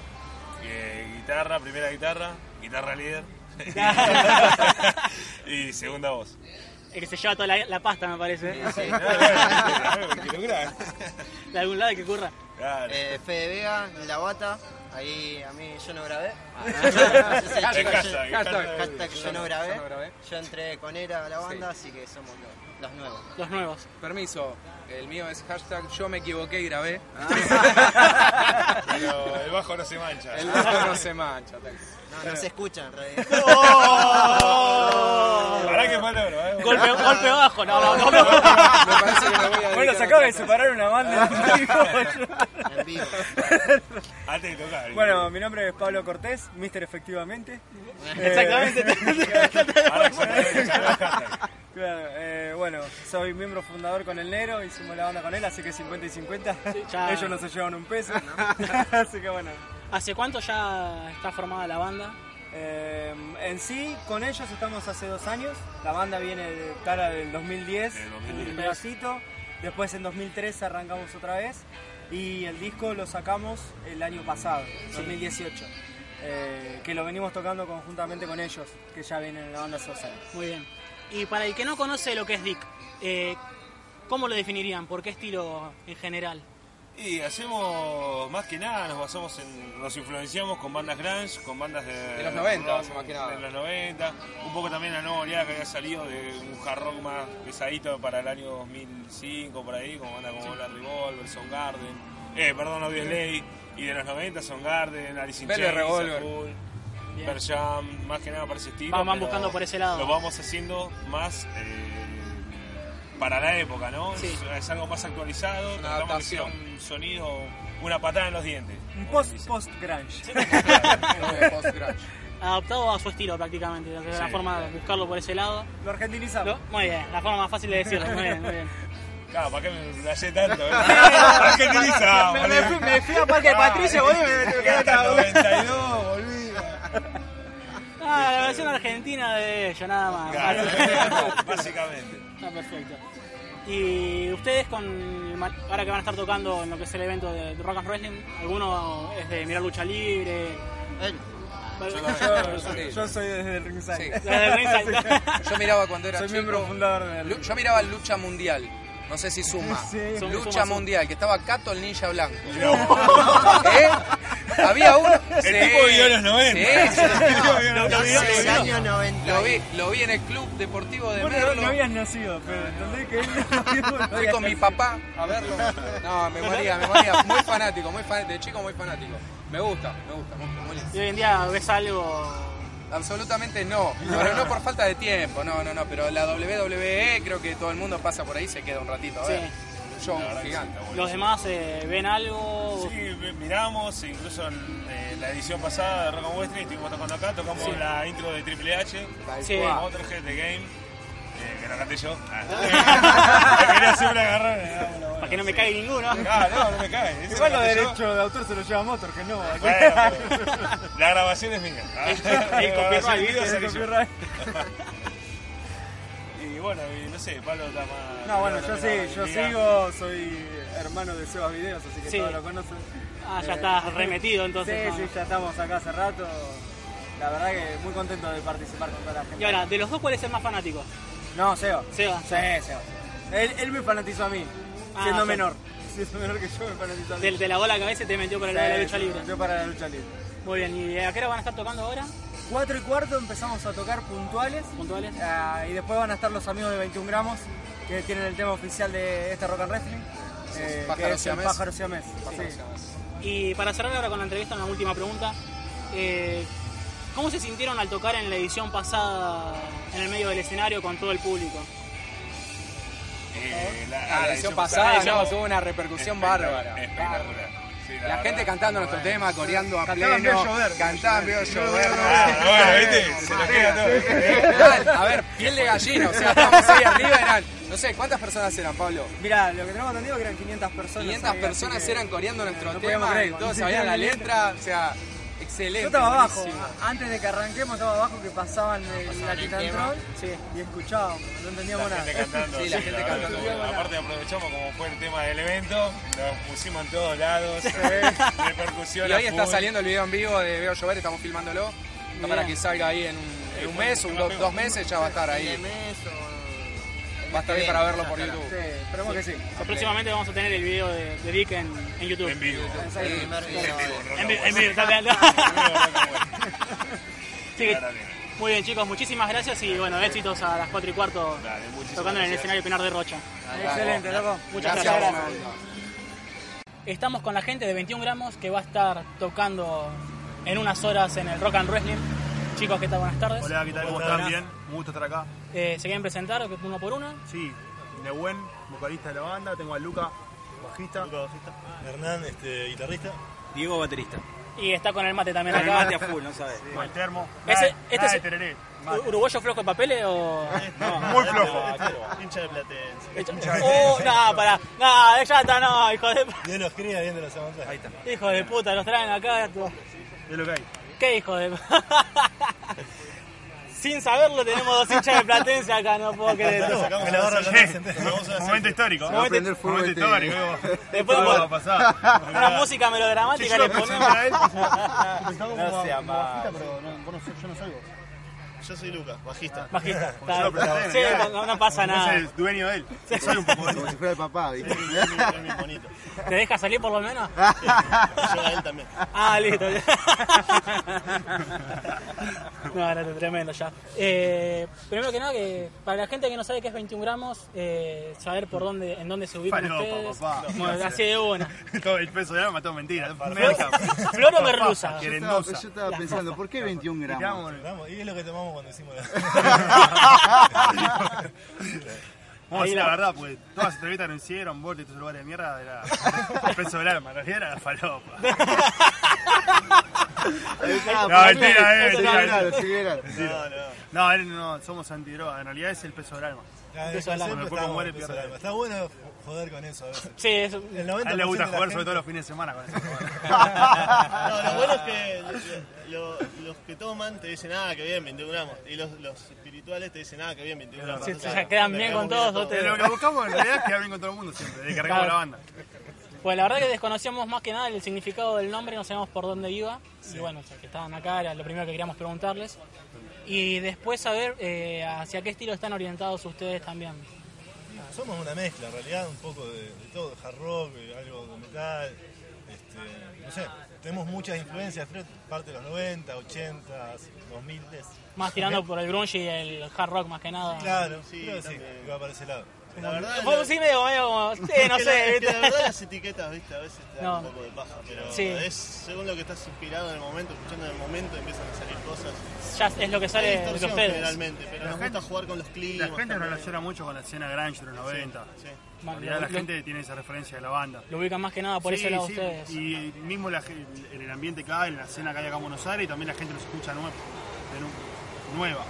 eh, guitarra, primera guitarra, guitarra líder. y segunda voz. El que se lleva toda la, la pasta, me parece. Sí, lograr. De algún lado que ocurra. Claro. Eh, Fede Vega, en la bata. Ahí a mí yo no grabé. Hashtag, yo- no grabé. Yo entré con Era a la banda, así que somos los, los nuevos. Los nuevos. Permiso, el mío es hashtag yo me equivoqué y grabé. Pero el bajo no se mancha. El bajo no se mancha. No, no se escucha en realidad. Para que falta uno, ¿eh? Golpe, golpe bajo, no, no, no. no. Me parece que me voy a Bueno, se acaba de separar una banda en vivo. En vivo. Antes de tocar. Bueno, mi nombre es Pablo Cortés, Mister Efectivamente. Exactamente. Hashtag. Claro, eh, bueno, soy miembro fundador con el Nero, hicimos la banda con él, así que 50 y 50. ya. Ellos no se llevan un peso. así que bueno. ¿Hace cuánto ya está formada la banda? Eh, en sí, con ellos estamos hace dos años. La banda viene de cara del 2010, Del 2010. un pedacito. Después en 2013 arrancamos otra vez. Y el disco lo sacamos el año pasado, 2018. eh, que lo venimos tocando conjuntamente con ellos, que ya vienen en la banda social. Muy bien. Y para el que no conoce lo que es Dick, eh, ¿cómo lo definirían? ¿Por qué estilo en general? Y hacemos, más que nada, nos basamos en, nos influenciamos con bandas grunge, con bandas de... De los 90, rock, más que nada. De los 90, un poco también la nueva oleada que había salido de un hard rock más pesadito para el año 2005, por ahí, con bandas como La Revolver, Soundgarden, eh, perdón, Audio Slay, y de los 90 Soundgarden, Alice in Chains, Revolver. Azul, Jam, más que nada para ese estilo. Pero buscando por ese lado. Lo vamos haciendo más... eh, para la época, ¿no? Sí. Es, es algo más actualizado, Una tratamos que sea adaptación. un sonido, una patada en los dientes. Un post, post grunge. Post-grunge. Adaptado a su estilo prácticamente, de la Sí. forma de buscarlo por ese lado. Lo argentinizamos. Lo- Muy bien, la forma más fácil de decirlo. Muy bien, muy bien. Claro, ¿para qué me playé tanto? eh? Argentinizado, Me, fui, me fui a Parque Patricio, boludo, y me, quedé acá, boludo. 92, volví. Ah, la versión argentina de ellos, nada más. Claro, básicamente. Está perfecto. Y ustedes con ahora que van a estar tocando en lo que es el evento de Rock and Wrestling, alguno es de mirar lucha libre. Él. Yo, yo soy desde el ringside. Sí. Yo miraba cuando era Soy chico. miembro fundador de Lu- Yo miraba Lucha Mundial. No sé si suma. Sí. Lucha suma, suma. Mundial, que estaba Cato el Ninja Blanco. ¿Eh? Había uno. El tipo vivió en los 90. Sí, sí. Lo vi en el año 90. Lo vi, lo vi en el club deportivo de Vos no, Merlo. no habías nacido, pero entendés que él no Fui con mi papá a verlo. No, me moría, me moría. Muy fanático, muy fanático. De chico muy fanático. Me gusta, me gusta, muy. Y hoy en día ves algo. Absolutamente no, pero no por falta de tiempo, no, no, no, pero la WWE creo que todo el mundo pasa por ahí y se queda un ratito a ver. Los demás eh, ven algo. Sí, mi- miramos, incluso en eh, la edición pasada de Rock and Wrestling estuvimos tocando acá, tocamos Sí. la intro de Triple H, Sí. Motorhead The Game, eh, que la canté yo. Ah. Quería siempre agarrar. no, no, Para que no me caiga ninguno. Ah, no, no me cae. esa Igual los canté yo. derechos de autor se los lleva Motor, que no. Bueno, la grabación es mía. Ah, El- la el copyright, es bueno, y no sé, Pablo está más. No, bueno, yo sí, yo sigo, soy hermano de Sebas Videos, así que Sí. todos lo conocen. Ah, ya Eh, estás remetido entonces. Sí, ¿no? sí, ya estamos acá hace rato. La verdad que muy contento de participar con toda la gente. Y ahora, de los dos, ¿cuál es el más fanático? No, Seba. Seba. Sí, Seba. Él, él me fanatizó a mí, Ah, siendo sí. menor. Siendo menor que yo, me fanatizó a mí. De, de la bola cabeza te metió por el lado de la lucha libre. Yo para la lucha libre. Muy bien, ¿y a qué hora van a estar tocando ahora? 4 y cuarto empezamos a tocar puntuales. ¿Puntuales? Ah, y después van a estar los amigos de 21 gramos, que tienen el tema oficial de este Rock and Wrestling. eh, Pájaro siamés. siamés. Sí. Y para cerrar ahora con la entrevista, una última pregunta. Eh, ¿Cómo se sintieron al tocar en la edición pasada en el medio del escenario con todo el público? Eh, Ah, la edición pasada, edición- no, tuvo una repercusión bárbara. Espectacular. Sí, La gente verdad. cantando nuestro tema, coreando a Cantaban pleno. Veo Llover. Cantaban Veo llover. Ah, bueno, viste, se lo queda todo. Mal, A ver, piel de gallina, o sea, estábamos ahí arriba, eran, no sé, ¿cuántas personas eran, Pablo? Mira, lo que tenemos entendido que eran 500 personas. 500 ahí, así personas eran coreando nuestro no tema, todos sabían la letra, o sea, excelente. Yo estaba abajo, buenísimo. antes de que arranquemos estaba abajo que pasaban el, la Titan tema. Troll Sí. y escuchábamos, no entendíamos La nada. gente cantando. Sí, la gente cantando. Aparte aprovechamos como fue el tema del evento, lo pusimos en todos lados, repercusión Y hoy está full. saliendo el video en vivo de Veo Llover, estamos filmándolo. Para que salga ahí en un, en un mes, un, do- dos meses, ya va a estar ahí. Va a estar ahí para verlo por YouTube. Sí, esperemos que sí. O próximamente vamos a tener el video de, de Dick en, en YouTube. En vivo. En vi- en vivo, bien. Sí, Claramente. muy bien chicos, muchísimas gracias y bueno, éxitos a las 4 y cuarto Dale, tocando en el escenario Pinar de Rocha. Excelente, loco. Muchas Gracias, gracias. Estamos con la gente de 21 gramos que va a estar tocando en unas horas en el Rock and Wrestling. Chicos, ¿qué tal? Buenas tardes. Hola, ¿qué tal? ¿Cómo están? Bien, un gusto estar acá. Eh, ¿Se quieren presentar uno por uno? Sí, Nehuen, vocalista de la banda, tengo a Luca, bajista. Hernán, este, guitarrista. Diego, baterista. Y está con el mate también Con el acá. mate a full, no sabes. Con el termo. Ese- Nada- este nada es- de tereré. ¿Uruguayo flojo de papeles o.? No, muy flojo. Hincha de Platense. Oh, no, pará. No, ya está, no, hijo de. Bien los cría, bien de los avanzados. Ahí está. Hijo de puta, los traen acá. Es lo que hay. ¿Qué hijo de.? Sin saberlo tenemos dos hinchas de Platense acá, no puedo creer. Sacamos la barra Momento histórico. Se va a prender fuego Momento histórico. Después ¿Cómo vos- va a pasar? Una música melodramática yo le ponemos. No sea bajista, pero no, vos no soy- yo no soy vos. Yo soy Lucas, bajista. Bajista. Presenté, Sí, no, no pasa nada. es el dueño de él. Soy un poco Como si fuera el papá, ¿viste? Es mi bonito. ¿Te deja salir por lo menos? Yo a él también. Ah, listo. no, no, tremendo ya. Eh, primero que nada, que para la gente que no sabe qué es 21 gramos, eh, saber por dónde, en dónde se ubican Falopa, ustedes. papá. Bueno, así de una. Todo el peso de arma, todo mentira. Flor o merluza. Yo estaba, yo estaba pensando, ¿por qué 21 gramos? Vamos, y es lo que tomamos cuando hicimos la... Vamos a Ahí decir la- la verdad, pues todas las entrevistas que nos hicieron, vos de estos lugares de mierda, era el peso del arma, en realidad era la falopa. No, mentira, eh, sí, mentira. sí, claro. No, no. No, él no, somos antidroga, en realidad es el peso del alma. Ah, Peso del el peso del alma. Está bueno joder con eso a veces. Sí, es, El 90% A él le gusta jugar gente- sobre todo los fines de semana con eso. No, lo bueno es que lo- los que toman te dicen, ah, que bien, 21 gramos. Y los, los espirituales te dicen, ah, que bien, 21 gramos. Sí, O sea, quedan bien con todos, vos te- Lo que buscamos en realidad es quedar bien con todo el mundo siempre, de que Claro. la banda. Pues la verdad que desconocíamos más que nada el significado del nombre, no sabíamos por dónde iba. Y bueno, que estaban acá era lo primero que queríamos preguntarles. Y después saber eh, hacia qué estilo están orientados ustedes también. Somos una mezcla, en realidad, un poco de, de todo, hard rock, algo de metal, este, no sé, tenemos muchas influencias, creo, parte de los 90, 80, 2000. Más tirando por el grunge y el hard rock más que nada. Claro, sí, creo que sí, va para ese lado. La verdad, sí medio, medio como, sí, no la- sé. es que ¿viste? la verdad las etiquetas, viste, a veces te dan No. un poco de paja, pero Sí. es según lo que estás inspirado en el momento, escuchando en el momento, empiezan a salir cosas. Ya es lo que sale de distorsión ustedes. generalmente, pero La nos gente- gusta jugar con los climas. La gente también. relaciona mucho con la escena grunge de los 90. Sí. En realidad la Lo- gente tiene esa referencia de la banda. Lo ubican más que nada por Sí, ese lado sí, ustedes. Y mismo la ge- en el ambiente que hay, en la escena que hay acá en Buenos Aires, y también la gente los escucha nue- de nu- nueva.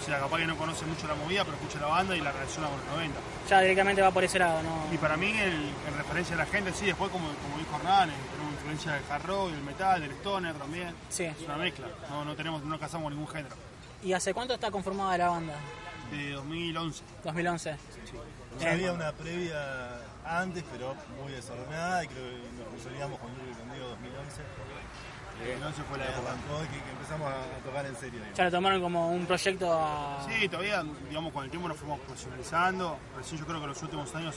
O sea, capaz que no conoce mucho la movida, pero escucha la banda y la relaciona con los 90. Ya directamente va por ese lado, ¿no? Y para mí, el, en referencia a la gente, sí, después, como, como dijo Hernán, eh, tenemos influencia del hard rock, del metal, del stoner también. Sí. Es una mezcla, no, no, tenemos, no casamos ningún género. ¿Y hace cuánto está conformada la banda? De 2011. 2011. Sí. sí. había una previa antes, pero muy desordenada, y creo que nos consolidamos con Julio y conmigo 2011 Noche fue la época que, empezamos a tocar en serio. Ya lo tomaron como un proyecto. Sí, todavía, digamos, con el tiempo nos fuimos profesionalizando. Recién yo creo que en los últimos años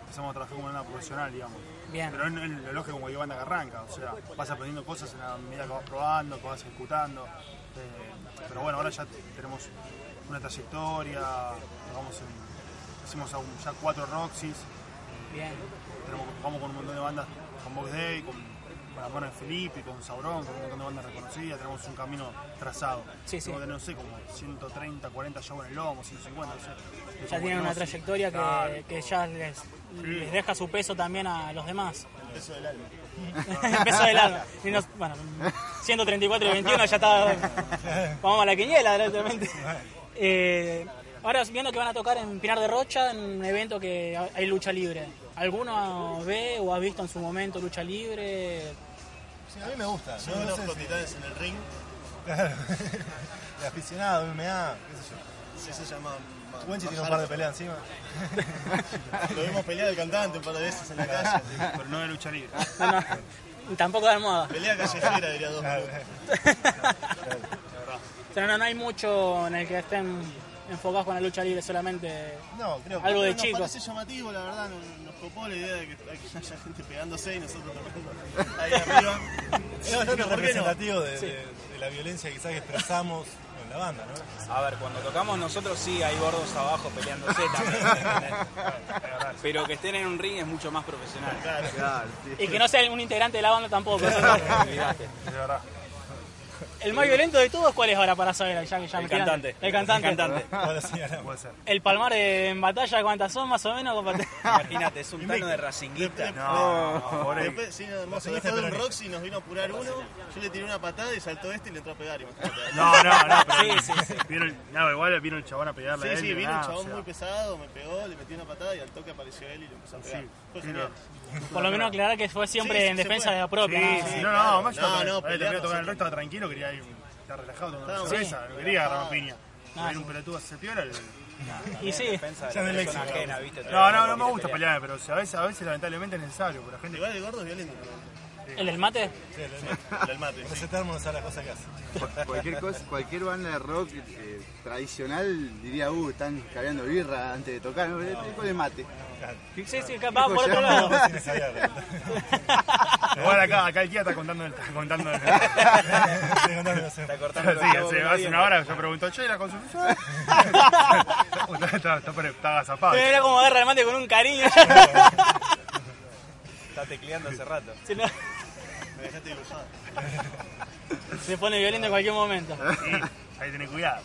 empezamos a trabajar como una profesional, digamos. Bien. Pero es lo lógico como que banda que arranca, o sea, vas aprendiendo cosas en la medida que vas probando, que vas ejecutando. Eh, pero bueno, ahora ya tenemos una trayectoria, vamos hicimos ya cuatro Roxys. Bien. Tenemos, con un montón de bandas, con Box Day, con con la mano de Felipe, con Sauron, con un montón de bandas reconocidas, tenemos un camino trazado. Sí, sí. Tenemos no sé, como 130, 40 shows en el lomo, 150, no sé. Ya tienen una trayectoria que, claro. que ya les, les deja su peso también a los demás. El peso del alma. El peso del alma. Y nos- bueno, 134 y 21 ya está. Vamos a la quiniela directamente. Eh, ahora viendo que van a tocar en Pinar de Rocha, en un evento que hay lucha libre. ¿Alguno ve o ha visto en su momento lucha libre? Sí, a mí me gusta. Yo no conozco titanes en el ring. Claro. de aficionado, MMA, qué sé yo. Sí, se llama. ma- Wenchi tiene un par de peleas encima. Lo vimos pelear el cantante un par de veces en la calle. Pero no de lucha libre. No, no, y tampoco de almohada. Pelea callejera, diría dos Claro. minutos. O sea, no, no hay mucho en el que estén enfocados con la lucha libre, solamente No, creo que algo de Nos chicos. parece llamativo, la verdad, nos, nos copó la idea de que, haya gente pegándose y nosotros tocando ahí arriba. es ¿Por qué no? representativo de, de- de la violencia quizás que expresamos en la banda, ¿no? A ver, cuando tocamos nosotros sí hay gordos abajo peleándose también. Pero que estén en un ring es mucho más profesional. Claro, sí. Y que no sea un integrante de la banda tampoco. Olvidate. De verdad. El más violento de todos, ¿cuál es ahora para saber? Ya, que ya El me tiran- cantante. El cantante. El cantante. El palmar de- en batalla, ¿cuántas son más o menos? Imagínate, es un tano de racinguista. No, pobre. Después, sí, no, hermoso. Después de un Roxy nos vino a apurar uno. Yo le tiré una patada y saltó este y le entró a pegar. imagínate. No, no, no, pero Sí, sí, sí. Vino el, no, igual vino el chabón a pegarle a Sí, él. sí, vino nada, un chabón o sea, muy pesado, me pegó, le metí una patada y al toque apareció él y le empezó a pegar. Sí, Fue sí, genial. Por lo menos aclarar que fue siempre Sí, sí, en defensa puede. de la propia. Sí, ¿no? no, más No, no, te quería tocar el resto, estaba tranquilo, quería ir, estar relajado, tomando una cerveza, no quería agarrar una piña. Hay un pelotudo hace piola. Y sí. Ya del éxito. No, no, no me gusta pelear. pero a veces, a veces lamentablemente es necesario. Porque la gente... Igual el gordo es violento. ¿El del mate? Sí, el del mate. El del mate. sí. Recetarnos a las cosas que hace. Cualquier cosa, cualquier banda de rock eh, tradicional diría, uh, están cabeando birra antes de tocar, no, este de mate. Sí, sí, va por otro lado. Igual acá, acá el Kia está contando el... Está contando el... Está cortando Sí, hace, hace una hora yo pregunto, che, la consulta. está, está, está, pre- está agazapado. Mira cómo agarra el mate con un cariño. Está tecleando hace rato. Se, pone violento en cualquier momento. Sí, hay que tener cuidado.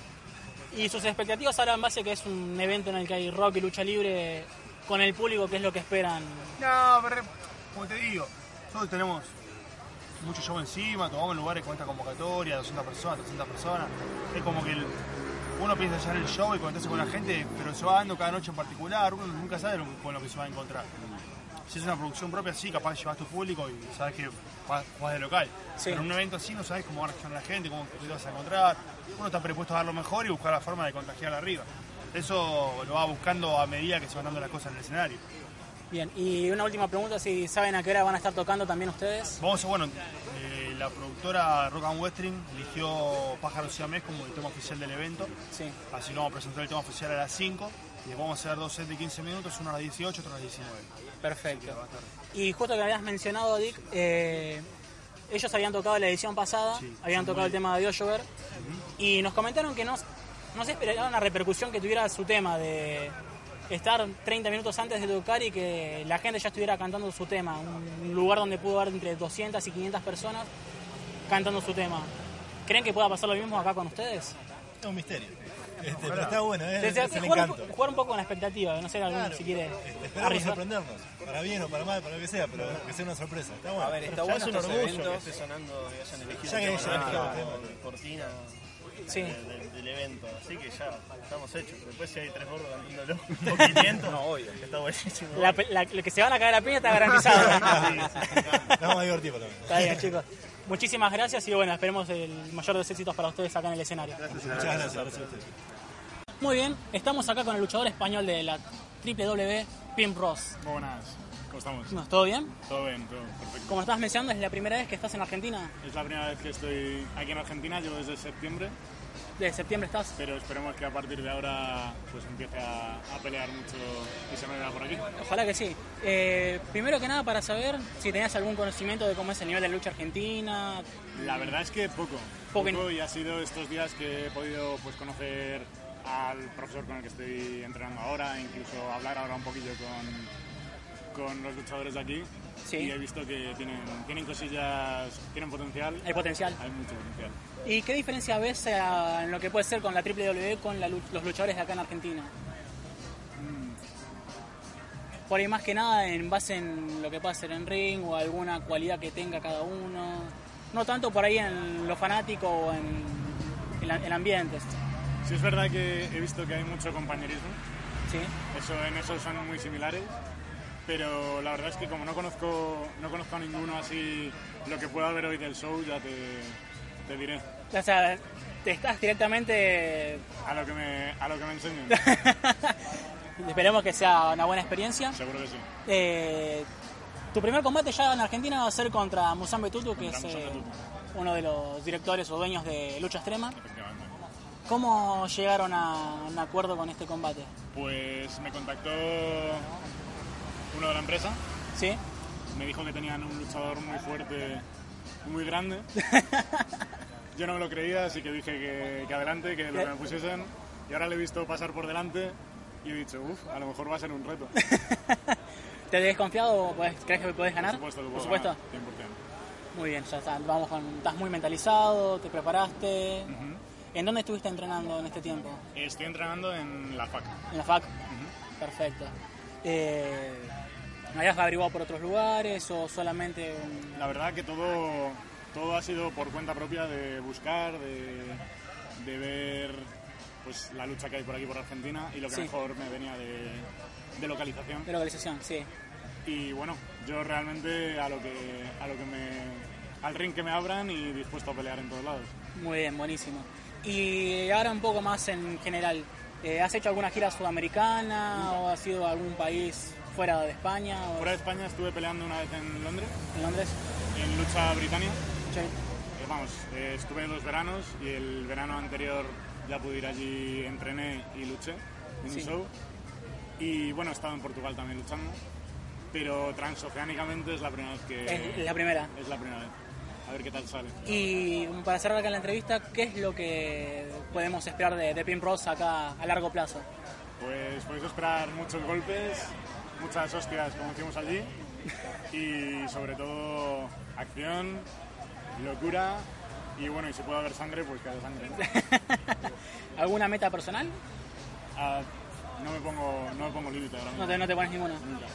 Y sus expectativas ahora en base a que es un evento en el que hay rock y lucha libre con el público, ¿qué es lo que esperan? No, pero como te digo, nosotros tenemos mucho show encima, tomamos lugares con esta convocatoria, 200 personas, 300 personas. Es como que el- uno piensa ya en el show y conectarse con la gente, pero se va dando cada noche en particular, uno nunca sabe lo- con lo que se va a encontrar. Si es una producción propia, sí, capaz llevas tu público y sabes que vas de local. Sí. Pero en un evento así no sabes cómo va a reaccionar la gente, cómo te vas a encontrar. Uno está predispuesto a dar lo mejor y buscar la forma de contagiar arriba. Eso lo va buscando a medida que se van dando las cosas en el escenario. Bien, y una última pregunta, si saben a qué hora van a estar tocando también ustedes. Vamos a, bueno, eh, la productora Rock and Western eligió Pájaro Siamés como el tema oficial del evento. Sí. Así que vamos a presentar el tema oficial a las 5 y después vamos a hacer dos sets de 15 minutos, uno a las 18, otro a las 19. Perfecto. Y justo que habías mencionado, Dick, eh, ellos habían tocado la edición pasada, Sí, habían tocado el tema de Dios Llover, y nos comentaron que no, no se esperaba la repercusión que tuviera su tema, de estar 30 minutos antes de tocar y que la gente ya estuviera cantando su tema, un lugar donde pudo haber entre 200 y 500 personas cantando su tema. ¿Creen que pueda pasar lo mismo acá con ustedes? Es un misterio. Este, pero está bueno, ¿eh? Desde- es el jugar, un, encanto. po- jugar un poco con la expectativa, no sé Claro. si quiere Este, Esperamos sorprendernos, para bien o para mal, para lo que sea, pero que sea una sorpresa. Está bueno. A ver, está bueno es un estos orgullo que esté sonando que hayan elegido Ya que el hayan tema elegido como el tema. cortina Sí. de- de- del evento. Así que ya estamos hechos. Después si hay tres gordos cantándolo o 500, No, obvio. está buenísimo. La, la- lo que se van a caer a piña está garantizado. Vamos a divertir por también. Está bien, chicos. Muchísimas gracias y bueno, esperemos el mayor de los éxitos para ustedes acá en el escenario. Muchas gracias, gracias a ustedes. Muy bien, estamos acá con el luchador español de la WWE, Pim Ross. Buenas, ¿cómo estamos? No, ¿Todo bien? Todo bien, todo perfecto. Como estás mencionando, es la primera vez que estás en Argentina. Es la primera vez que estoy aquí en Argentina, llevo desde septiembre, De septiembre estás. pero esperemos que a partir de ahora pues empiece a, a pelear mucho y se me vea por aquí. Ojalá que sí. Eh, primero que nada, para saber si tenías algún conocimiento de cómo es el nivel de lucha argentina. La verdad es que poco, Poco. poco y ha sido estos días que he podido pues conocer al profesor con el que estoy entrenando ahora, incluso hablar ahora un poquillo con, con los luchadores de aquí. Sí. Y he visto que tienen, tienen cosillas, tienen potencial. Hay potencial. Hay mucho potencial. ¿Y qué diferencia ves eh, en lo que puede ser con la WWE con la los luchadores de acá en Argentina? Por ahí más que nada en base en lo que pueda hacer en ring o alguna cualidad que tenga cada uno. No tanto por ahí en lo fanático o en el, el ambiente. Sí es verdad que he visto que hay mucho compañerismo. Sí. Eso, en eso son muy similares. Pero la verdad es que como no conozco, no conozco a ninguno así, lo que pueda haber hoy del show ya te, te diré. O sea, te estás directamente... A lo que me, a lo que me enseñen. Esperemos que sea una buena experiencia. Seguro que sí. Eh, tu primer combate ya en Argentina va a ser contra Musambe Tutu, que Contra es eh, uno de los directores o dueños de Lucha Extrema. ¿Cómo llegaron a un acuerdo con este combate? Pues me contactó uno de la empresa. ¿Sí? Me dijo que tenían un luchador muy fuerte y muy grande. Yo no me lo creía, así que dije que, que adelante, que lo que me pusiesen. Y ahora le he visto pasar por delante y he dicho, uff, a lo mejor va a ser un reto. ¿Te has desconfiado? ¿Puedes- ¿Crees que puedes ganar? Por supuesto, que Por puedo supuesto. ganar, 100%. Muy bien, ya está. Vamos con, estás muy mentalizado, te preparaste. ¿En dónde estuviste entrenando en este tiempo? Estoy entrenando en la FAC. En la FAC. Perfecto. Eh, ¿No habías averiguado por otros lugares o solamente un- La verdad que todo, todo ha sido por cuenta propia de buscar, de, de ver pues, la lucha que hay por aquí por Argentina y lo que Sí. mejor me venía de, de localización. de localización? Sí. Y bueno, yo realmente a lo que, a lo que me, al ring que me abran y dispuesto a pelear en todos lados. Muy bien, buenísimo. Y ahora un poco más en general. Eh, ¿Has hecho alguna gira sudamericana o has ido a algún país fuera de España? o- Fuera de España estuve peleando una vez en Londres, ¿En Londres? en lucha Britannia. Sí. Eh, vamos, eh, estuve en dos veranos y el verano anterior ya pude ir allí, entrené y luché en Sí. un show. Y bueno, he estado en Portugal también luchando, pero transoceánicamente es la primera vez que... Es la primera. Es la primera vez. A ver qué tal sale. Y para cerrar acá la entrevista, ¿qué es lo que podemos esperar de, de Pin Bros acá a largo plazo? Pues podéis esperar muchos golpes, muchas hostias como hicimos allí y sobre todo acción, locura y bueno, y si puede haber sangre, pues que haya sangre. ¿no? ¿Alguna meta personal? Ah, no me pongo, no me pongo límite ahora mismo. No te, no te pones ninguna. Nunca.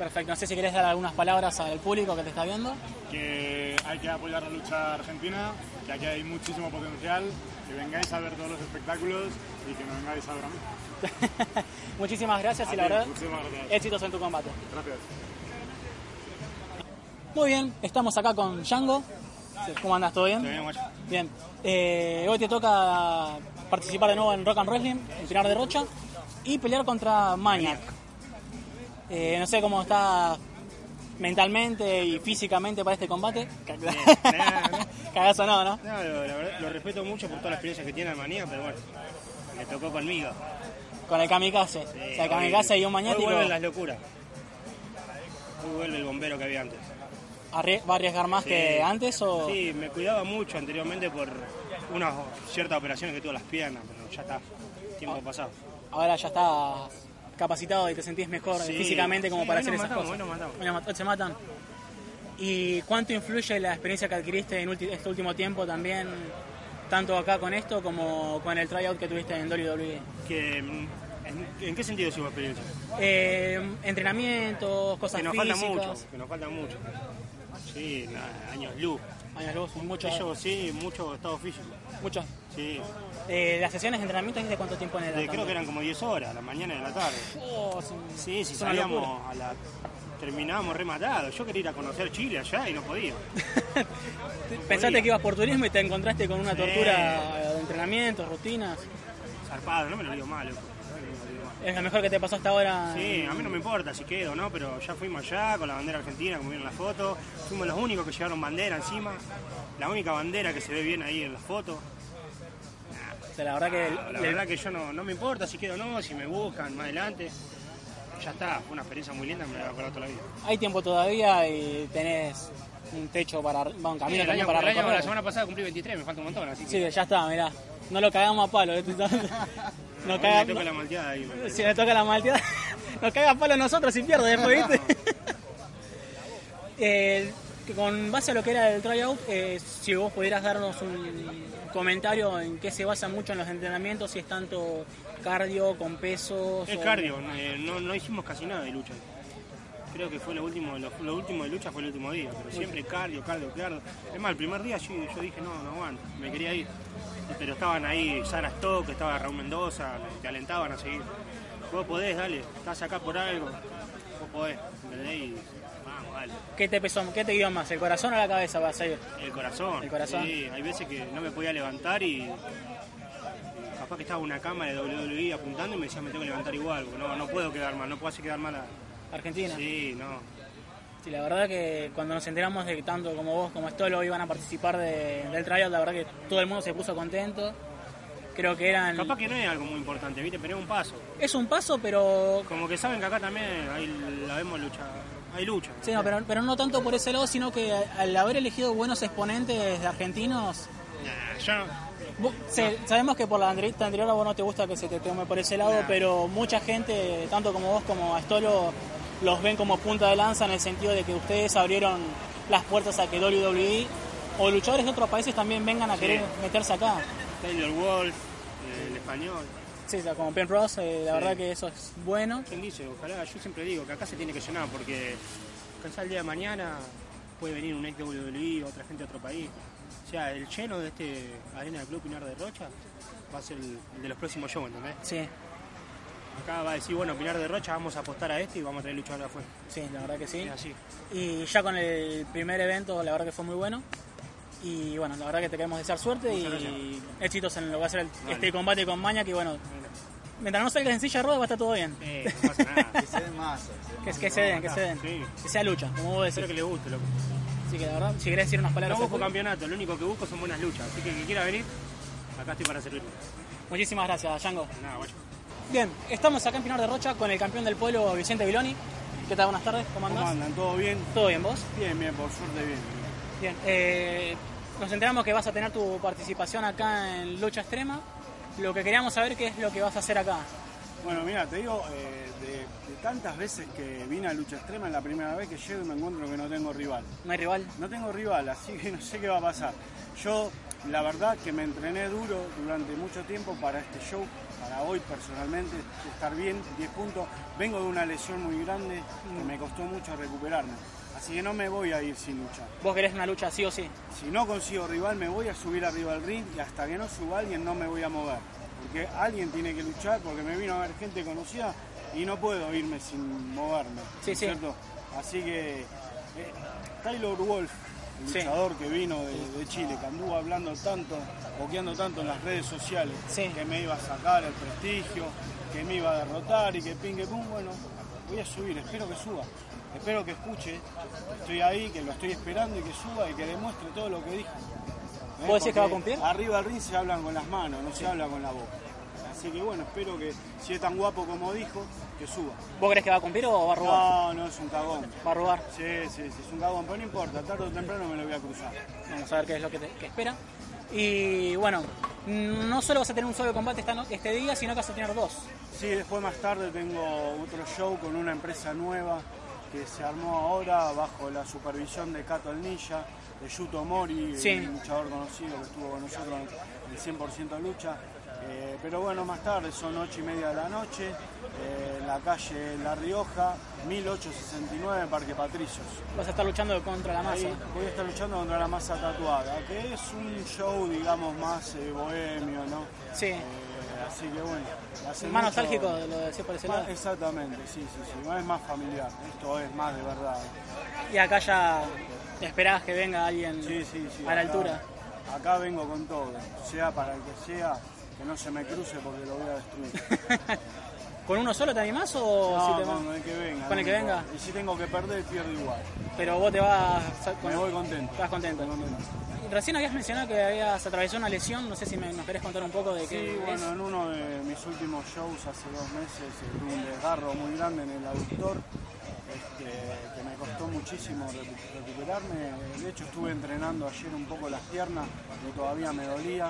Perfecto. No sé si querés dar algunas palabras al público que te está viendo. Que hay que apoyar la lucha argentina, que aquí hay muchísimo potencial, que vengáis a ver todos los espectáculos y que no vengáis a ver a mí. Muchísimas gracias y A la ti, verdad, gracias. éxitos en tu combate. Gracias. Muy bien, estamos acá con Django. ¿Cómo andas? ¿Todo bien? Bien. Eh, hoy te toca participar de nuevo en Rock and Wrestling, en Pinar de Rocha, y pelear contra Maniac. Eh, no sé cómo está mentalmente y físicamente para este combate. Cagazo no, ¿no? No, lo, la verdad, lo respeto mucho por toda la experiencia que tiene manía, pero bueno, me tocó conmigo. Con el kamikaze. o sea, el kamikaze y un Hoy vuelven las locuras. Vuelve el bombero que había antes. va a arriesgar más Sí. que antes o... Sí, me cuidaba mucho anteriormente por unas ciertas operaciones que tuve las piernas, pero ya está, tiempo Ah. pasado. Ahora ya estás capacitado y te sentís mejor Sí. físicamente como Sí, para hacer esas matamos, cosas. hoy nos matamos. Se matan. ¿Y cuánto influye la experiencia que adquiriste en ulti- este último tiempo también, tanto acá con esto como con el tryout que tuviste en WWE? Que, mm, ¿en, en qué sentido su experiencia? Eh, entrenamientos, cosas que nos físicas. falta mucho, que nos falta mucho. Sí, años luz. Años luz, mucho. Ellos sí, mucho estado físico. Mucho. Sí. Eh, ¿Las sesiones de entrenamiento de cuánto tiempo en el De- creo que eran como 10 horas, la mañana y la tarde. Oh, Sí, si es una salíamos locura. a la... Terminábamos rematados. Yo quería ir a conocer Chile allá y no podía. Pensaste que ibas por turismo y te encontraste con una Sí. tortura de entrenamiento, rutinas. Zarpado, no me lo digo mal, loco. No me lo digo mal. Es lo mejor que te pasó hasta ahora. Sí, a mí no me importa si quedo, ¿no? Pero ya fuimos allá con la bandera argentina, como vieron en la foto. Fuimos los únicos que llevaron bandera encima. La única bandera que se ve bien ahí en la foto. Sea, la verdad que... La le- verdad que yo no, no me importa si quedo o no, si me buscan más adelante. Ya está, fue una experiencia muy linda, me la voy a acordar toda la vida. Hay tiempo todavía y tenés un techo para... un Sí, camino también año- para el año- recorrer. la semana pasada cumplí 23, me falta un montón, así que... Sí, ya está, mirá. No lo cagamos a palo. ¿eh? No caga- me toca la malteada ahí. me. Si le toca la malteada, nos caga a palo a nosotros y pierde después, ¿viste? Eh, con base a lo que era el tryout, eh, si vos pudieras darnos un comentario en qué se basa mucho en los entrenamientos, si es tanto cardio, con pesos... Es o- cardio, eh, no, no hicimos casi nada de lucha. Creo que fue lo último, lo, lo último de lucha fue el último día, pero siempre cardio, cardio, cardio. Es más, el primer día yo, yo dije, no, no aguanto, me quería ir. Pero estaban ahí Sara Stock, estaba Raúl Mendoza, te alentaban a seguir. Vos podés, dale, estás acá por algo, vos podés, ¿entendés? Y ¿Qué te pesó, qué te dio más, el corazón o la cabeza vas a ir? El corazón. El corazón. Sí, hay veces que no me podía levantar y capaz que estaba una cámara de WWE apuntando y me decía me tengo que levantar igual, no, no puedo quedar mal, no puedo hacer quedar mal a Argentina. Sí, no. Sí, la verdad que cuando nos enteramos de que tanto como vos como Stolo iban a participar de- del tryout, la verdad que todo el mundo se puso contento. Creo que eran... Capaz que no es algo muy importante, ¿viste? Pero es un paso. Es un paso, pero... Como que saben que acá también hay, la vemos lucha, hay lucha. Sí, no, pero, pero no tanto por ese lado, sino que al haber elegido buenos exponentes de argentinos... yo no- Vos- se- sabemos que por la entrevista anterior a vos no te gusta que se te tome por ese lado, Nah. pero mucha gente, tanto como vos como Astolo, los ven como punta de lanza en el sentido de que ustedes abrieron las puertas a que WWE o luchadores de otros países también vengan a Sí. querer meterse acá. Taylor Wolf, eh, el español. Sí, como Pen Ross, eh, la Sí. verdad que eso es bueno. ¿Quién dice? Ojalá, yo siempre digo que acá se tiene que llenar porque cansar el día de mañana puede venir un ex de WWE, otra gente de otro país. O sea, el lleno de este Arena del Club Pinar de Rocha va a ser el, el de los próximos shows, ¿entendés? Sí. Acá va a decir, bueno, Pinar de Rocha, vamos a apostar a este y vamos a traer luchadores afuera. Sí, la verdad que sí. Así. Y ya con el primer evento, la verdad que fue muy bueno. Y bueno, la verdad que te queremos desear suerte y éxitos en lo que va a ser el- este combate con Maña, que bueno, mientras no salgas en silla de ruedas va a estar todo bien. Que se den más. que, que se den, que se den. Que sea lucha, como vos decís. Espero que le guste, loco. Así que la verdad, si querés decir unas palabras No busco campeonato, lo único que busco son buenas luchas. Así que que quiera venir, acá estoy para servirle. Muchísimas gracias, Django. Nada, guacho. Bien, estamos acá en Pinar de Rocha con el campeón del pueblo, Vicente Viloni. ¿Qué tal? Buenas tardes, ¿cómo andás? ¿Cómo andan? ¿Todo bien? ¿Todo bien, vos? Bien, bien, por suerte bien. Bien, eh, nos enteramos que vas a tener tu participación acá en Lucha Extrema. Lo que queríamos saber qué es lo que vas a hacer acá. Bueno, mira, te digo, eh, de, de tantas veces que vine a lucha extrema, es la primera vez que llego y me encuentro que no tengo rival. ¿No hay rival? No tengo rival, así que no sé qué va a pasar. Yo, la verdad, que me entrené duro durante mucho tiempo para este show, para hoy personalmente, estar bien, 10 puntos. Vengo de una lesión muy grande que me costó mucho recuperarme. Así que no me voy a ir sin luchar. ¿Vos querés una lucha sí o sí? Si no consigo rival, me voy a subir arriba al ring y hasta que no suba alguien no me voy a mover. Porque alguien tiene que luchar, porque me vino a ver gente conocida y no puedo irme sin moverme. Sí, sí. ¿cierto? Así que eh, Taylor Wolf, el Sí. luchador que vino de, de Chile, que anduvo hablando tanto, boqueando tanto en las redes sociales, que me iba a sacar el prestigio, que me iba a derrotar y que ping que pum, bueno, voy a subir, espero que suba. Espero que escuche, estoy ahí, que lo estoy esperando y que suba y que demuestre todo lo que dijo. ¿Eh? ¿Vos decís que va a cumplir? Arriba del ring se hablan con las manos, no se habla con la boca. Así que bueno, espero que si es tan guapo como dijo, que suba. ¿Vos crees que va a cumplir o va a robar? No, no, es un cagón. ¿Va a robar? Sí, sí, sí, es un cagón, pero no importa, tarde o temprano me lo voy a cruzar. Vamos a ver qué es lo que, te- que espera. Y bueno, no solo vas a tener un solo combate este día, sino que vas a tener dos. Sí, después más tarde tengo otro show con una empresa nueva que se armó ahora bajo la supervisión de Kato el Ninja, de Yuto Mori, Sí. un luchador conocido que estuvo con nosotros en el 100% lucha. Eh, pero bueno, más tarde, son 8 y media de la noche, eh, en la calle La Rioja, 1869, Parque Patricios. Vas a estar luchando contra la masa. Ahí voy a estar luchando contra la masa tatuada, que es un show, digamos, más eh, bohemio, ¿no? Sí. Así que bueno. Más nostálgico de lo de decir por ese lado. Exactamente, sí, sí, sí. No es más familiar, esto es más de verdad. Y acá ya esperás que venga alguien Sí, sí, sí. a la acá- altura. Acá vengo con todo, sea para el que sea, que no se me cruce porque lo voy a destruir. ¿Con uno solo te animás o No, si te con el que venga. con el que. Y si tengo que perder, pierdo igual. Pero vos te vas Me voy contento. Estás contento. Recién habías mencionado que habías atravesado una lesión, no sé si me, nos querés contar un poco de qué Sí, es. bueno, en uno de mis últimos shows hace dos meses eh, tuve un desgarro muy grande en el aductor este, que me costó muchísimo recu- recuperarme. De hecho, estuve entrenando ayer un poco las piernas y todavía me dolía.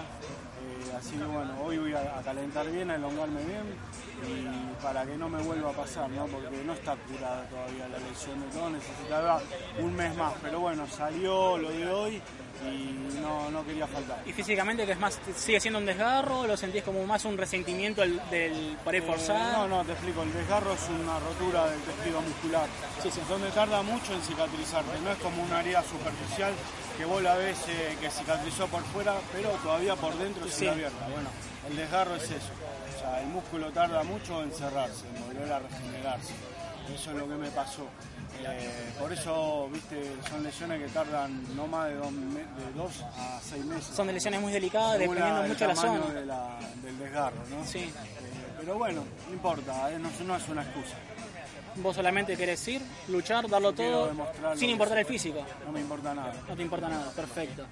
Eh, así que bueno, hoy voy a, a calentar bien, a elongarme bien y para que no me vuelva a pasar, ¿no? porque no está curada todavía la lesión de todo, necesitaba un mes más. Pero bueno, salió lo de hoy y no, no quería faltar. Y físicamente, que es más, sigue siendo un desgarro, lo sentís como más un resentimiento del, del Eh, forzar. no, no, te explico. El desgarro es una rotura del tejido muscular. Donde tarda mucho en cicatrizarte. No es como una herida superficial que vos la ves eh, que cicatrizó por fuera, pero todavía por dentro Sí. sigue abierta. Bueno, el desgarro es eso. O sea, el músculo tarda mucho en cerrarse, en volver a regenerarse. Eso es lo que me pasó. Eh, por eso, viste, son lesiones que tardan no más de dos, me- de dos a seis meses. Son de lesiones muy delicadas, Según dependiendo mucho de la zona. de la- del desgarro, ¿no? Sí. Eh, pero bueno, no importa, no, no es una excusa. Vos solamente querés ir, luchar, darlo todo, sin importar el físico. No me importa nada. No te importa nada, perfecto.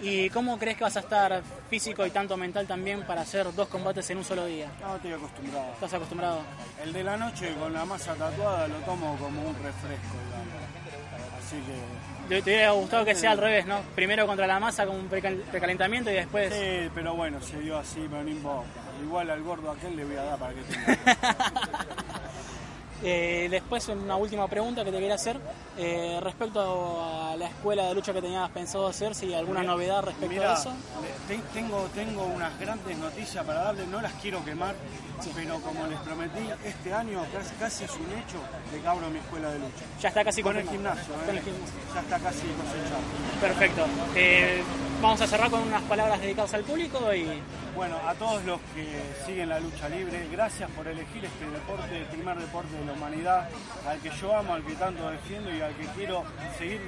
¿Y cómo crees que vas a estar físico y tanto mental también para hacer dos combates en un solo día? No, estoy acostumbrado. ¿Estás acostumbrado? El de la noche con la masa tatuada lo tomo como un refresco, digamos. Así que... Te, te hubiera gustado que sea al revés, ¿no? Primero contra la masa con un precal- precalentamiento y después... Sí, pero bueno, se dio así, pero no importa. Igual al gordo aquel le voy a dar para que tenga. Eh, después una última pregunta que te quería hacer eh, respecto a la escuela de lucha que tenías pensado hacer, si hay alguna novedad respecto a eso. te- tengo, tengo unas grandes noticias para darle, no las quiero quemar, pero como les prometí, este año casi, casi es un hecho de que abro mi escuela de lucha. Ya está casi con el confirmado. gimnasio, ¿eh? Con el gimnasio. ya está casi cosechado. Perfecto. Eh, vamos a cerrar con unas palabras dedicadas al público y Bueno, a todos los que siguen la lucha libre, gracias por elegir este deporte, el primer deporte de la humanidad, al que yo amo, al que tanto defiendo y al que quiero seguir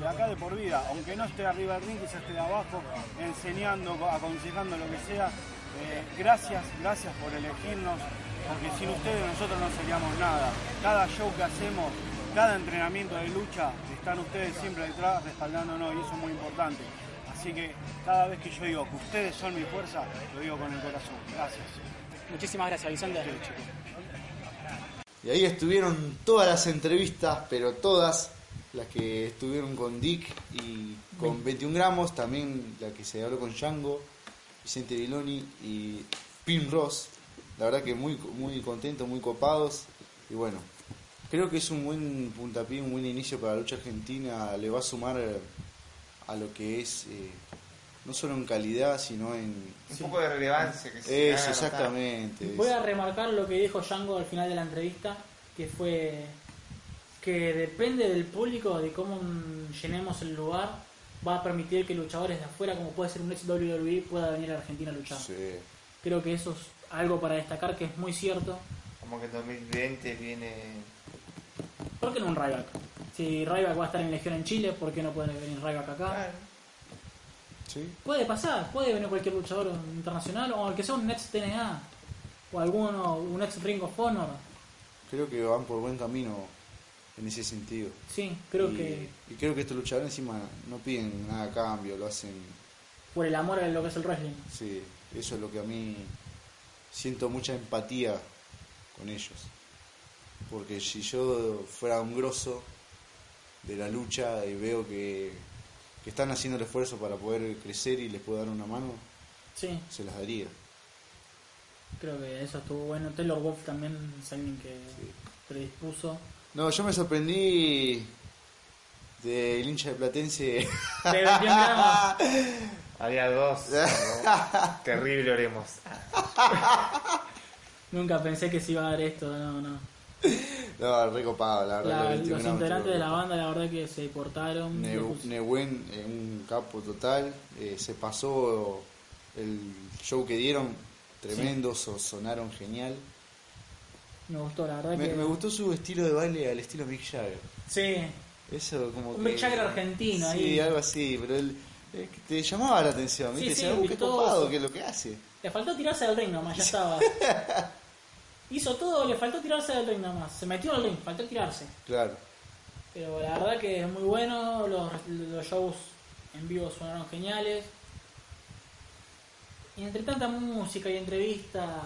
de acá de por vida, aunque no esté arriba del ring, quizás esté de abajo, enseñando, aconsejando lo que sea. Eh, gracias, gracias por elegirnos, porque sin ustedes nosotros no seríamos nada. Cada show que hacemos, cada entrenamiento de lucha, están ustedes siempre detrás respaldándonos y eso es muy importante. Así que cada vez que yo digo que ustedes son mi fuerza, lo digo con el corazón. Gracias. Muchísimas gracias, Vicente. Y ahí estuvieron todas las entrevistas, pero todas las que estuvieron con Dick y con 21 gramos, también la que se habló con Django, Vicente Viloni y Pim Ross. La verdad que muy, muy contentos, muy copados. Y bueno, creo que es un buen puntapié, un buen inicio para la lucha argentina. Le va a sumar a lo que es, eh, no solo en calidad, sino en... Un poco de relevancia que se notar. exactamente. Voy a remarcar lo que dijo Django al final de la entrevista, que fue que depende del público, de cómo llenemos el lugar, va a permitir que luchadores de afuera, como puede ser un ex WWE, pueda venir a Argentina a luchar. Sí. Creo que eso es algo para destacar que es muy cierto. Como que en 2020 viene... ¿Por qué no un Ryback? Si Ryback va a estar en Legión en Chile, ¿por qué no puede venir Ryback acá? Sí. Puede pasar, puede venir cualquier luchador internacional o aunque sea un ex TNA o alguno, un ex Ring of Honor. Creo que van por buen camino en ese sentido. Sí, creo Y- que Y creo que estos luchadores encima no piden nada a cambio, lo hacen... por el amor a lo que es el wrestling. Sí, eso es lo que a mí siento mucha empatía con ellos. Porque si yo fuera un grosso de la lucha y veo que, que están haciendo el esfuerzo para poder crecer y les puedo dar una mano, Sí, se las daría. creo que eso estuvo bueno. Taylor Wolf también es alguien que predispuso. No, yo me sorprendí del hincha de Platense. De 21 gramos. Había dos. Terrible oremos. Nunca pensé que se iba a dar esto, no, no. No, recopado, la verdad. La- los 21 los gramos integrantes de la banda, la verdad que se portaron. Ne- lo pus- Nehuen, eh, un capo total, eh, se pasó el show que dieron, tremendo, so- sonaron genial. Me gustó, la verdad Me, que. me gustó su estilo de baile al estilo Mick Jagger. Sí, Eso como Un que- Mick Jagger argentino Sí, ahí. algo así, pero él, eh, te llamaba la atención, Sí, ¿viste? sí, "Uh, qué vistoso". copado, que es lo que hace. le faltó tirarse del ring nomás, ya estaba. Hizo todo, le faltó tirarse del ring nomás. Se metió al ring, faltó tirarse. Claro. Pero la verdad que es muy bueno, los, los shows en vivo sonaron geniales. Y entre tanta música y entrevista,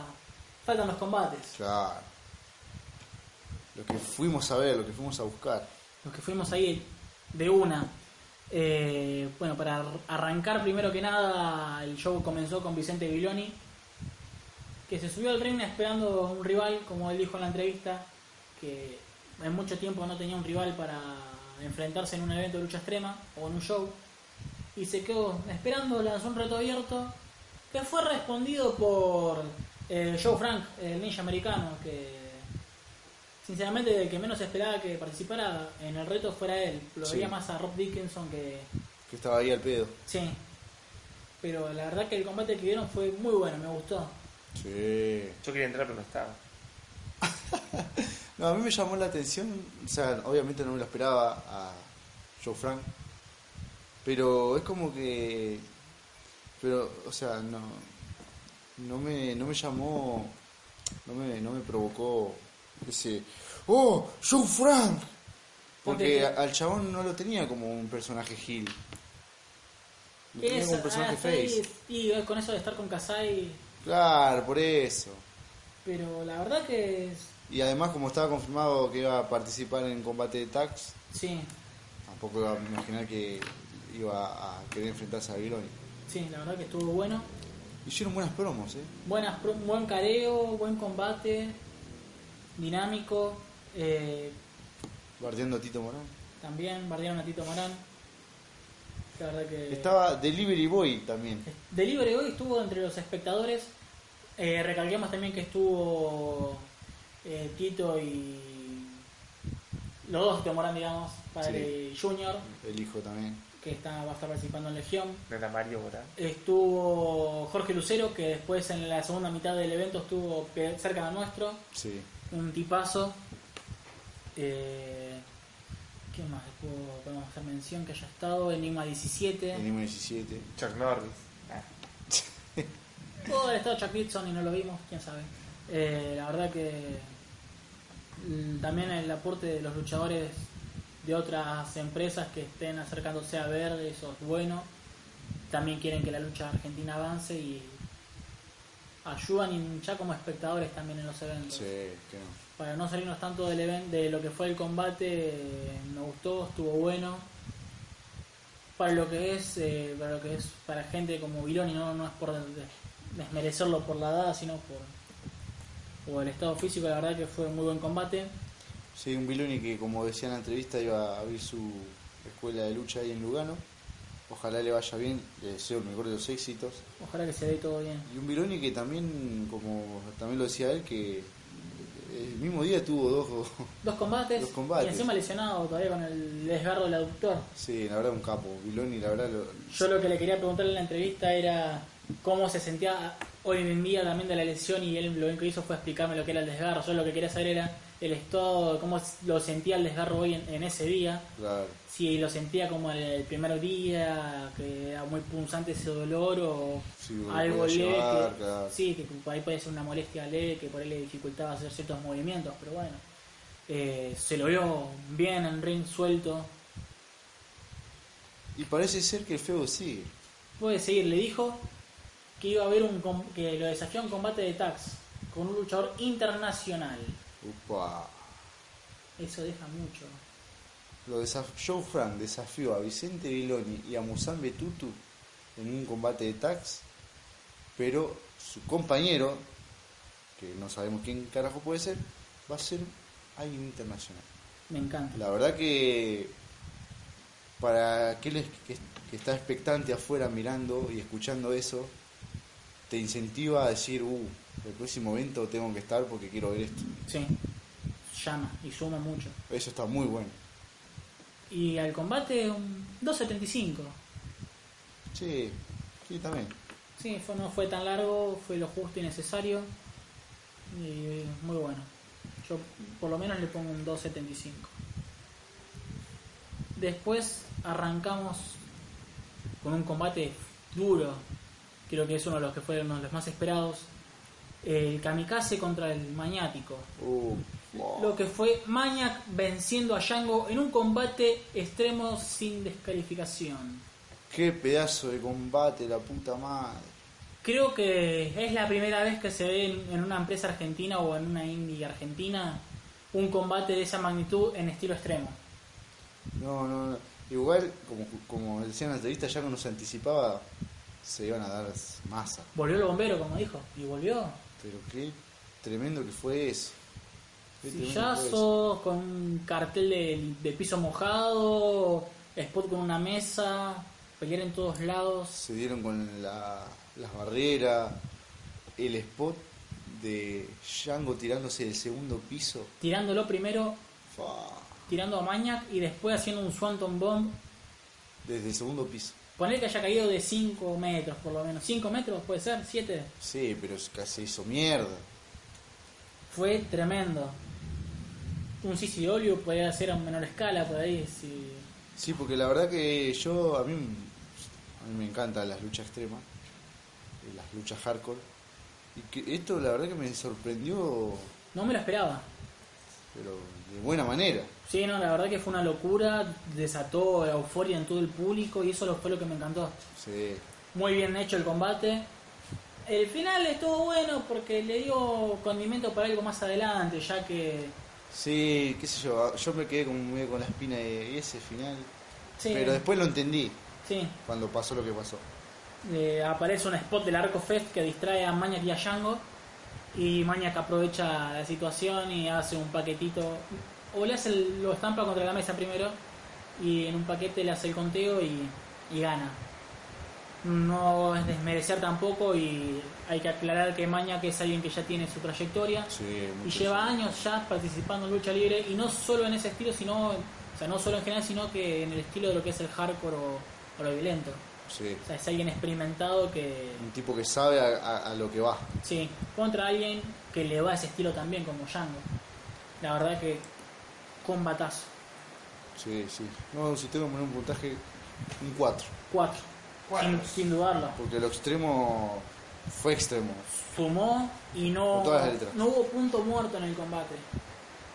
faltan los combates. Claro. Lo que fuimos a ver, lo que fuimos a buscar. Los que fuimos ahí de una. Eh, bueno, para ar- arrancar primero que nada, el show comenzó con Vicente Viloni, que se subió al ring esperando un rival, como él dijo en la entrevista, que en mucho tiempo no tenía un rival para enfrentarse en un evento de lucha extrema o en un show. Y se quedó esperando, lanzó un reto abierto, que fue respondido por eh, Joe Frank, el ninja americano, que sinceramente el que menos esperaba que participara en el reto fuera él. Lo Sí. veía más a Rob Dickinson que... Que estaba ahí al pedo. Sí. Pero la verdad que el combate que dieron fue muy bueno, me gustó. Sí. Yo quería entrar, pero no estaba. No, a mí me llamó la atención, o sea, obviamente no me lo esperaba a Joe Frank, pero es como que, pero, o sea, no, no me, no me llamó, no me, no me provocó ese, oh, Joe Frank, porque al chabón no lo tenía como un personaje heel, lo tenía Es- como un personaje ah, face, sí, Y eh, con eso de estar con Kasai, claro, por eso. pero la verdad que es- Y además como estaba confirmado que iba a participar en combate de tags, sí, Tampoco iba a imaginar que iba a querer enfrentarse a Viloni. sí, la verdad que estuvo bueno. Hicieron buenas promos, ¿eh? Buenas, pro- buen careo, buen combate, dinámico. eh, Bardeando a Tito Morán. también bardearon a Tito Morán. La verdad que... Estaba Delivery Boy también. Delivery hoy estuvo entre los espectadores. Eh, recalquemos también que estuvo eh, Tito y, los dos Teomorán, digamos, padre Sí. y Junior, El hijo también. que está, va a estar participando en Legión. De la Mario Morán. Estuvo Jorge Lucero, que después en la segunda mitad del evento estuvo cerca de nuestro, Sí. un tipazo. Eh, ¿Qué más podemos hacer mención que haya estado? Enigma 17. Enigma 17. Chuck Norris. Pudo haber estado Chuck Dixon y no lo vimos, quién sabe. Eh, la verdad que también el aporte de los luchadores de otras empresas que estén acercándose a ver, eso es bueno. También quieren que la lucha argentina avance y ayudan ya como espectadores también en los eventos. Sí, no. Para no salirnos tanto del evento, de lo que fue el combate, me gustó, estuvo bueno. Para lo que es, eh, para lo que es para gente como Viloni, no, no es por desmerecerlo por la edad, sino por, por el estado físico, la verdad que fue un muy buen combate. Sí, un Biloni que, como decía en la entrevista, iba a abrir su escuela de lucha ahí en Lugano. Ojalá le vaya bien, le deseo el mejor de los éxitos. Ojalá que se dé todo bien. Y un Biloni que también, como también lo decía él, que el mismo día tuvo dos. Dos combates, Dos combates. y encima lesionado todavía con el desgarro del aductor. Sí, la verdad, un capo. Biloni, la verdad, lo- Yo lo que le quería preguntar en la entrevista era cómo se sentía hoy en día también de la lesión y él lo único que hizo fue explicarme lo que era el desgarro. Yo lo que quería saber era el estado, cómo lo sentía el desgarro hoy en, en ese día. claro. Si lo sentía como el, el primer día, que era muy punzante ese dolor o Sí, algo leve. llevar, que- claro. Sí, que por ahí puede ser una molestia leve, que por ahí le dificultaba hacer ciertos movimientos, pero bueno. Eh, se lo vio bien en ring suelto. Y parece ser que el feo sigue. Puede seguir, le dijo que iba a haber un com- que lo desafió a un combate de tax con un luchador internacional. Upa. Eso deja mucho. Lo Joe Frank desafió a Vicente Biloni y a Musambe Tutu en un combate de tags, pero su compañero, que no sabemos quién carajo puede ser, va a ser alguien internacional. Me encanta. La verdad que para aquel que, que está expectante afuera mirando y escuchando eso, te incentiva a decir, uh, el próximo evento tengo que estar porque quiero ver esto. Sí, llama y suma mucho. Eso está muy bueno. Y al combate, un 2.75. Sí, sí, también. Sí, fue, no fue tan largo, fue lo justo y necesario. Y muy bueno. Yo por lo menos le pongo un 2.75. Después arrancamos con un combate duro. Creo que es uno de los que fueron uno de los más esperados. El Kamikaze contra el Maniático. Uh, Lo que fue Maniac venciendo a Django en un combate extremo sin descalificación. Qué pedazo de combate, la puta madre. Creo que es la primera vez que se ve en, en una empresa argentina o en una indie argentina un combate de esa magnitud en estilo extremo. No, no, no. Igual, como, como decía en la entrevista, ya no nos anticipaba, se iban a dar masa. Volvió el bombero, como dijo, y volvió. Pero qué tremendo que fue eso. Qué eso. Sillazos, con un cartel de, de piso mojado, spot con una mesa, pelear en todos lados. Se dieron con la, las barreras, el spot de Django tirándose del segundo piso. Tirándolo primero, tirando a Maniac y después haciendo un Swanton Bomb. desde el segundo piso. Poner que haya caído de 5 metros, por lo menos. ¿5 metros puede ser? ¿7? Sí, pero casi hizo mierda. Fue tremendo. Un CCW podría ser a menor escala por ahí. Si... Sí, porque la verdad que yo, a mí, a mí me encantan las luchas extremas, eh, las luchas hardcore. Y que esto la verdad que me sorprendió, No me lo esperaba. pero de buena manera. Sí, no, la verdad que fue una locura. Desató la euforia en todo el público y eso fue lo que me encantó. Sí. Muy bien hecho el combate. El final estuvo bueno porque le dio condimento para algo más adelante, ya que Sí, qué sé yo, yo me quedé como medio con la espina de ¿y ese final. Sí. Pero después lo entendí sí, cuando pasó lo que pasó. eh, aparece un spot del Arco Fest que distrae a Maniac y a Django. Y Maniac aprovecha la situación y hace un paquetito. O le hace el- lo estampa contra la mesa primero. Y en un paquete le hace el conteo y, y gana. no es desmerecer tampoco y hay que aclarar que Maña que es alguien que ya tiene su trayectoria Sí, y lleva años ya participando en lucha libre y no solo en ese estilo, sino, o sea, no solo en general, sino que en el estilo de lo que es el hardcore o, o lo violento. Sí. O sea, es alguien experimentado que, Un tipo que sabe a, a- a lo que va. sí, contra alguien que le va a ese estilo también, como Django. La verdad que combatazo. Sí, sí. No, si tengo que poner un puntaje, un 4. 4. Sin, sin dudarlo. Porque lo extremo fue extremo. Sumó y no, no hubo punto muerto en el combate.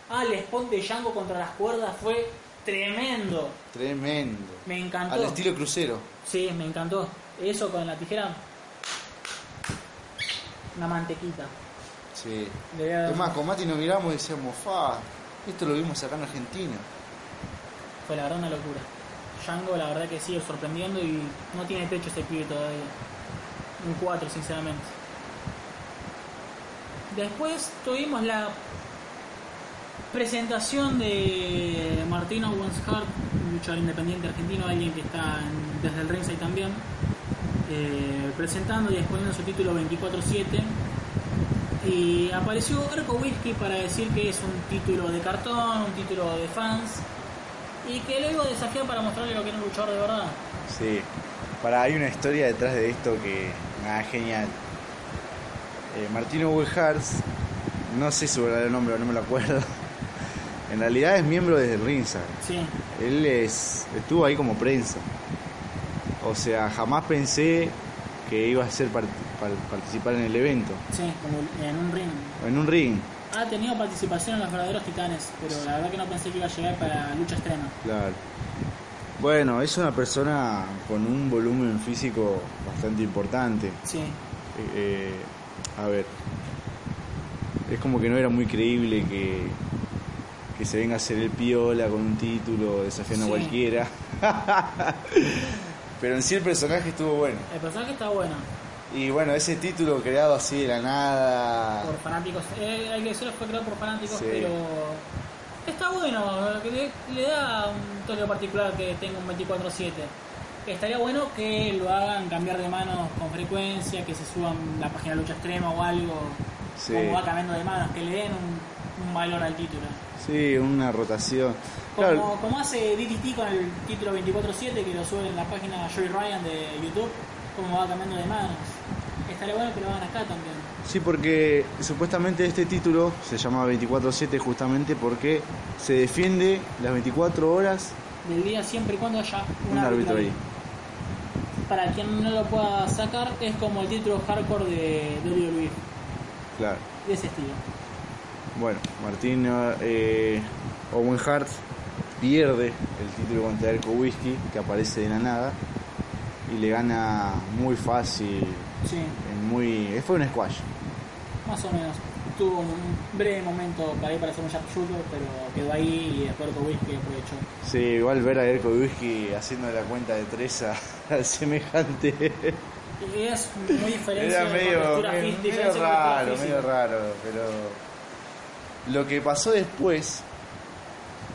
Ah, el spot de Django contra las cuerdas fue tremendo. Tremendo. Me encantó. Al estilo crucero. Sí, me encantó. Eso con la tijera. Una mantequita. Sí. Es más, con Mati nos miramos y decíamos, fa, esto lo vimos acá en Argentina. Fue la verdad una locura. Django la verdad que sigue sorprendiendo y no tiene techo este pibe todavía. Un 4 sinceramente. Después tuvimos la presentación de Martino Wenshart, luchador independiente argentino, alguien que está desde el ringside también, eh, presentando y exponiendo su título 24-7. Y apareció Erko Whisky para decir que es un título de cartón, un título de fans, y que a desafiar para mostrarle lo que era un luchador de verdad. Sí. Para, hay una historia detrás de esto que, nada, genial. Eh, Martino Wilhards, no sé su verdadero nombre, no me lo acuerdo. En realidad es miembro desde ringside. Sí. Él es, estuvo ahí como prensa. O sea, jamás pensé que iba a ser part- par- participar en el evento. Sí, como en un ring. En un ring, Ha tenido participación en los verdaderos titanes, pero la verdad que no pensé que iba a llegar para lucha extrema. claro. Bueno, es una persona con un volumen físico bastante importante. Sí. Eh, a ver, es como que no era muy creíble que, que se venga a hacer el piola con un título desafiando Sí. a cualquiera. Pero en sí el personaje estuvo bueno. El personaje está bueno, Y bueno, ese título creado así de la nada. por fanáticos. Eh, hay que decirlo, fue creado por fanáticos, Sí. pero está bueno, le, le da un toque particular que tenga un 24-7. Estaría bueno que lo hagan cambiar de manos con frecuencia, que se suban la página lucha extrema o algo, Sí. como va cambiando de manos, que le den un, un valor al título. Sí, una rotación. Como, Claro, como hace DTT con el título 24-7 que lo sube en la página Joey Ryan de YouTube, como va cambiando de manos. Estaría bueno que lo hagan acá también. sí, porque supuestamente este título se llama 24-7 justamente porque se defiende las 24 horas Del día siempre y cuando haya un, un árbitro ahí. Para quien no lo pueda sacar, es como el título hardcore de WWE, Claro. de ese estilo. Bueno, Martín eh, Owen Hart pierde el título contra Erko Whisky, que aparece de la nada, y le gana muy fácil. Sí. Muy, fue un squash. Más o menos. Tuvo un breve momento para ir para hacer un sharpshooter, pero quedó ahí y después Whisky aprovechó. Sí, igual ver a Erko Whisky haciendo la cuenta de tres a- al semejante. Y es muy diferente Era medio, medio- medio textura raro, medio raro, pero lo que pasó después,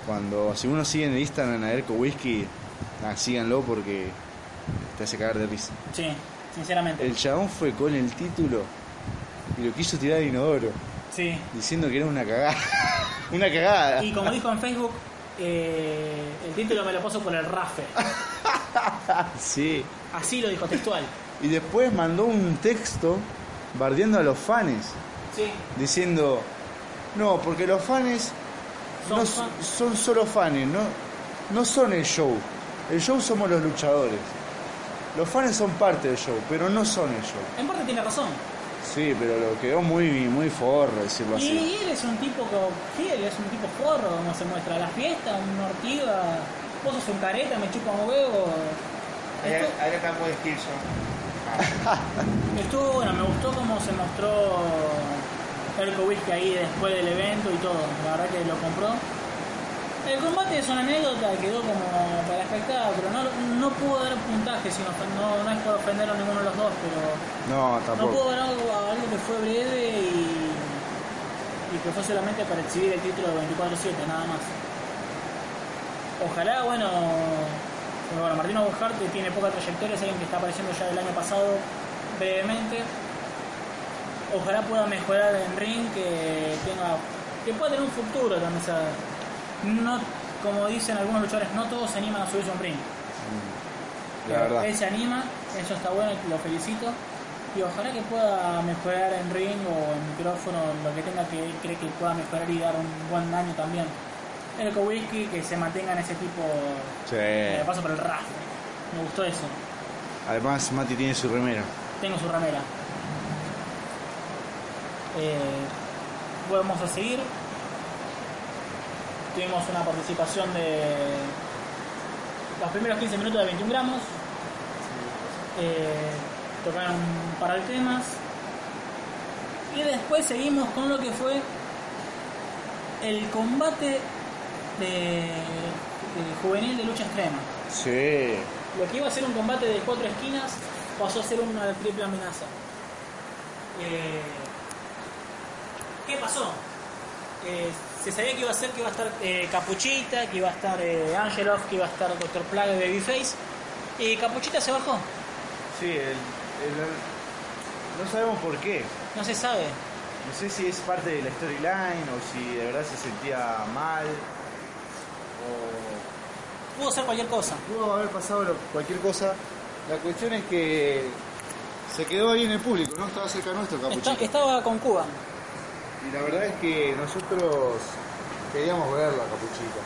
cuando si uno sigue en el Instagram a Erko Whisky, ah, síganlo porque te hace cagar de risa. Sí, sinceramente. El chabón fue con el título y lo quiso tirar al inodoro, Sí. diciendo que era una cagada. una cagada. Y como dijo en Facebook, eh, el título me lo puso por el rafe. Sí. Así lo dijo textual. Y después mandó un texto bardeando a los fans. Sí. diciendo no porque los fans Son no fan- son solo fans no no son el show el show somos los luchadores los fans son parte del show pero no son el show En parte tiene razón. sí pero lo quedó muy muy forro decirlo Y, así él es un tipo él es un tipo forro, como se muestra. La fiesta, un ortiga, vos sos un careta, me chupa un huevo. Ahí está muy. Estuvo bueno, me gustó cómo se mostró Erko Whisky ahí después del evento y todo. La verdad que lo compró. El combate es una anécdota, quedó como para espectáculo. No, no pudo dar puntaje, sino, no, no es por ofender a ninguno de los dos, pero no no tampoco pudo dar algo, algo que fue breve y, y que fue solamente para exhibir el título de 24-7, nada más. Ojalá, bueno, bueno, Martino Bujart tiene poca trayectoria, es alguien que está apareciendo ya del año pasado brevemente. Ojalá pueda mejorar en ring, que tenga que pueda tener un futuro también. o sea, no, como dicen algunos luchadores, no todos se animan a subirse a un ring. La verdad. Él se anima, eso está bueno, lo felicito. Y ojalá que pueda mejorar en ring o en micrófono, lo que tenga que cree que pueda mejorar y dar un buen daño también. El Whisky que se mantenga en ese tipo Sí. de paso por el rastro. Me gustó eso. Además, Mati tiene su remera. Tengo su remera. Eh, vamos a seguir. Tuvimos una participación de los primeros 15 minutos de 21 gramos. Eh, tocaron un par de temas. Y después seguimos con lo que fue el combate de, de juvenil de lucha extrema. Sí. Lo que iba a ser un combate de cuatro esquinas pasó a ser una triple amenaza. Eh, ¿Qué pasó? Eh, se sabía que iba a ser que iba a estar eh, Capuchita, que iba a estar eh, Angelov, que iba a estar Dr. Plaga y Babyface. Y Capuchita se bajó. Sí, el, el- no sabemos por qué. No se sabe. No sé si es parte de la storyline o si de verdad se sentía mal. O Pudo ser cualquier cosa. pudo haber pasado lo- cualquier cosa. La cuestión es que se quedó ahí en el público, ¿no? Estaba cerca nuestro Está- Capuchito. estaba con Cuba. Y la verdad es que nosotros queríamos verlo a Capuchito.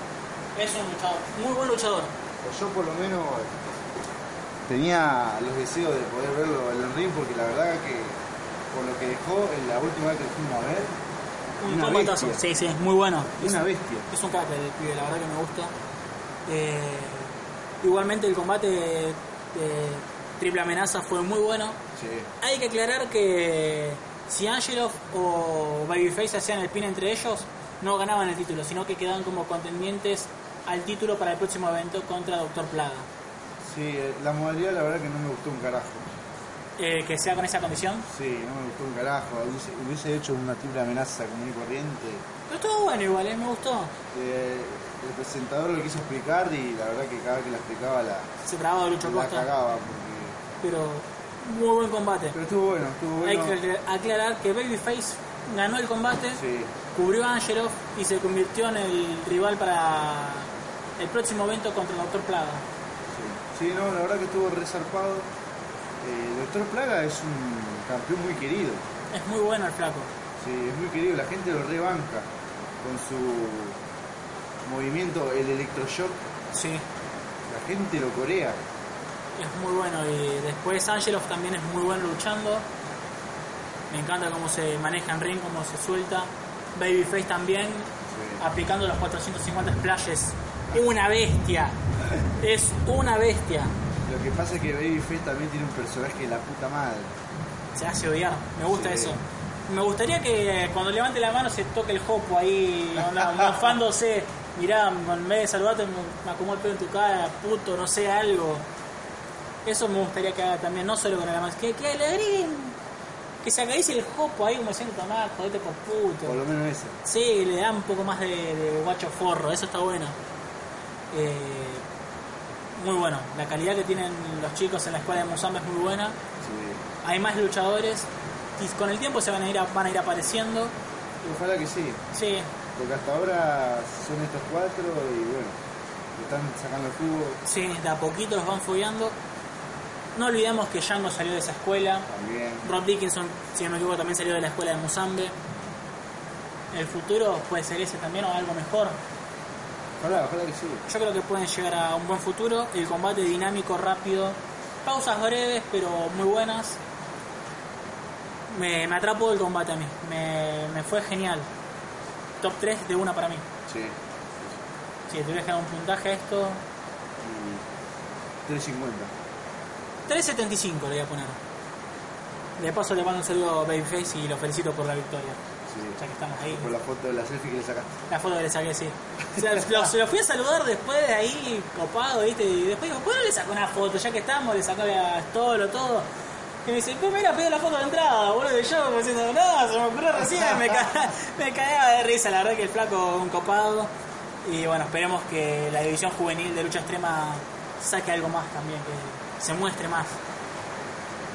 Es un luchador, muy buen luchador. O yo por lo menos tenía los deseos de poder verlo en el ring porque la verdad que por lo que dejó en la última vez que fuimos a ver, Un una combatazo. bestia. Sí, sí, es muy bueno. Una Es- bestia. Es un crack el pibe, la verdad que me gusta. Eh, igualmente el combate de triple amenaza fue muy bueno. Sí. Hay que aclarar que si Angelov o Babyface hacían el pin entre ellos, no ganaban el título, sino que quedaban como contendientes al título para el próximo evento contra Doctor Plaga. Sí, eh, la modalidad la verdad que no me gustó un carajo. Eh, que sea con esa condición. Sí, no me gustó un carajo. Hubiese, hubiese hecho una triple amenaza común y corriente. Pero estuvo bueno igual, eh, me gustó. Eh, el presentador lo quiso explicar y la verdad que cada vez que la explicaba la, Se trababa Lucho la Costa. cagaba porque... Pero muy buen combate. Pero estuvo bueno, estuvo Hay bueno. que aclarar que Babyface ganó el combate, Sí, cubrió a Angelov y se convirtió en el rival para el próximo evento contra el Doctor Plaga. sí. Sí, no, la verdad que estuvo resarpado. Eh, Doctor Plaga es un campeón muy querido. Es muy bueno el flaco. Sí, es muy querido, la gente lo rebanca con su movimiento, el electroshock. Sí. La gente lo corea. Es muy bueno y después Angelov también es muy bueno luchando. Me encanta cómo se maneja en ring, cómo se suelta. Babyface también, aplicando los 450 splashes. Una bestia. Es una bestia. Lo que pasa es que Babyface también tiene un personaje de la puta madre. Se hace odiar. Me gusta Sí. eso. Me gustaría que cuando levante la mano se toque el jopo ahí, mofándose. Mirá, en vez de saludarte me, me acomodo el pelo en tu cara, puto, no sé, algo. Eso me gustaría que haga también, no solo con la mano. Que, que alegrín. Que se acaricie el jopo ahí como diciendo, tomá, jodete por puto. Por lo menos eso. Sí, le da un poco más de, de guacho forro, eso está bueno. Eh, muy bueno. La calidad que tienen los chicos en la escuela de Musamba es muy buena. Hay más luchadores y con el tiempo se van a ir, a- van a ir apareciendo. Ojalá que sí. Sí, Porque hasta ahora son estos cuatro y bueno, le están sacando el jugo sí, de a poquito los van follando. No olvidemos que Django salió de esa escuela. también. Rob Dickinson, si no me equivoco, también salió de la escuela de Musambe. El futuro puede ser ese también o algo mejor. Ojalá, ojalá que sí. Yo creo que pueden llegar a un buen futuro. El combate dinámico, rápido. Pausas breves, pero muy buenas. Me, me atrapó el combate a mí. Me, me fue genial. Top 3 de una para mí. Sí. Si te tuviera que dar un puntaje a esto, Y 350. 3.75 le voy a poner. De paso le mando un saludo a Babyface y lo felicito por la victoria. Sí. Ya que estamos ahí. Por la foto de la selfie que le sacaste. La foto que le saqué, sí. O sea, lo, fui a saludar después de ahí, copado, ¿viste? Y después digo, ¿por qué no le sacó una foto? Ya que estamos, le sacó a Stolo, todo. Y me dice, pues mira, pido la foto de entrada, boludo. Y yo, como diciendo, no, se me ocurrió recién, me, ca- me cagaba de risa. La verdad que el flaco un copado. Y bueno, esperemos que la división juvenil de lucha extrema saque algo más también, que se muestre más.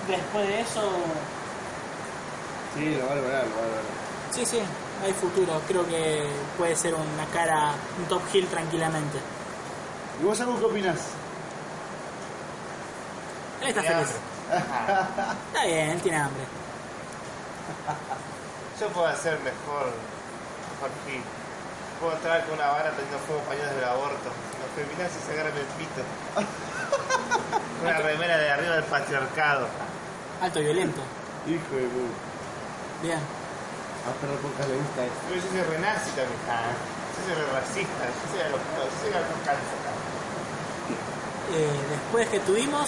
Después de eso, Sí, lo va a lograr, lo va a lograr. sí, sí, hay futuro. Creo que puede ser una cara, un top heel tranquilamente. ¿Y vos, Agus, qué opinás? Él está feliz. Está bien, él tiene hambre. Yo puedo hacer mejor, mejor. Puedo entrar con una vara teniendo fuego paños del aborto. Los feminazis se agarran el pito. una remera de arriba del patriarcado. Alto y violento. Hijo de puta. Bien. A Perro Pocas le gusta esto. Pero yo soy renazi también. Ah, yo soy re racista. Yo soy a los yo soy a los cáncer. Eh, después que tuvimos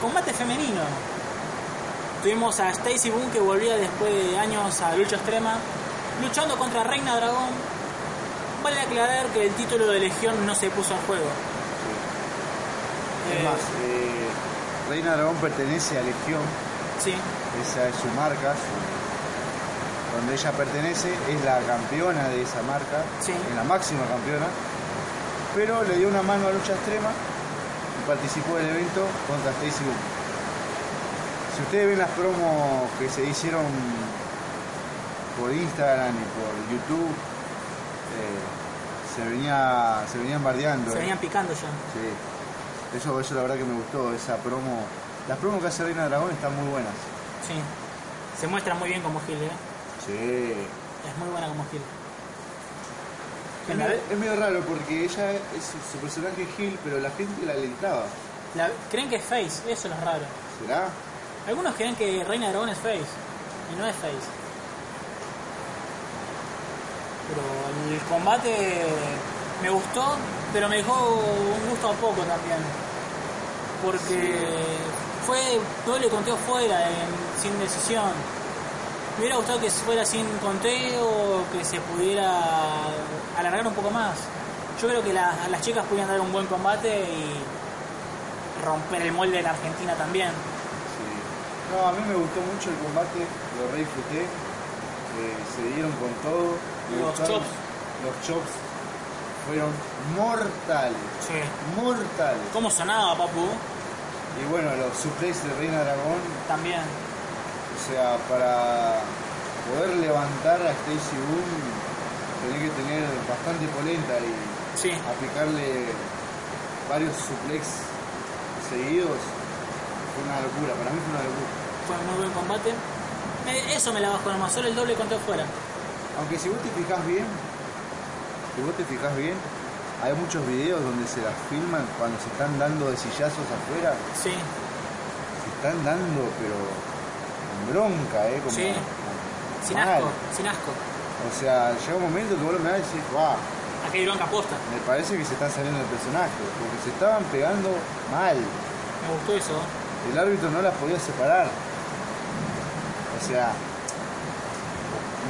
combate femenino. Tuvimos a Stacy Boone que volvía después de años a lucha extrema, luchando contra Reina Dragón. Vale aclarar que el título de Legión no se puso en juego. Es más, eh, Reina Dragón pertenece a Legión. Sí. Esa es su marca, su- donde ella pertenece, es la campeona de esa marca, es la máxima campeona, pero le dio una mano a lucha extrema y participó del evento contra Stacy Boone. Si ustedes ven las promos que se hicieron por Instagram y por YouTube, eh, se venía se venían bardeando. se eh. venían picando ya. Sí. Eso, eso la verdad que me gustó, esa promo. Las promos que hace Reina Dragón están muy buenas. Sí. Se muestra muy bien como Gil, ¿eh? Sí. Es muy buena como Gil. Es medio, es medio raro porque ella es su, personaje es Gil, pero la gente la alentaba. La- creen que es Face, eso es lo raro. ¿Será? Algunos creen que Reina Dragón es Face y no es Face. Pero el combate me gustó, pero me dejó un gusto a poco también. Porque fue doble conteo fuera, en- sin decisión. Me hubiera gustado que fuera sin conteo, que se pudiera alargar un poco más. Yo creo que la- las chicas pudieran dar un buen combate y romper el molde de la Argentina también. No, a mí me gustó mucho el combate, lo re disfruté. eh, se dieron con todo. me Los chops. Los chops fueron mortales. Mortales. ¿Cómo sonaba, papu? Y bueno, los suplex de Reina Dragón. También. O sea, para poder levantar a Stacy Boone tenés que tener bastante polenta y aplicarle varios suplex seguidos. Fue una locura, para mí fue una locura. Fue muy buen combate. Eh, eso me la bajó nomás, solo el doble conteo fuera. Aunque si vos te fijas bien, si vos te fijas bien, hay muchos videos donde se las filman cuando se están dando de sillazos afuera. Sí. Se están dando, pero con bronca, ¿eh? Como, Sí. Sin mal. asco, sin asco. O sea, llega un momento que vos lo mirás y decís, ¡guau! Aquí hay bronca posta. Me parece que se están saliendo del personaje, porque se estaban pegando mal. Me gustó eso. El árbitro no las podía separar. O sea,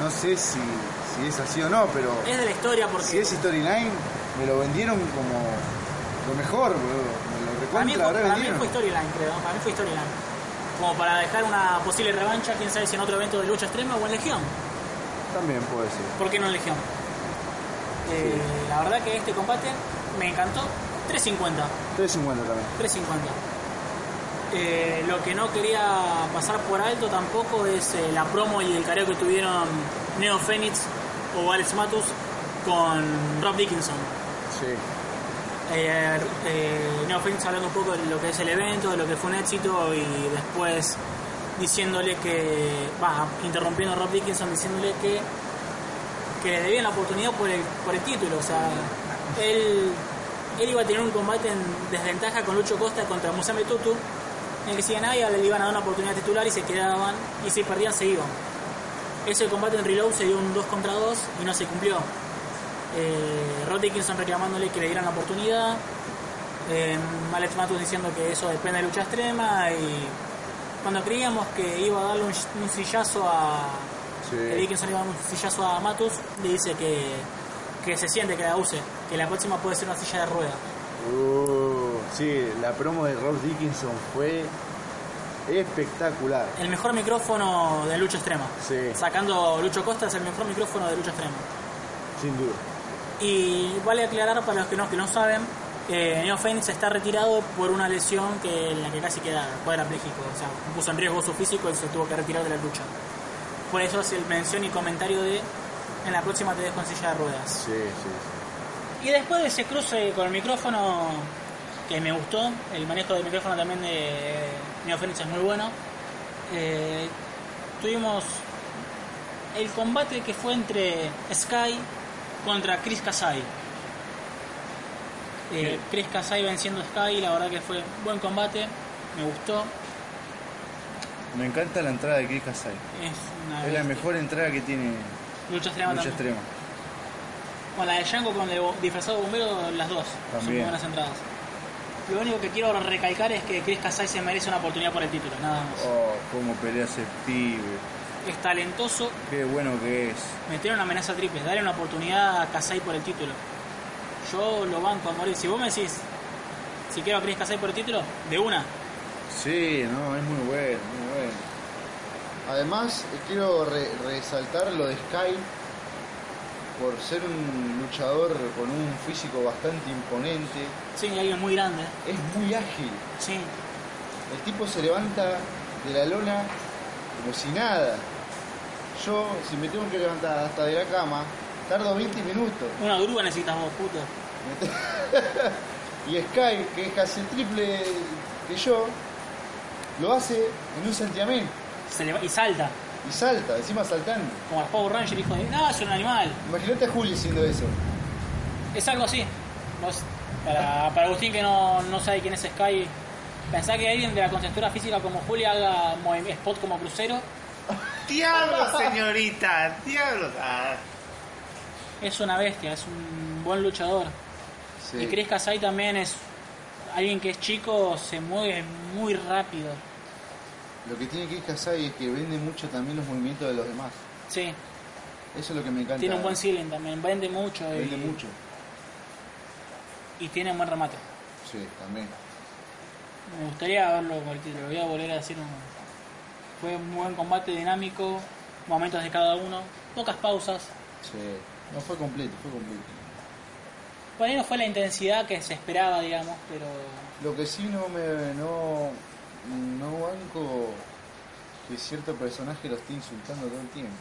no sé si, si es así o no, pero Es de la historia porque. si es storyline, me lo vendieron como lo mejor, boludo. Me lo para mí, recontra fue, para mí revendieron. fue storyline, creo. Para mí fue storyline. Como para dejar una posible revancha, quién sabe si en otro evento de lucha extrema o en Legión. También puede ser. ¿Por qué no en Legión? Eh, La verdad que este combate me encantó. 350. 350 también. 350. Eh, lo que no quería pasar por alto tampoco es eh, la promo y el careo que tuvieron Neo Phoenix o Alex Matus con Rob Dickinson. Sí. Eh, eh, Neo Phoenix hablando un poco de lo que es el evento, de lo que fue un éxito y después diciéndole que, va, interrumpiendo a Rob Dickinson diciéndole que, que le debían la oportunidad por el, por el título. O sea, él, él iba a tener un combate en desventaja con Lucho Costa contra Musame Tutu, en el que si ganaba le iban a dar una oportunidad titular y se quedaban, y si perdían se iban. Ese combate en Reload se dio un 2 contra 2 y no se cumplió. Eh, Rod Dickinson reclamándole que le dieran la oportunidad. Eh, Alex Matus diciendo que eso depende de lucha extrema. Y cuando creíamos que iba a darle un, un sillazo a. Sí. que Dickinson iba a dar un sillazo a Matus, le dice que, que se siente que la use. Que la próxima puede ser una silla de rueda. Uh, sí, la promo de Rob Dickinson fue espectacular. El mejor micrófono de lucha extrema. Sí. Sacando Lucho Costa es el mejor micrófono de lucha extrema. Sin duda. Y vale aclarar para los que no, que no saben Eh, Neo Fénix está retirado por una lesión que en la que casi queda cuadrapléjico, o sea, puso en riesgo su físico y se tuvo que retirar de la lucha. Por eso es el mención y comentario de en la próxima te dejo en silla de ruedas. Sí, sí. Y después de ese cruce con el micrófono que me gustó, el manejo del micrófono también de Neo Fénix es muy bueno. eh, tuvimos el combate que fue entre Sky contra Chris Kasai. Eh, Chris Kasai venciendo a Sky, la verdad que fue buen combate, me gustó. Me encanta la entrada de Chris Kasai. Es la mejor entrada que tiene Lucha extrema Lucha. Extrema. Con la de Django con el disfrazado bombero, las dos. Son También. buenas entradas. Lo único que quiero recalcar es que Chris Kasai se merece una oportunidad por el título, nada más. Oh, cómo pelea ese pibe. Es talentoso, Qué bueno que es. meter una amenaza triple, darle una oportunidad a Kasai por el título. Yo lo banco a morir. Si vos me decís, si quiero a Chris Kasai por el título, de una. Sí, no, es muy bueno, muy bueno. Además, quiero re- resaltar lo de Sky por ser un luchador con un físico bastante imponente. Sí, alguien muy grande. Es muy ágil. Sí. El tipo se levanta de la lona como si nada. Yo, si me tengo que levantar hasta de la cama, tardo 20 minutos. Una grúa necesitas vos, puto. y Sky, que es casi el triple que yo, lo hace en un santiamén. Se leva- y salta. Y salta, encima saltando. Como el Power Ranger, hijo de. No, es un animal. Imagínate a Juli haciendo eso. Es algo así. Vos, para, para Agustín que no, no sabe quién es Sky, pensá que alguien de la contextura física como Julia haga spot como crucero. ¡Diablo, señorita! ¡Diablo! Ah, Es una bestia, es un buen luchador. Sí. Y Chris Kasai también es alguien que es chico, se mueve muy rápido. Lo que tiene Chris Kasai es que vende mucho también los movimientos de los demás. Sí, Eso es lo que me encanta. tiene un buen ceiling también, vende mucho y, Vende mucho. y tiene un buen remate. Sí, también. Me gustaría verlo con el título, voy a volver a decir un... Fue un buen combate dinámico, momentos de cada uno, pocas pausas. Sí. No fue completo, fue completo. Por ahí no fue la intensidad que se esperaba, digamos, pero Lo que sí no me no, no banco que cierto personaje lo esté insultando todo el tiempo.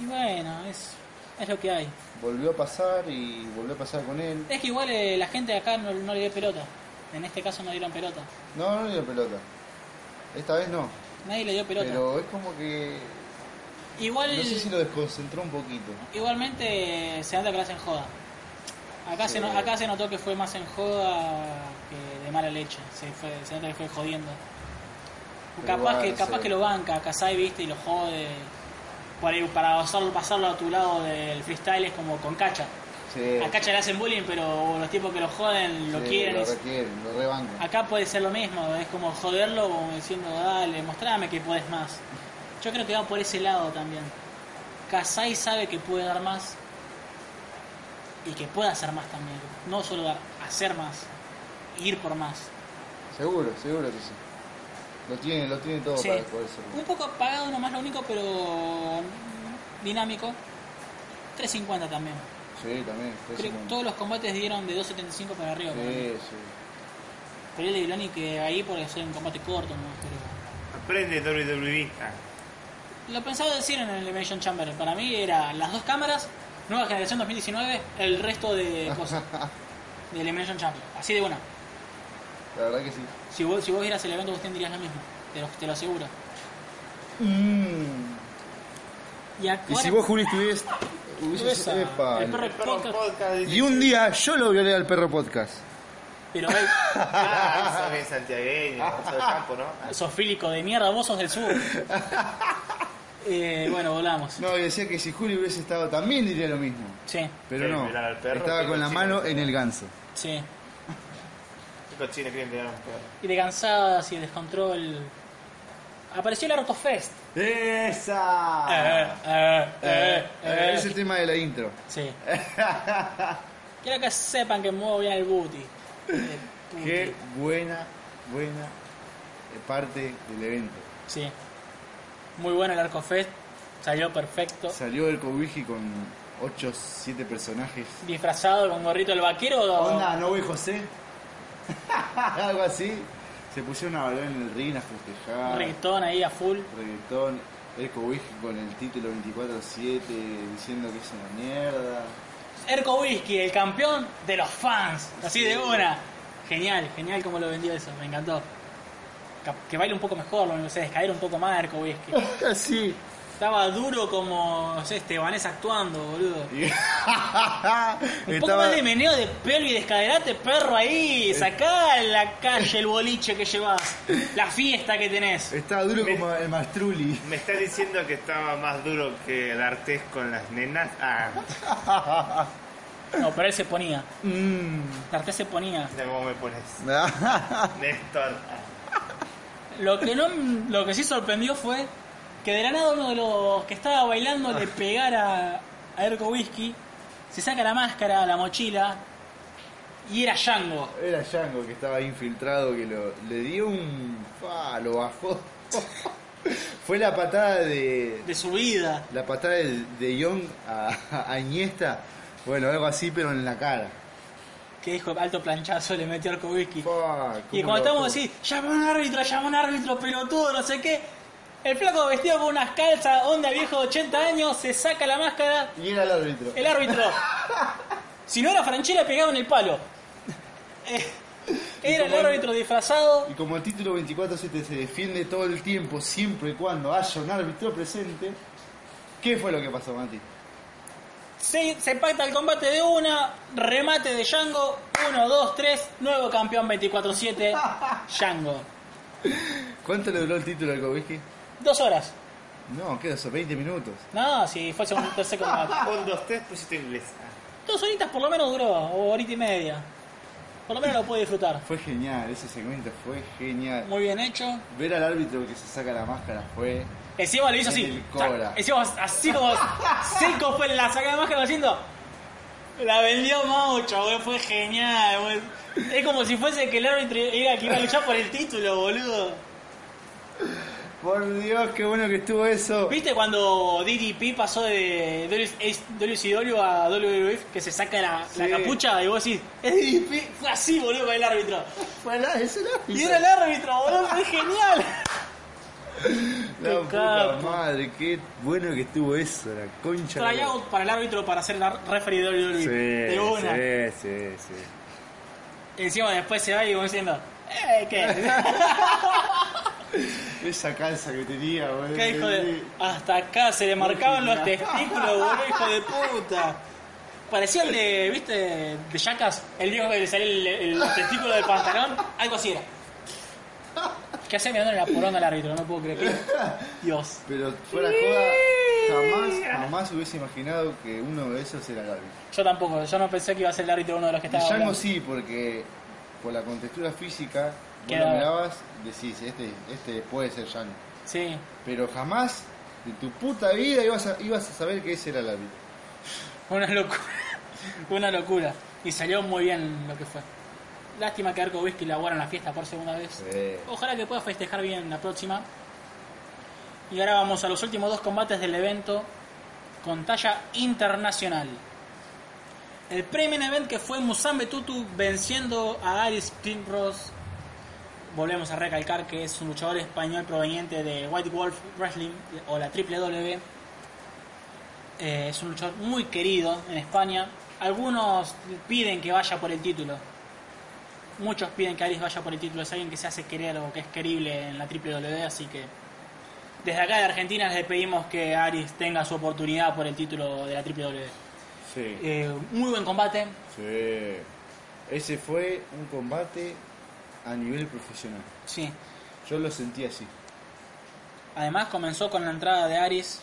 y bueno, es, es lo que hay. Volvió a pasar y volvió a pasar con él. Es que igual eh, la gente de acá no, no le dio pelota. En este caso no dieron pelota. No, no le dio pelota. Esta vez no. Nadie le dio pelota. Pero es como que. Igual, No sé si lo desconcentró un poquito. igualmente se nota que lo hacen joda. Acá, Sí. se, no- acá se notó que fue más en joda que de mala leche. Se, fue, se nota que fue jodiendo. Capaz, que, capaz sí. que lo banca, Kasai, viste, y lo jode. Por ahí, para pasarlo, pasarlo a tu lado del freestyle es como con cacha. Sí. A cacha le hacen bullying, pero los tipos que lo joden lo Sí, quieren. Lo y- requieren, lo rebancan. Acá puede ser lo mismo, es como joderlo como diciendo, dale, mostrame que puedes más. Yo creo que va por ese lado también. Kasai sabe que puede dar más y que puede hacer más también. No solo dar, hacer más, ir por más. Seguro, seguro que sí. Lo tiene, lo tiene todo Sí. para poder ser. Un poco apagado nomás lo único, pero dinámico. 350 también. Sí, también. Creo fue que todos los combates dieron de 275 para arriba. para mí. Sí, sí. Pero el de Vilani que ahí porque es un combate corto, ¿no? pero Aprende WWE. Lo pensaba decir en el Elimination Chamber. Para mí era las dos cámaras, nueva generación 2019, el resto de cosas. de Elimination Chamber. Así de una. La verdad que sí. Si vos, si vos vieras el evento, vos tendrías lo mismo. Te lo, te lo aseguro. Mm. Y, acá- Y si vos, Juli, Esa, Epa. el perro podcast. Y un día yo lo violé al perro podcast. Pero hoy, Ah, sos bien santiagueño, sos del campo, ¿no? sos fílico de mierda, vos sos del sur. Eh, bueno, volamos. No, y decía que si Juli hubiese estado también diría lo mismo. Sí. Pero Sí, no. perro, Estaba con la mano en el ganso. Sí. Y de cansadas y de descontrol. Apareció el Arcofest. ¡Esa! Eh, eh, eh, eh. Es el tema de la intro. Sí. Quiero que sepan que muevo bien el booty. Qué buena, buena parte del evento. Sí. Muy bueno el Arcofest. Salió perfecto. Salió el Cobiji con 8, 7 personajes. Disfrazado con gorrito del vaquero. Onda, no voy José. Algo así. Se pusieron a bailar en el ring a festejar. Reggaetón ahí a full. Reggaetón. Erko Whisky con el título 24-7 diciendo que es una mierda. Erko Whisky, el campeón de los fans. Así de una. Genial, genial como lo vendió eso, me encantó. Ca- Que baile un poco mejor, lo no sé, descaer un poco más Erko Whisky. Así. Estaba duro como, no sé, Estebanés actuando, boludo. Un poco Estaba- más de meneo de pelo y descaderate, perro, ahí. Sacá a la calle el boliche que llevas. La fiesta que tenés. Estaba duro como el Mastrulli. ¿Me estás diciendo que estaba más duro que el artés con las nenas? Ah, No, pero él se ponía. Mm. D'Artés se ponía. mira cómo me pones. Néstor. Lo que no, lo que sí sorprendió fue que de la nada uno de los que estaba bailando le pegara a Erko Whisky, se saca la máscara, la mochila y era Django. Era Django que estaba infiltrado, que lo, le dio un... fa, lo bajó. Fue la patada de... De su vida. La patada de, de Young a, a Iniesta. Bueno, algo así, pero en la cara. Que dijo alto planchazo, le metió a Erko Whisky. Y ¿Cómo cuando estamos así, llama a un árbitro, llama a un árbitro, pelotudo, no sé qué. El flaco vestido con unas calzas, onda viejo de 80 años, se saca la máscara. Y era el árbitro. El árbitro. Si no era Franchella, pegaba en el palo. Eh, Era el árbitro disfrazado. Y como el título 24 se defiende todo el tiempo, siempre y cuando haya un árbitro presente, ¿qué fue lo que pasó, Mati? Se, se pacta el combate de una, remate de Django, 1, 2, 3, nuevo campeón 24-7, Django. ¿Cuánto le duró el título al Kowski? Dos horas. No, ¿qué eso? 20 minutos. No, si fuese un tercer combate. Un, dos, tres, pusiste inglés. Dos horitas por lo menos duró, o horita y media. Por lo menos lo pude disfrutar. Fue genial, ese segmento fue genial. Muy bien hecho. Ver al árbitro que se saca la máscara fue... Encima lo hizo así. El O sea, encima así como seco fue la saca de máscara haciendo. La vendió mucho, güey, fue genial, güey. Es como si fuese que el árbitro era el que iba a luchar por el título, boludo. Por Dios, qué bueno que estuvo eso. ¿Viste cuando DDP pasó de WCW a WWF que se saca la, capucha y vos decís, es DDP? Fue así, boludo, con el árbitro. Fue el, es el árbitro. Y era el árbitro, boludo, fue genial. La Qué puta madre, qué bueno que estuvo eso, la concha. Tryout para el árbitro para ser la referee de WWE. Sí, de una. sí, sí, sí. Encima después se va y como diciendo, eh, ¿qué? Esa calza que tenía, boludo. ¿Qué hijo de.? Hasta acá se le marcaban los testículos, boludo, hijo de puta. Parecía el de, ¿viste? De Jackass, el viejo que le salía el, el testículo del pantalón. Algo así era. ¿Qué hace mirando la poronga al árbitro? No puedo creer que. Dios. Pero fuera joda, jamás, jamás hubiese imaginado que uno de esos era el árbitro. Yo tampoco, yo no pensé que iba a ser el árbitro uno de los que estaba. Hablando. sí, porque por la contextura física, vos lo mirabas, decís, este, este puede ser Django. Sí. Pero jamás de tu puta vida ibas a, ibas a saber que ese era el árbitro. Una locura. Una locura. Y salió muy bien lo que fue. Lástima que Arco Whisky la en la fiesta por segunda vez. Ojalá que pueda festejar bien la próxima. Y ahora vamos a los últimos dos combates del evento con talla internacional. El Premium Event que fue Musambe Tutu venciendo a Aris Primrose. Volvemos a recalcar que es un luchador español proveniente de White Wolf Wrestling o la WWE. Eh, es un luchador muy querido en España. Algunos piden que vaya por el título. Muchos piden que Aris vaya por el título. Es alguien que se hace querer o que es querible en la WWE. Así que desde acá de Argentina les pedimos que Aris tenga su oportunidad por el título de la WWE. Sí. Eh, muy buen combate. Sí. Ese fue un combate a nivel profesional. Sí. Yo lo sentí así. Además comenzó con la entrada de Aris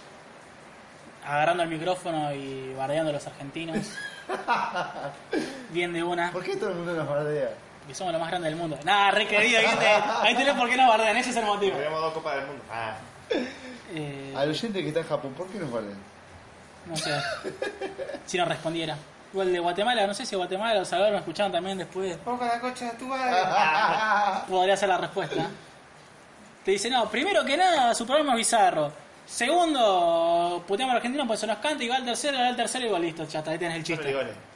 agarrando el micrófono y bardeando a los argentinos. Bien de una. ¿Por qué todo el mundo nos bardea? Que somos los más grandes del mundo. Nada, re querido, ¿viste? Ahí tenés por qué nos bardean, ese es el motivo. Tenemos dos copas del mundo. Ah. Eh, Al oyente que está en Japón, ¿por qué nos bardean? No sé. Si no respondiera. O el de Guatemala, no sé si Guatemala o Salvador me escucharon también después. Poca la cocha de tu Podría ser la respuesta. Te dice, no, primero que nada, su programa es bizarro. Segundo, puteamos a los argentinos porque se nos canta y va al tercero, va al tercero y va listo, ya está, ahí tenés el chiste.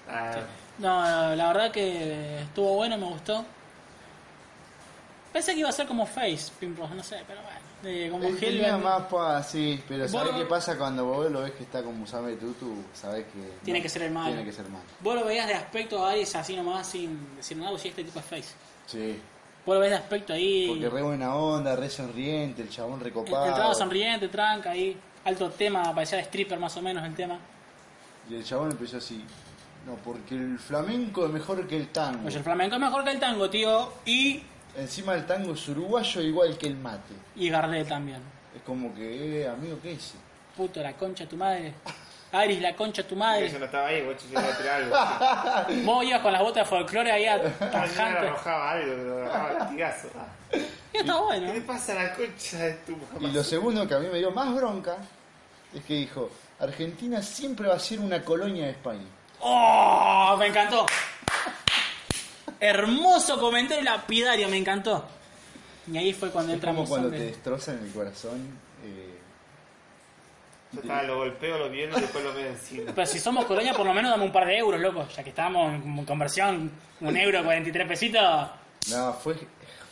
Ah. No, la verdad que estuvo bueno, me gustó. Pensé que iba a ser como Face, Pim Ross, no sé, pero bueno. Eh, como Hellbent. más pa, sí, pero Vos ¿sabés qué pasa cuando vos lo ves que está con Musame Tutu? Sabés que... Tiene no, que ser el malo. Tiene que ser malo. Vos lo veías de aspecto a Aris así nomás sin decir nada, vos este tipo es Face. Sí. Vos lo ves de aspecto ahí. Porque re buena onda, re sonriente, el chabón recopado. Entrada sonriente, tranca ahí. Alto tema, parecía de stripper más o menos el tema. Y el chabón empezó así. No, porque el flamenco es mejor que el tango. Oye, el flamenco es mejor que el tango, tío. Y. Encima el tango es uruguayo igual que el mate. Y Gardel también. Es como que, eh, amigo, ¿qué es? Puto, la concha de tu madre. Aris, la concha de tu madre. Eso no estaba ahí, vos yo iba a tirar algo. Vos ibas con las botas de folclore ahí atajante. arrojaba algo, me arrojaba latigazo. Y está bueno. ¿Qué le pasa a la concha de tu mamá? Y lo segundo que a mí me dio más bronca es que dijo, Argentina siempre va a ser una colonia de España. ¡Oh! Me encantó. Hermoso comentario lapidario, me encantó. Y ahí fue cuando Es como entramos cuando en te destrozan el corazón. eh, Yo estaba, lo golpeo, lo viene y después lo veo encima. Pero si somos colonia, por lo menos dame un par de euros, loco. Ya que estábamos en conversión, un euro, 43 pesitos. No, fue,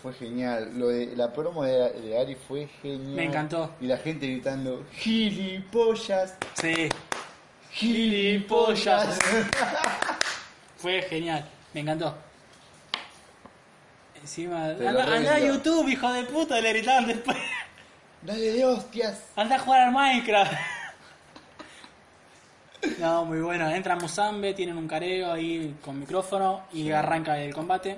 fue genial. Lo de, la promo de, de Ari fue genial. Me encantó. Y la gente gritando, gilipollas. Sí. Gilipollas. Fue genial, me encantó. Encima, anda, anda a. YouTube, hijo de puta, le gritaban después. Dale de hostias. Anda a jugar al Minecraft. No, muy bueno. Entra Musambe, tienen un careo ahí con micrófono y arranca el combate.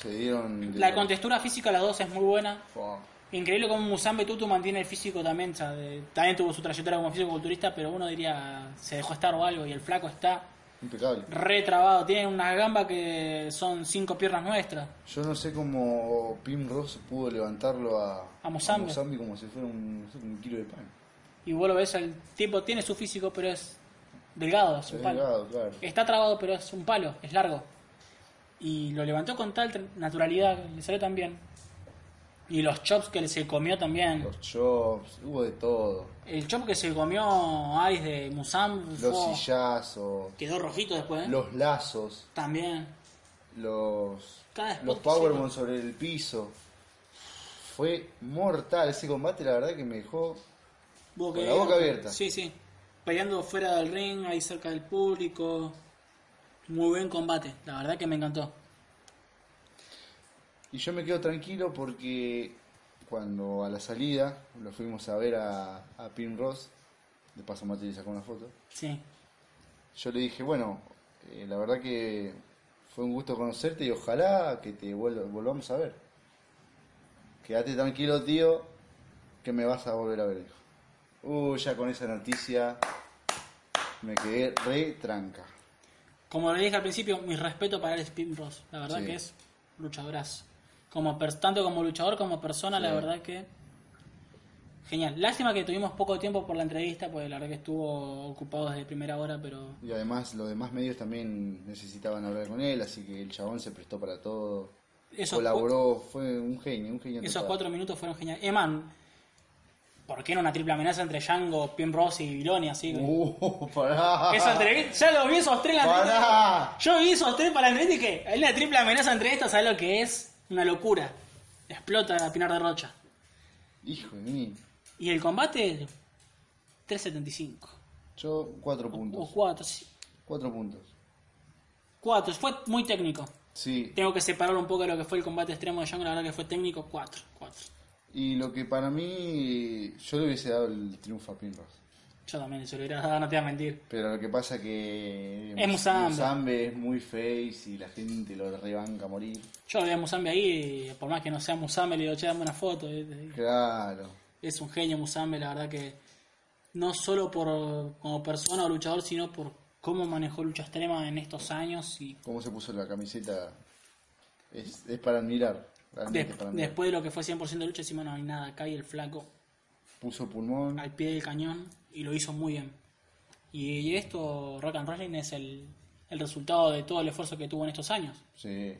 Se dieron... La contextura física de las dos es muy buena. Fua. Increíble cómo Musambe Tutu mantiene el físico también. o sea, de- también tuvo su trayectoria como físico-culturista, pero uno diría se dejó estar o algo y el flaco está Impecable. retrabado. Tiene unas gambas que son cinco piernas nuestras. Yo no sé cómo Pim Ross pudo levantarlo a, A Mozambique. Mozambique como si fuera un, no sé, un kilo de pan. Y vos lo ves, el tipo tiene su físico, pero es delgado, es un Es palo. delgado, claro. Está trabado, pero es un palo, es largo. Y lo levantó con tal naturalidad, le salió tan bien. Y los chops que se comió también. Los chops, hubo de todo. El chop que se comió Aris de Musam Los fue- sillazos, quedó rojito después. ¿eh? los lazos, También. los, los powerbomb sobre el piso. Fue mortal ese combate, la verdad que me dejó la boca abierta. Sí, sí. Peleando fuera del ring, ahí cerca del público. Muy buen combate, la verdad que me encantó. Y yo me quedo tranquilo porque cuando a la salida lo fuimos a ver a, a Pim Ross, de paso Mati le sacó una foto, Sí. yo le dije, bueno, eh, la verdad que fue un gusto conocerte y ojalá que te volvamos a ver. Quédate tranquilo, tío, que me vas a volver a ver. Uh, ya con esa noticia me quedé re tranca. Como le dije al principio, mi respeto para el Spin Ross. La verdad Sí. que es luchadorazo. Como tanto como luchador como persona, la verdad que genial. Lástima que tuvimos poco tiempo por la entrevista, porque la verdad que estuvo ocupado desde primera hora, pero Y además los demás medios también necesitaban hablar con él, así que el chabón se prestó para todo. Esos Colaboró, fue un genio, un genio. esos total. cuatro minutos fueron geniales. Eman, ¿por qué no una triple amenaza entre Django, Pim Ross y Biloni así? Uh, pará. Esa entrevista, ya lo vi esos tres la entrevista. Yo vi esos tres para la entrevista y que hay una triple amenaza entre estas, ¿sabes lo que es? Una locura. Explota a Pinar de Rocha. Hijo de mí. Y el combate, 3.75. Yo, cuatro O puntos. 4, sí. Cuatro puntos. 4, fue muy técnico. Sí. Tengo que separar un poco de lo que fue el combate extremo de Young, la verdad que fue técnico, 4. 4. Y lo que para mí, yo le hubiese dado el triunfo a Pin Ross. Yo también se lo hubiera dado, no te voy a mentir. Pero lo que pasa que Es Musambe. Musambe es muy face y la gente lo rebanca a morir. Yo lo vi a Musambe ahí, y por más que no sea Musambe, le digo, che, dame una foto. Claro. Es un genio Musambe, la verdad que no solo por como persona o luchador, sino por cómo manejó lucha extrema en estos años y Cómo se puso la camiseta es, es para admirar. Realmente de- para admirar. después de lo que fue 100% de lucha, encima no hay nada, acá y el flaco Puso pulmón. al pie del cañón y lo hizo muy bien. Y, y esto, Rock and Wrestling, es el, el resultado de todo el esfuerzo que tuvo en estos años. Sí.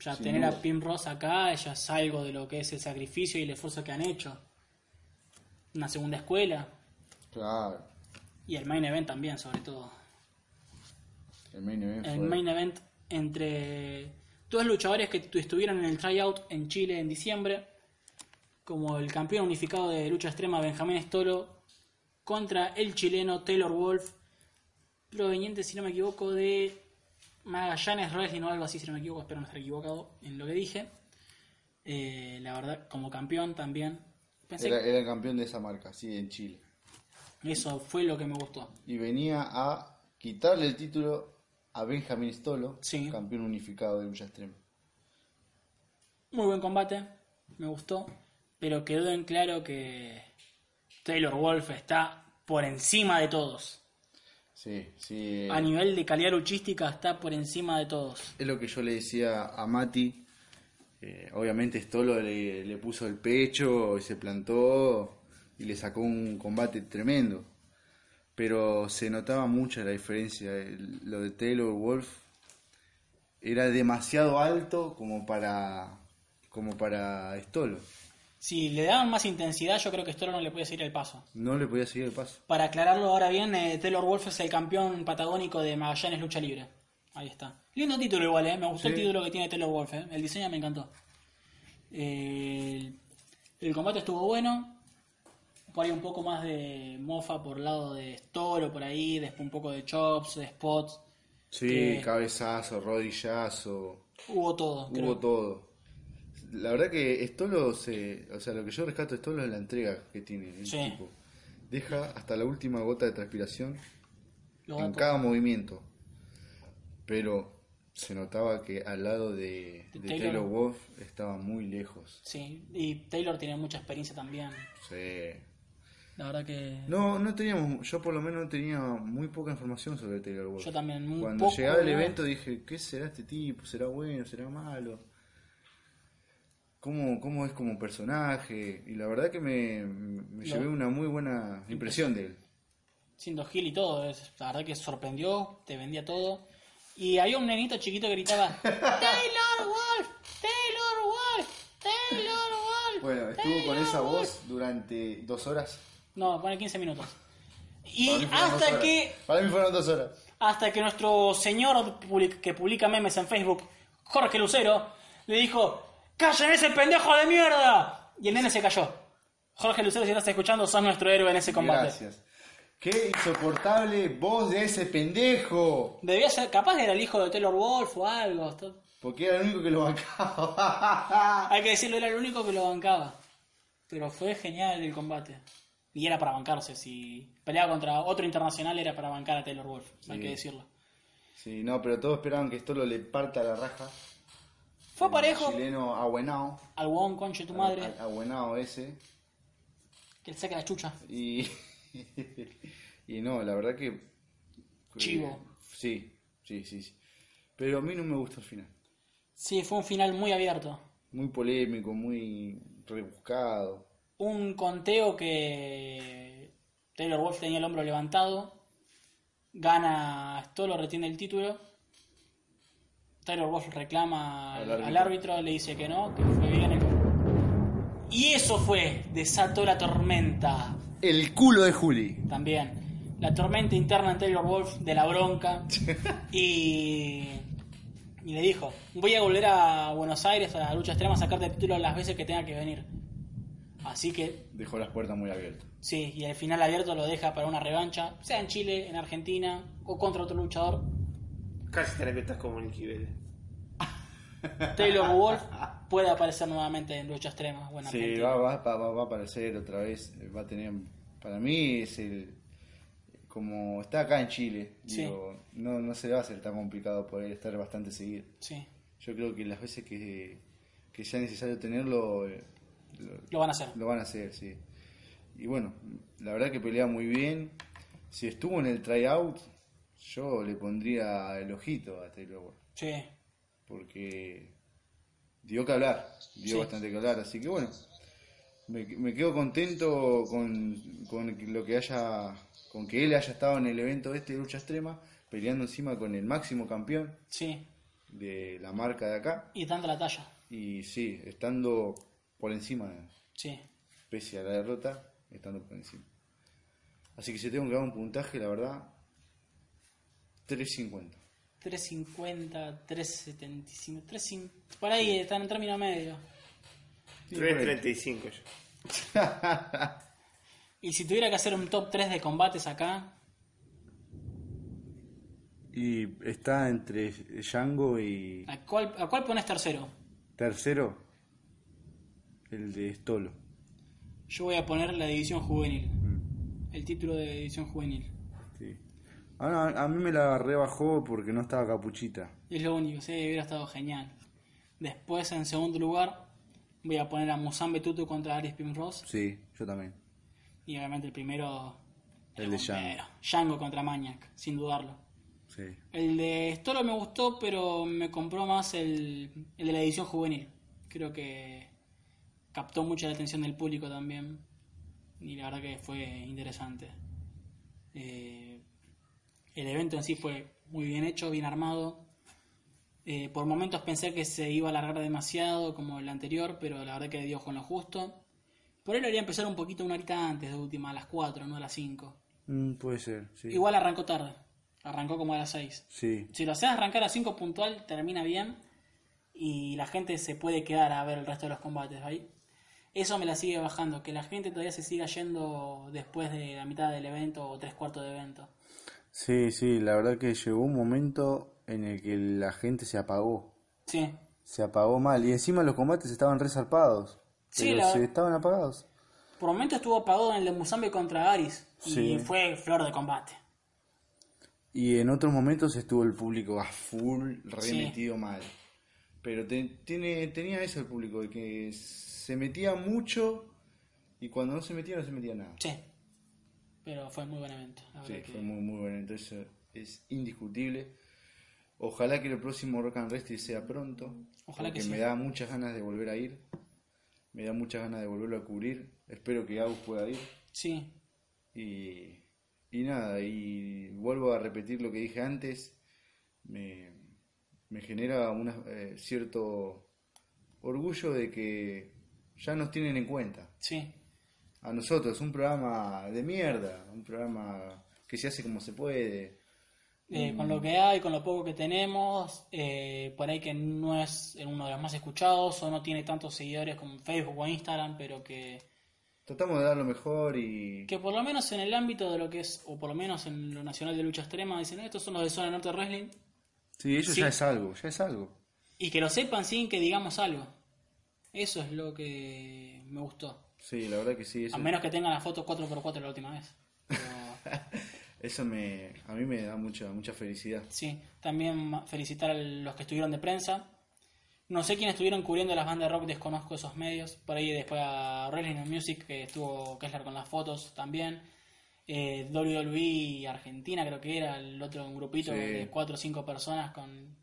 Ya Sin tener duda. a Pim Ross acá ya es algo de lo que es el sacrificio y el esfuerzo que han hecho. Una segunda escuela Claro. y el main event también, sobre todo. El main event El fue- main event entre dos luchadores que tu- estuvieron en el tryout en Chile en diciembre, como el campeón unificado de lucha extrema Benjamín Stolo contra el chileno Taylor Wolf, proveniente, si no me equivoco, de Magallanes Wrestling o algo así, si no me equivoco, espero no estar equivocado en lo que dije. Eh, la verdad, como campeón también. Pensé Era, era el campeón de esa marca, sí, en Chile. eso fue lo que me gustó. Y venía a quitarle el título a Benjamin Stolo, campeón unificado de lucha extrema. Muy buen combate, me gustó, pero quedó en claro que Taylor Wolf está por encima de todos. Sí, sí. A nivel de calidad luchística está por encima de todos. Es lo que yo le decía a Mati. eh, obviamente Stolo le, le puso el pecho y se plantó y le sacó un combate tremendo. Pero se notaba mucha la diferencia. El- Lo de Taylor Wolf era demasiado alto como para como para Stolo. Si le daban más intensidad, yo creo que Stolo no le puede seguir el paso. No le podía seguir el paso. Para aclararlo ahora bien, eh, Taylor Wolf es el campeón patagónico de Magallanes Lucha Libre. Ahí está. Lindo título igual, ¿eh? Me gustó el título que tiene Taylor Wolf, ¿eh? El diseño me encantó. Eh, el, el combate estuvo bueno. Por ahí un poco más de mofa por el lado de Stolo, por ahí. Después un poco de chops, de spots. Sí, Que- cabezazo, rodillazo. Hubo todo, Hubo creo. todo. La verdad que Stolo se, o sea, lo que yo rescato de Stolo es la entrega que tiene el Sí. tipo. Deja hasta la última gota de transpiración Lo en cada movimiento. Pero se notaba que al lado de, de Taylor. Taylor Wolf estaba muy lejos. Sí, y Taylor tiene mucha experiencia también. Sí. La verdad que. No, no teníamos, yo por lo menos tenía muy poca información sobre Taylor Wolf. Yo también, muy Cuando poco, llegaba el evento dije, ¿qué será este tipo? ¿Será bueno? ¿Será malo? ¿Cómo, cómo es como personaje? Y la verdad que me, llevé una muy buena impresión de él. siendo Gil y todo, es, la verdad que sorprendió, te vendía todo. Y había un nenito chiquito que gritaba, Taylor Wolf, Taylor Wolf, Taylor Wolf. Bueno, estuvo con esa voz durante dos horas. No, pone 15 minutos. Y hasta que, Para mí fueron dos horas. hasta que nuestro señor que publica memes en Facebook, Jorge Lucero, le dijo, ¡Callen ese pendejo de mierda! Y el nene se cayó. Jorge Lucero, si estás escuchando, sos nuestro héroe en ese combate. Gracias. Qué insoportable voz de ese pendejo. Debía ser, capaz era el hijo de Taylor Wolf o algo. Porque era el único que lo bancaba. Hay que decirlo, era el único que lo bancaba. Pero fue genial el combate. Y era para bancarse. Si peleaba contra otro internacional, era para bancar a Taylor Wolf. Hay que decirlo. Sí, no, pero todos esperaban que esto lo le parta la raja. Fue El parejo. Chileno Abuenao. Al huevón conche tu madre. Abuenao ese. Que le saque la chucha. Y, y no, la verdad que... Chivo. Sí, sí, sí, sí. Pero a mí no me gustó el final. Sí, fue un final muy abierto. Muy polémico, muy rebuscado. Un conteo que Taylor Wolf tenía el hombro levantado. Gana Stolo, retiene el título. Taylor Wolf reclama al, Al árbitro. al árbitro, le dice que no, que fue bien. Y eso fue, desató la tormenta. El culo de Juli. También. La tormenta interna en Taylor Wolf de la bronca. y, y le dijo, voy a volver a Buenos Aires a la lucha extrema a sacarte el título las veces que tenga que venir. Así que Dejó las puertas muy abiertas. Sí, y el final abierto lo deja para una revancha, sea en Chile, en Argentina o contra otro luchador. Casi te repitas como Nicky Vélez. Taylor Wolf puede aparecer nuevamente en lucha extrema Sí, va, va, va, va a aparecer otra vez. Va a tener. Para mí es el. Como está acá en Chile, Sí. digo, no, no se le va a hacer tan complicado poder estar bastante seguido. Sí. Yo creo que las veces que, que sea necesario tenerlo, eh, Lo van a hacer. Lo van a hacer, sí. Y bueno, la verdad que pelea muy bien. Si estuvo en el tryout, yo le pondría el ojito a Taylor Wolf. Sí. Porque dio que hablar, dio Sí. bastante que hablar. Así que bueno, me, me quedo contento con, con lo que haya, con que él haya estado en el evento este de lucha extrema, peleando encima con el máximo campeón Sí. de la marca de acá. Y dando la talla. Y sí, estando por encima, Sí. pese a la derrota, estando por encima. Así que si tengo que dar un puntaje, la verdad, 3.50. 350, 375, 350, por ahí están en término medio. 3.35 yo. Y si tuviera que hacer un top 3 de combates acá, Y está entre Django y ¿a cuál, a cuál pones tercero? tercero, el de Stolo. Yo voy a poner la división juvenil. El título de división juvenil. Sí. Ah, a mí me la rebajó porque no estaba capuchita. Es lo único, sí, hubiera estado genial. Después, en segundo lugar, voy a poner a Musambe Tutu contra Aris Primrose. Sí, yo también. Y obviamente el primero, El de Django. Django contra Maniac, sin dudarlo. Sí. El de Stolo me gustó, pero me compró más el, el de la edición juvenil. Creo que captó mucho la atención del público también. Y la verdad que fue interesante. Eh, el evento en sí fue muy bien hecho, bien armado. Eh, por momentos pensé que se iba a alargar demasiado como el anterior, pero la verdad que dio con lo justo. Por él debería empezar un poquito una horita antes de última, a las 4, no a las 5. Mm, puede ser, sí. Igual arrancó tarde. Arrancó como a las 6. Sí. Si lo haces arrancar a 5 puntual, termina bien. Y la gente se puede quedar a ver el resto de los combates ahí. Eso me la sigue bajando. Que la gente todavía se siga yendo después de la mitad del evento o tres cuartos de evento. Sí, sí, la verdad que llegó un momento en el que la gente se apagó. Sí. Se apagó mal. Y encima los combates estaban resarpados. Sí, pero la- se estaban apagados. Por momentos estuvo apagado en el de Musambe contra Aris. Y Sí. fue flor de combate. Y en otros momentos estuvo el público a full, remetido mal. Pero te- tiene, tenía eso el público, de que se metía mucho y cuando no se metía no se metía nada. Sí. Pero fue muy buen evento. Sí, que- fue muy, muy bueno. Entonces es indiscutible. Ojalá que el próximo Rock and Wrestling sea pronto. Ojalá porque que sí. me da muchas ganas de volver a ir. Me da muchas ganas de volverlo a cubrir. Espero que Agus pueda ir. Sí. Y, y nada, y vuelvo a repetir lo que dije antes. Me, me genera una, eh, cierto orgullo de que ya nos tienen en cuenta. Sí. A nosotros, un programa de mierda, un programa que se hace como se puede. Eh, Mm. con lo que hay, con lo poco que tenemos, eh, por ahí que no es uno de los más escuchados o no tiene tantos seguidores como Facebook o Instagram, pero que, Tratamos de dar lo mejor y... que por lo menos en el ámbito de lo que es, o por lo menos en lo nacional de lucha extrema, dicen, "No, estos son los de Zona Norte Wrestling, Sí, eso Sí. ya es algo, ya es algo. y que lo sepan sin que digamos algo. Eso es lo que me gustó. Sí, la verdad que sí. Eso, A menos que tengan la foto 4x4 la última vez. eso me, a mí me da mucha, mucha felicidad. Sí, también felicitar a los que estuvieron de prensa. No sé quiénes estuvieron cubriendo las bandas de rock, desconozco esos medios. Por ahí después a Wrestling Music, que estuvo Kessler con las fotos también. Eh, WWE Argentina creo que era el otro un grupito Sí. de cuatro o cinco personas con...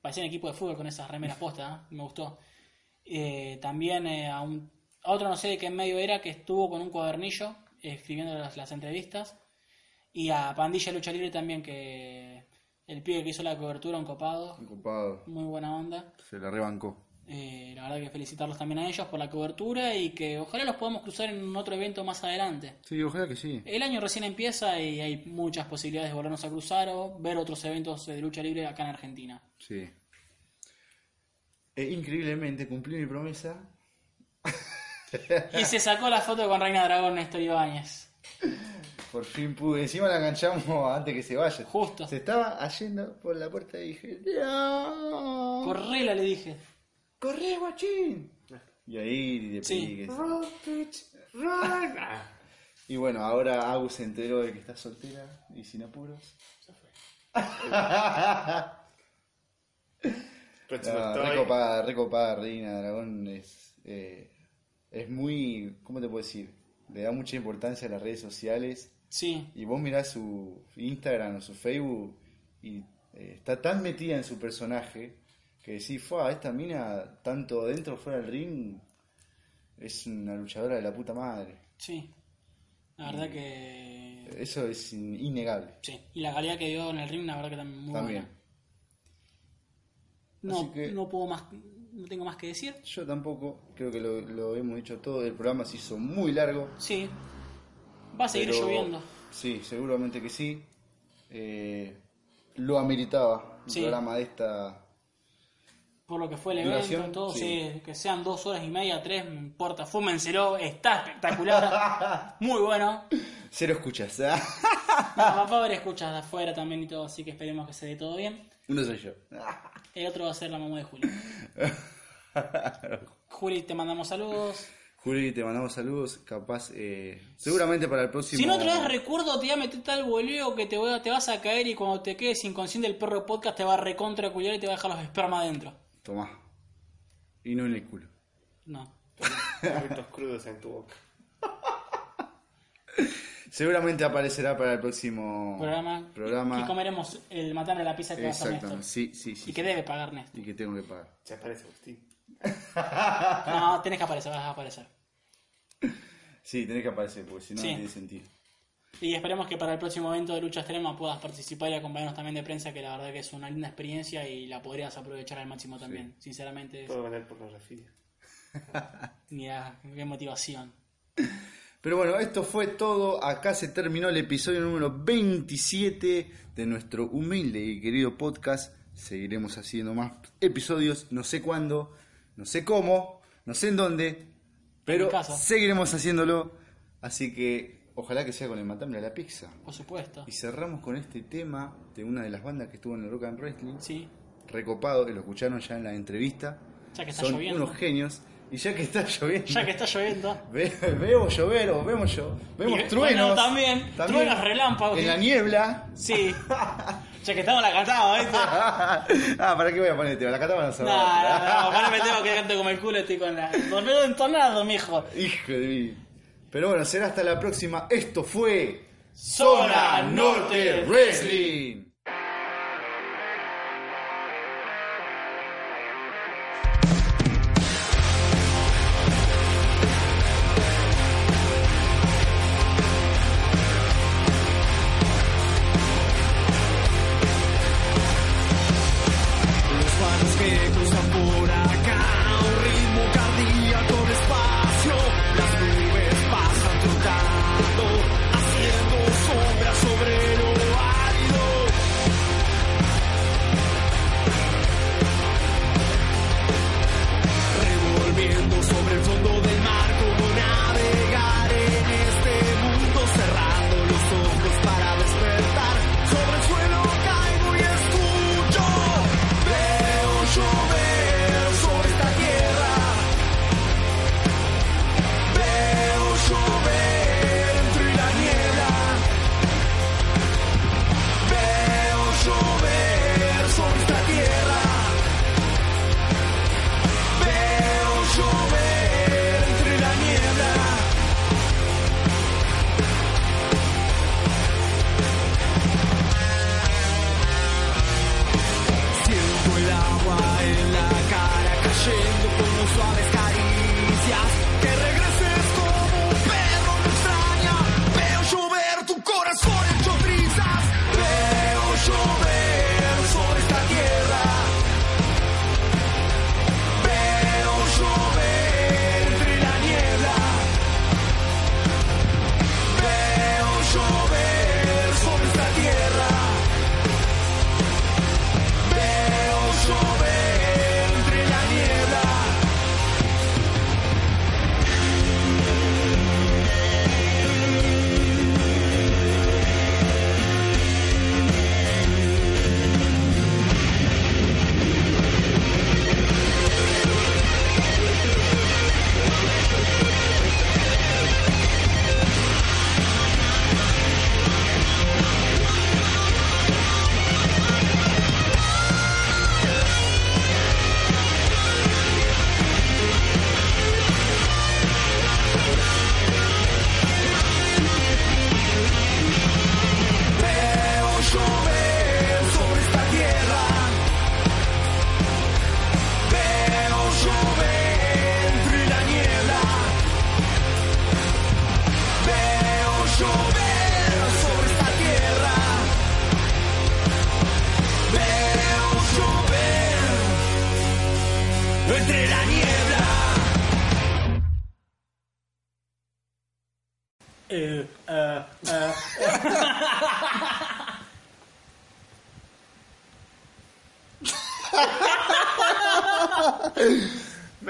Parecían equipo de fútbol con esas remeras postas, ¿eh? me gustó. Eh, también eh, a, un, otro no sé de qué medio era que estuvo con un cuadernillo eh, escribiendo las, las entrevistas. Y a Pandilla Lucha Libre también, que el pibe que hizo la cobertura, un copado, Ocupado. muy buena onda. Se la rebancó. Eh, la verdad que felicitarlos también a ellos por la cobertura y que ojalá los podamos cruzar en otro evento más adelante. Sí, ojalá que sí. El año recién empieza y hay muchas posibilidades de volvernos a cruzar o ver otros eventos de lucha libre acá en Argentina. Sí. E increíblemente cumplí mi promesa. Y se sacó la foto con Reina Dragón Néstor Ibáñez. Por fin pude. Encima la enganchamos antes que se vaya. Justo. Se estaba yendo por la puerta y dije, ¡No! Correla, le dije. ¡Corre, guachín! Y ahí le pedí Sí. que Y bueno, ahora Agus se enteró de que está soltera y sin apuros. No, estoy. recopada, recopada, Reina Dragón es, eh, es muy, ¿cómo te puedo decir? Le da mucha importancia a las redes sociales. Sí. Y vos mirás su Instagram o su Facebook y eh, está tan metida en su personaje que decís, fue esta mina, tanto dentro fuera del ring, es una luchadora de la puta madre. Sí. La verdad que... Eso es in- innegable. Sí. Y la calidad que dio en el ring, la verdad que también muy También. buena. No, que- no puedo más, no tengo más que decir. Yo tampoco, creo que lo, lo hemos dicho todo, el programa se hizo muy largo. Sí. Va a seguir pero- lloviendo. Sí, seguramente que sí. Eh, lo ameritaba. Sí. programa de esta. Por lo que fue el Duración, evento, todo, sí. sí, que sean dos horas y media, tres, no importa, fúmenselo, está espectacular, muy bueno. Cero escuchas. ¿ah? No, va a haber escuchas de afuera también y todo, así que esperemos que se dé todo bien. Uno soy yo. El otro va a ser la mamá de Juli. Juli, te mandamos saludos. Juli, te mandamos saludos. Capaz, eh, seguramente para el próximo. Si no otra vez recuerdo, te voy a meter tal boleo que te, voy a- te vas a caer y cuando te quedes inconsciente el perro podcast te va a recontra culiar y te va a dejar los espermas adentro. Tomá. Y no en el culo. No. Perritos crudos en tu boca. Seguramente aparecerá para el próximo Programa. programa. Y comeremos el matambre de la pizza que vas a Exactamente. Néstor. Sí, sí, sí. Y que debe pagar Néstor. Y que tengo que pagar. Se aparece Agustín. No, tenés que aparecer, vas a aparecer. Sí, tenés que aparecer, porque si no, Sí. no tiene sentido. Y esperemos que para el próximo evento de lucha extrema puedas participar y acompañarnos también de prensa, que la verdad que es una linda experiencia y la podrías aprovechar al máximo también. Sinceramente, es- Puedo vender pornografía. mira, qué motivación. Pero bueno, esto fue todo. Acá se terminó el episodio número 27 de nuestro humilde y querido podcast. Seguiremos haciendo más episodios, no sé cuándo, no sé cómo, no sé en dónde, pero seguiremos haciéndolo. Así que ojalá que sea con el matambre a la pizza. Por supuesto. Y cerramos con este tema de una de las bandas que estuvo en el Rock and Wrestling. Sí. Recopado, que lo escucharon ya en la entrevista. Ya que está Son lloviendo. unos genios. Y ya que está lloviendo. Ya que está lloviendo. Ve- vemos llover o vemos yo, vemos Y- truenos. bueno, también, truenos, relámpagos. En la niebla. Sí. ya que estamos la cantamos, ¿viste? ah, ¿para qué voy a poner el tema? La cantaba no No, sabe. no, no, para me tengo que canto como el culo, estoy con la. Dormido entonado, mijo. Hijo de mí. Pero bueno, será hasta la próxima. Esto fue Zona Norte Wrestling.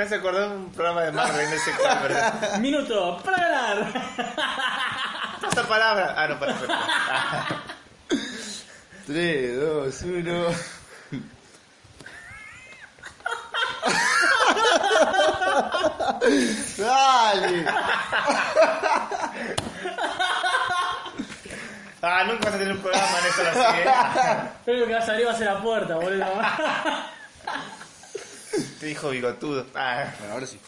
hace acordar un programa de Marvel en ese cabrón. Minuto. pelotudo. Ah. Bueno, ahora sí.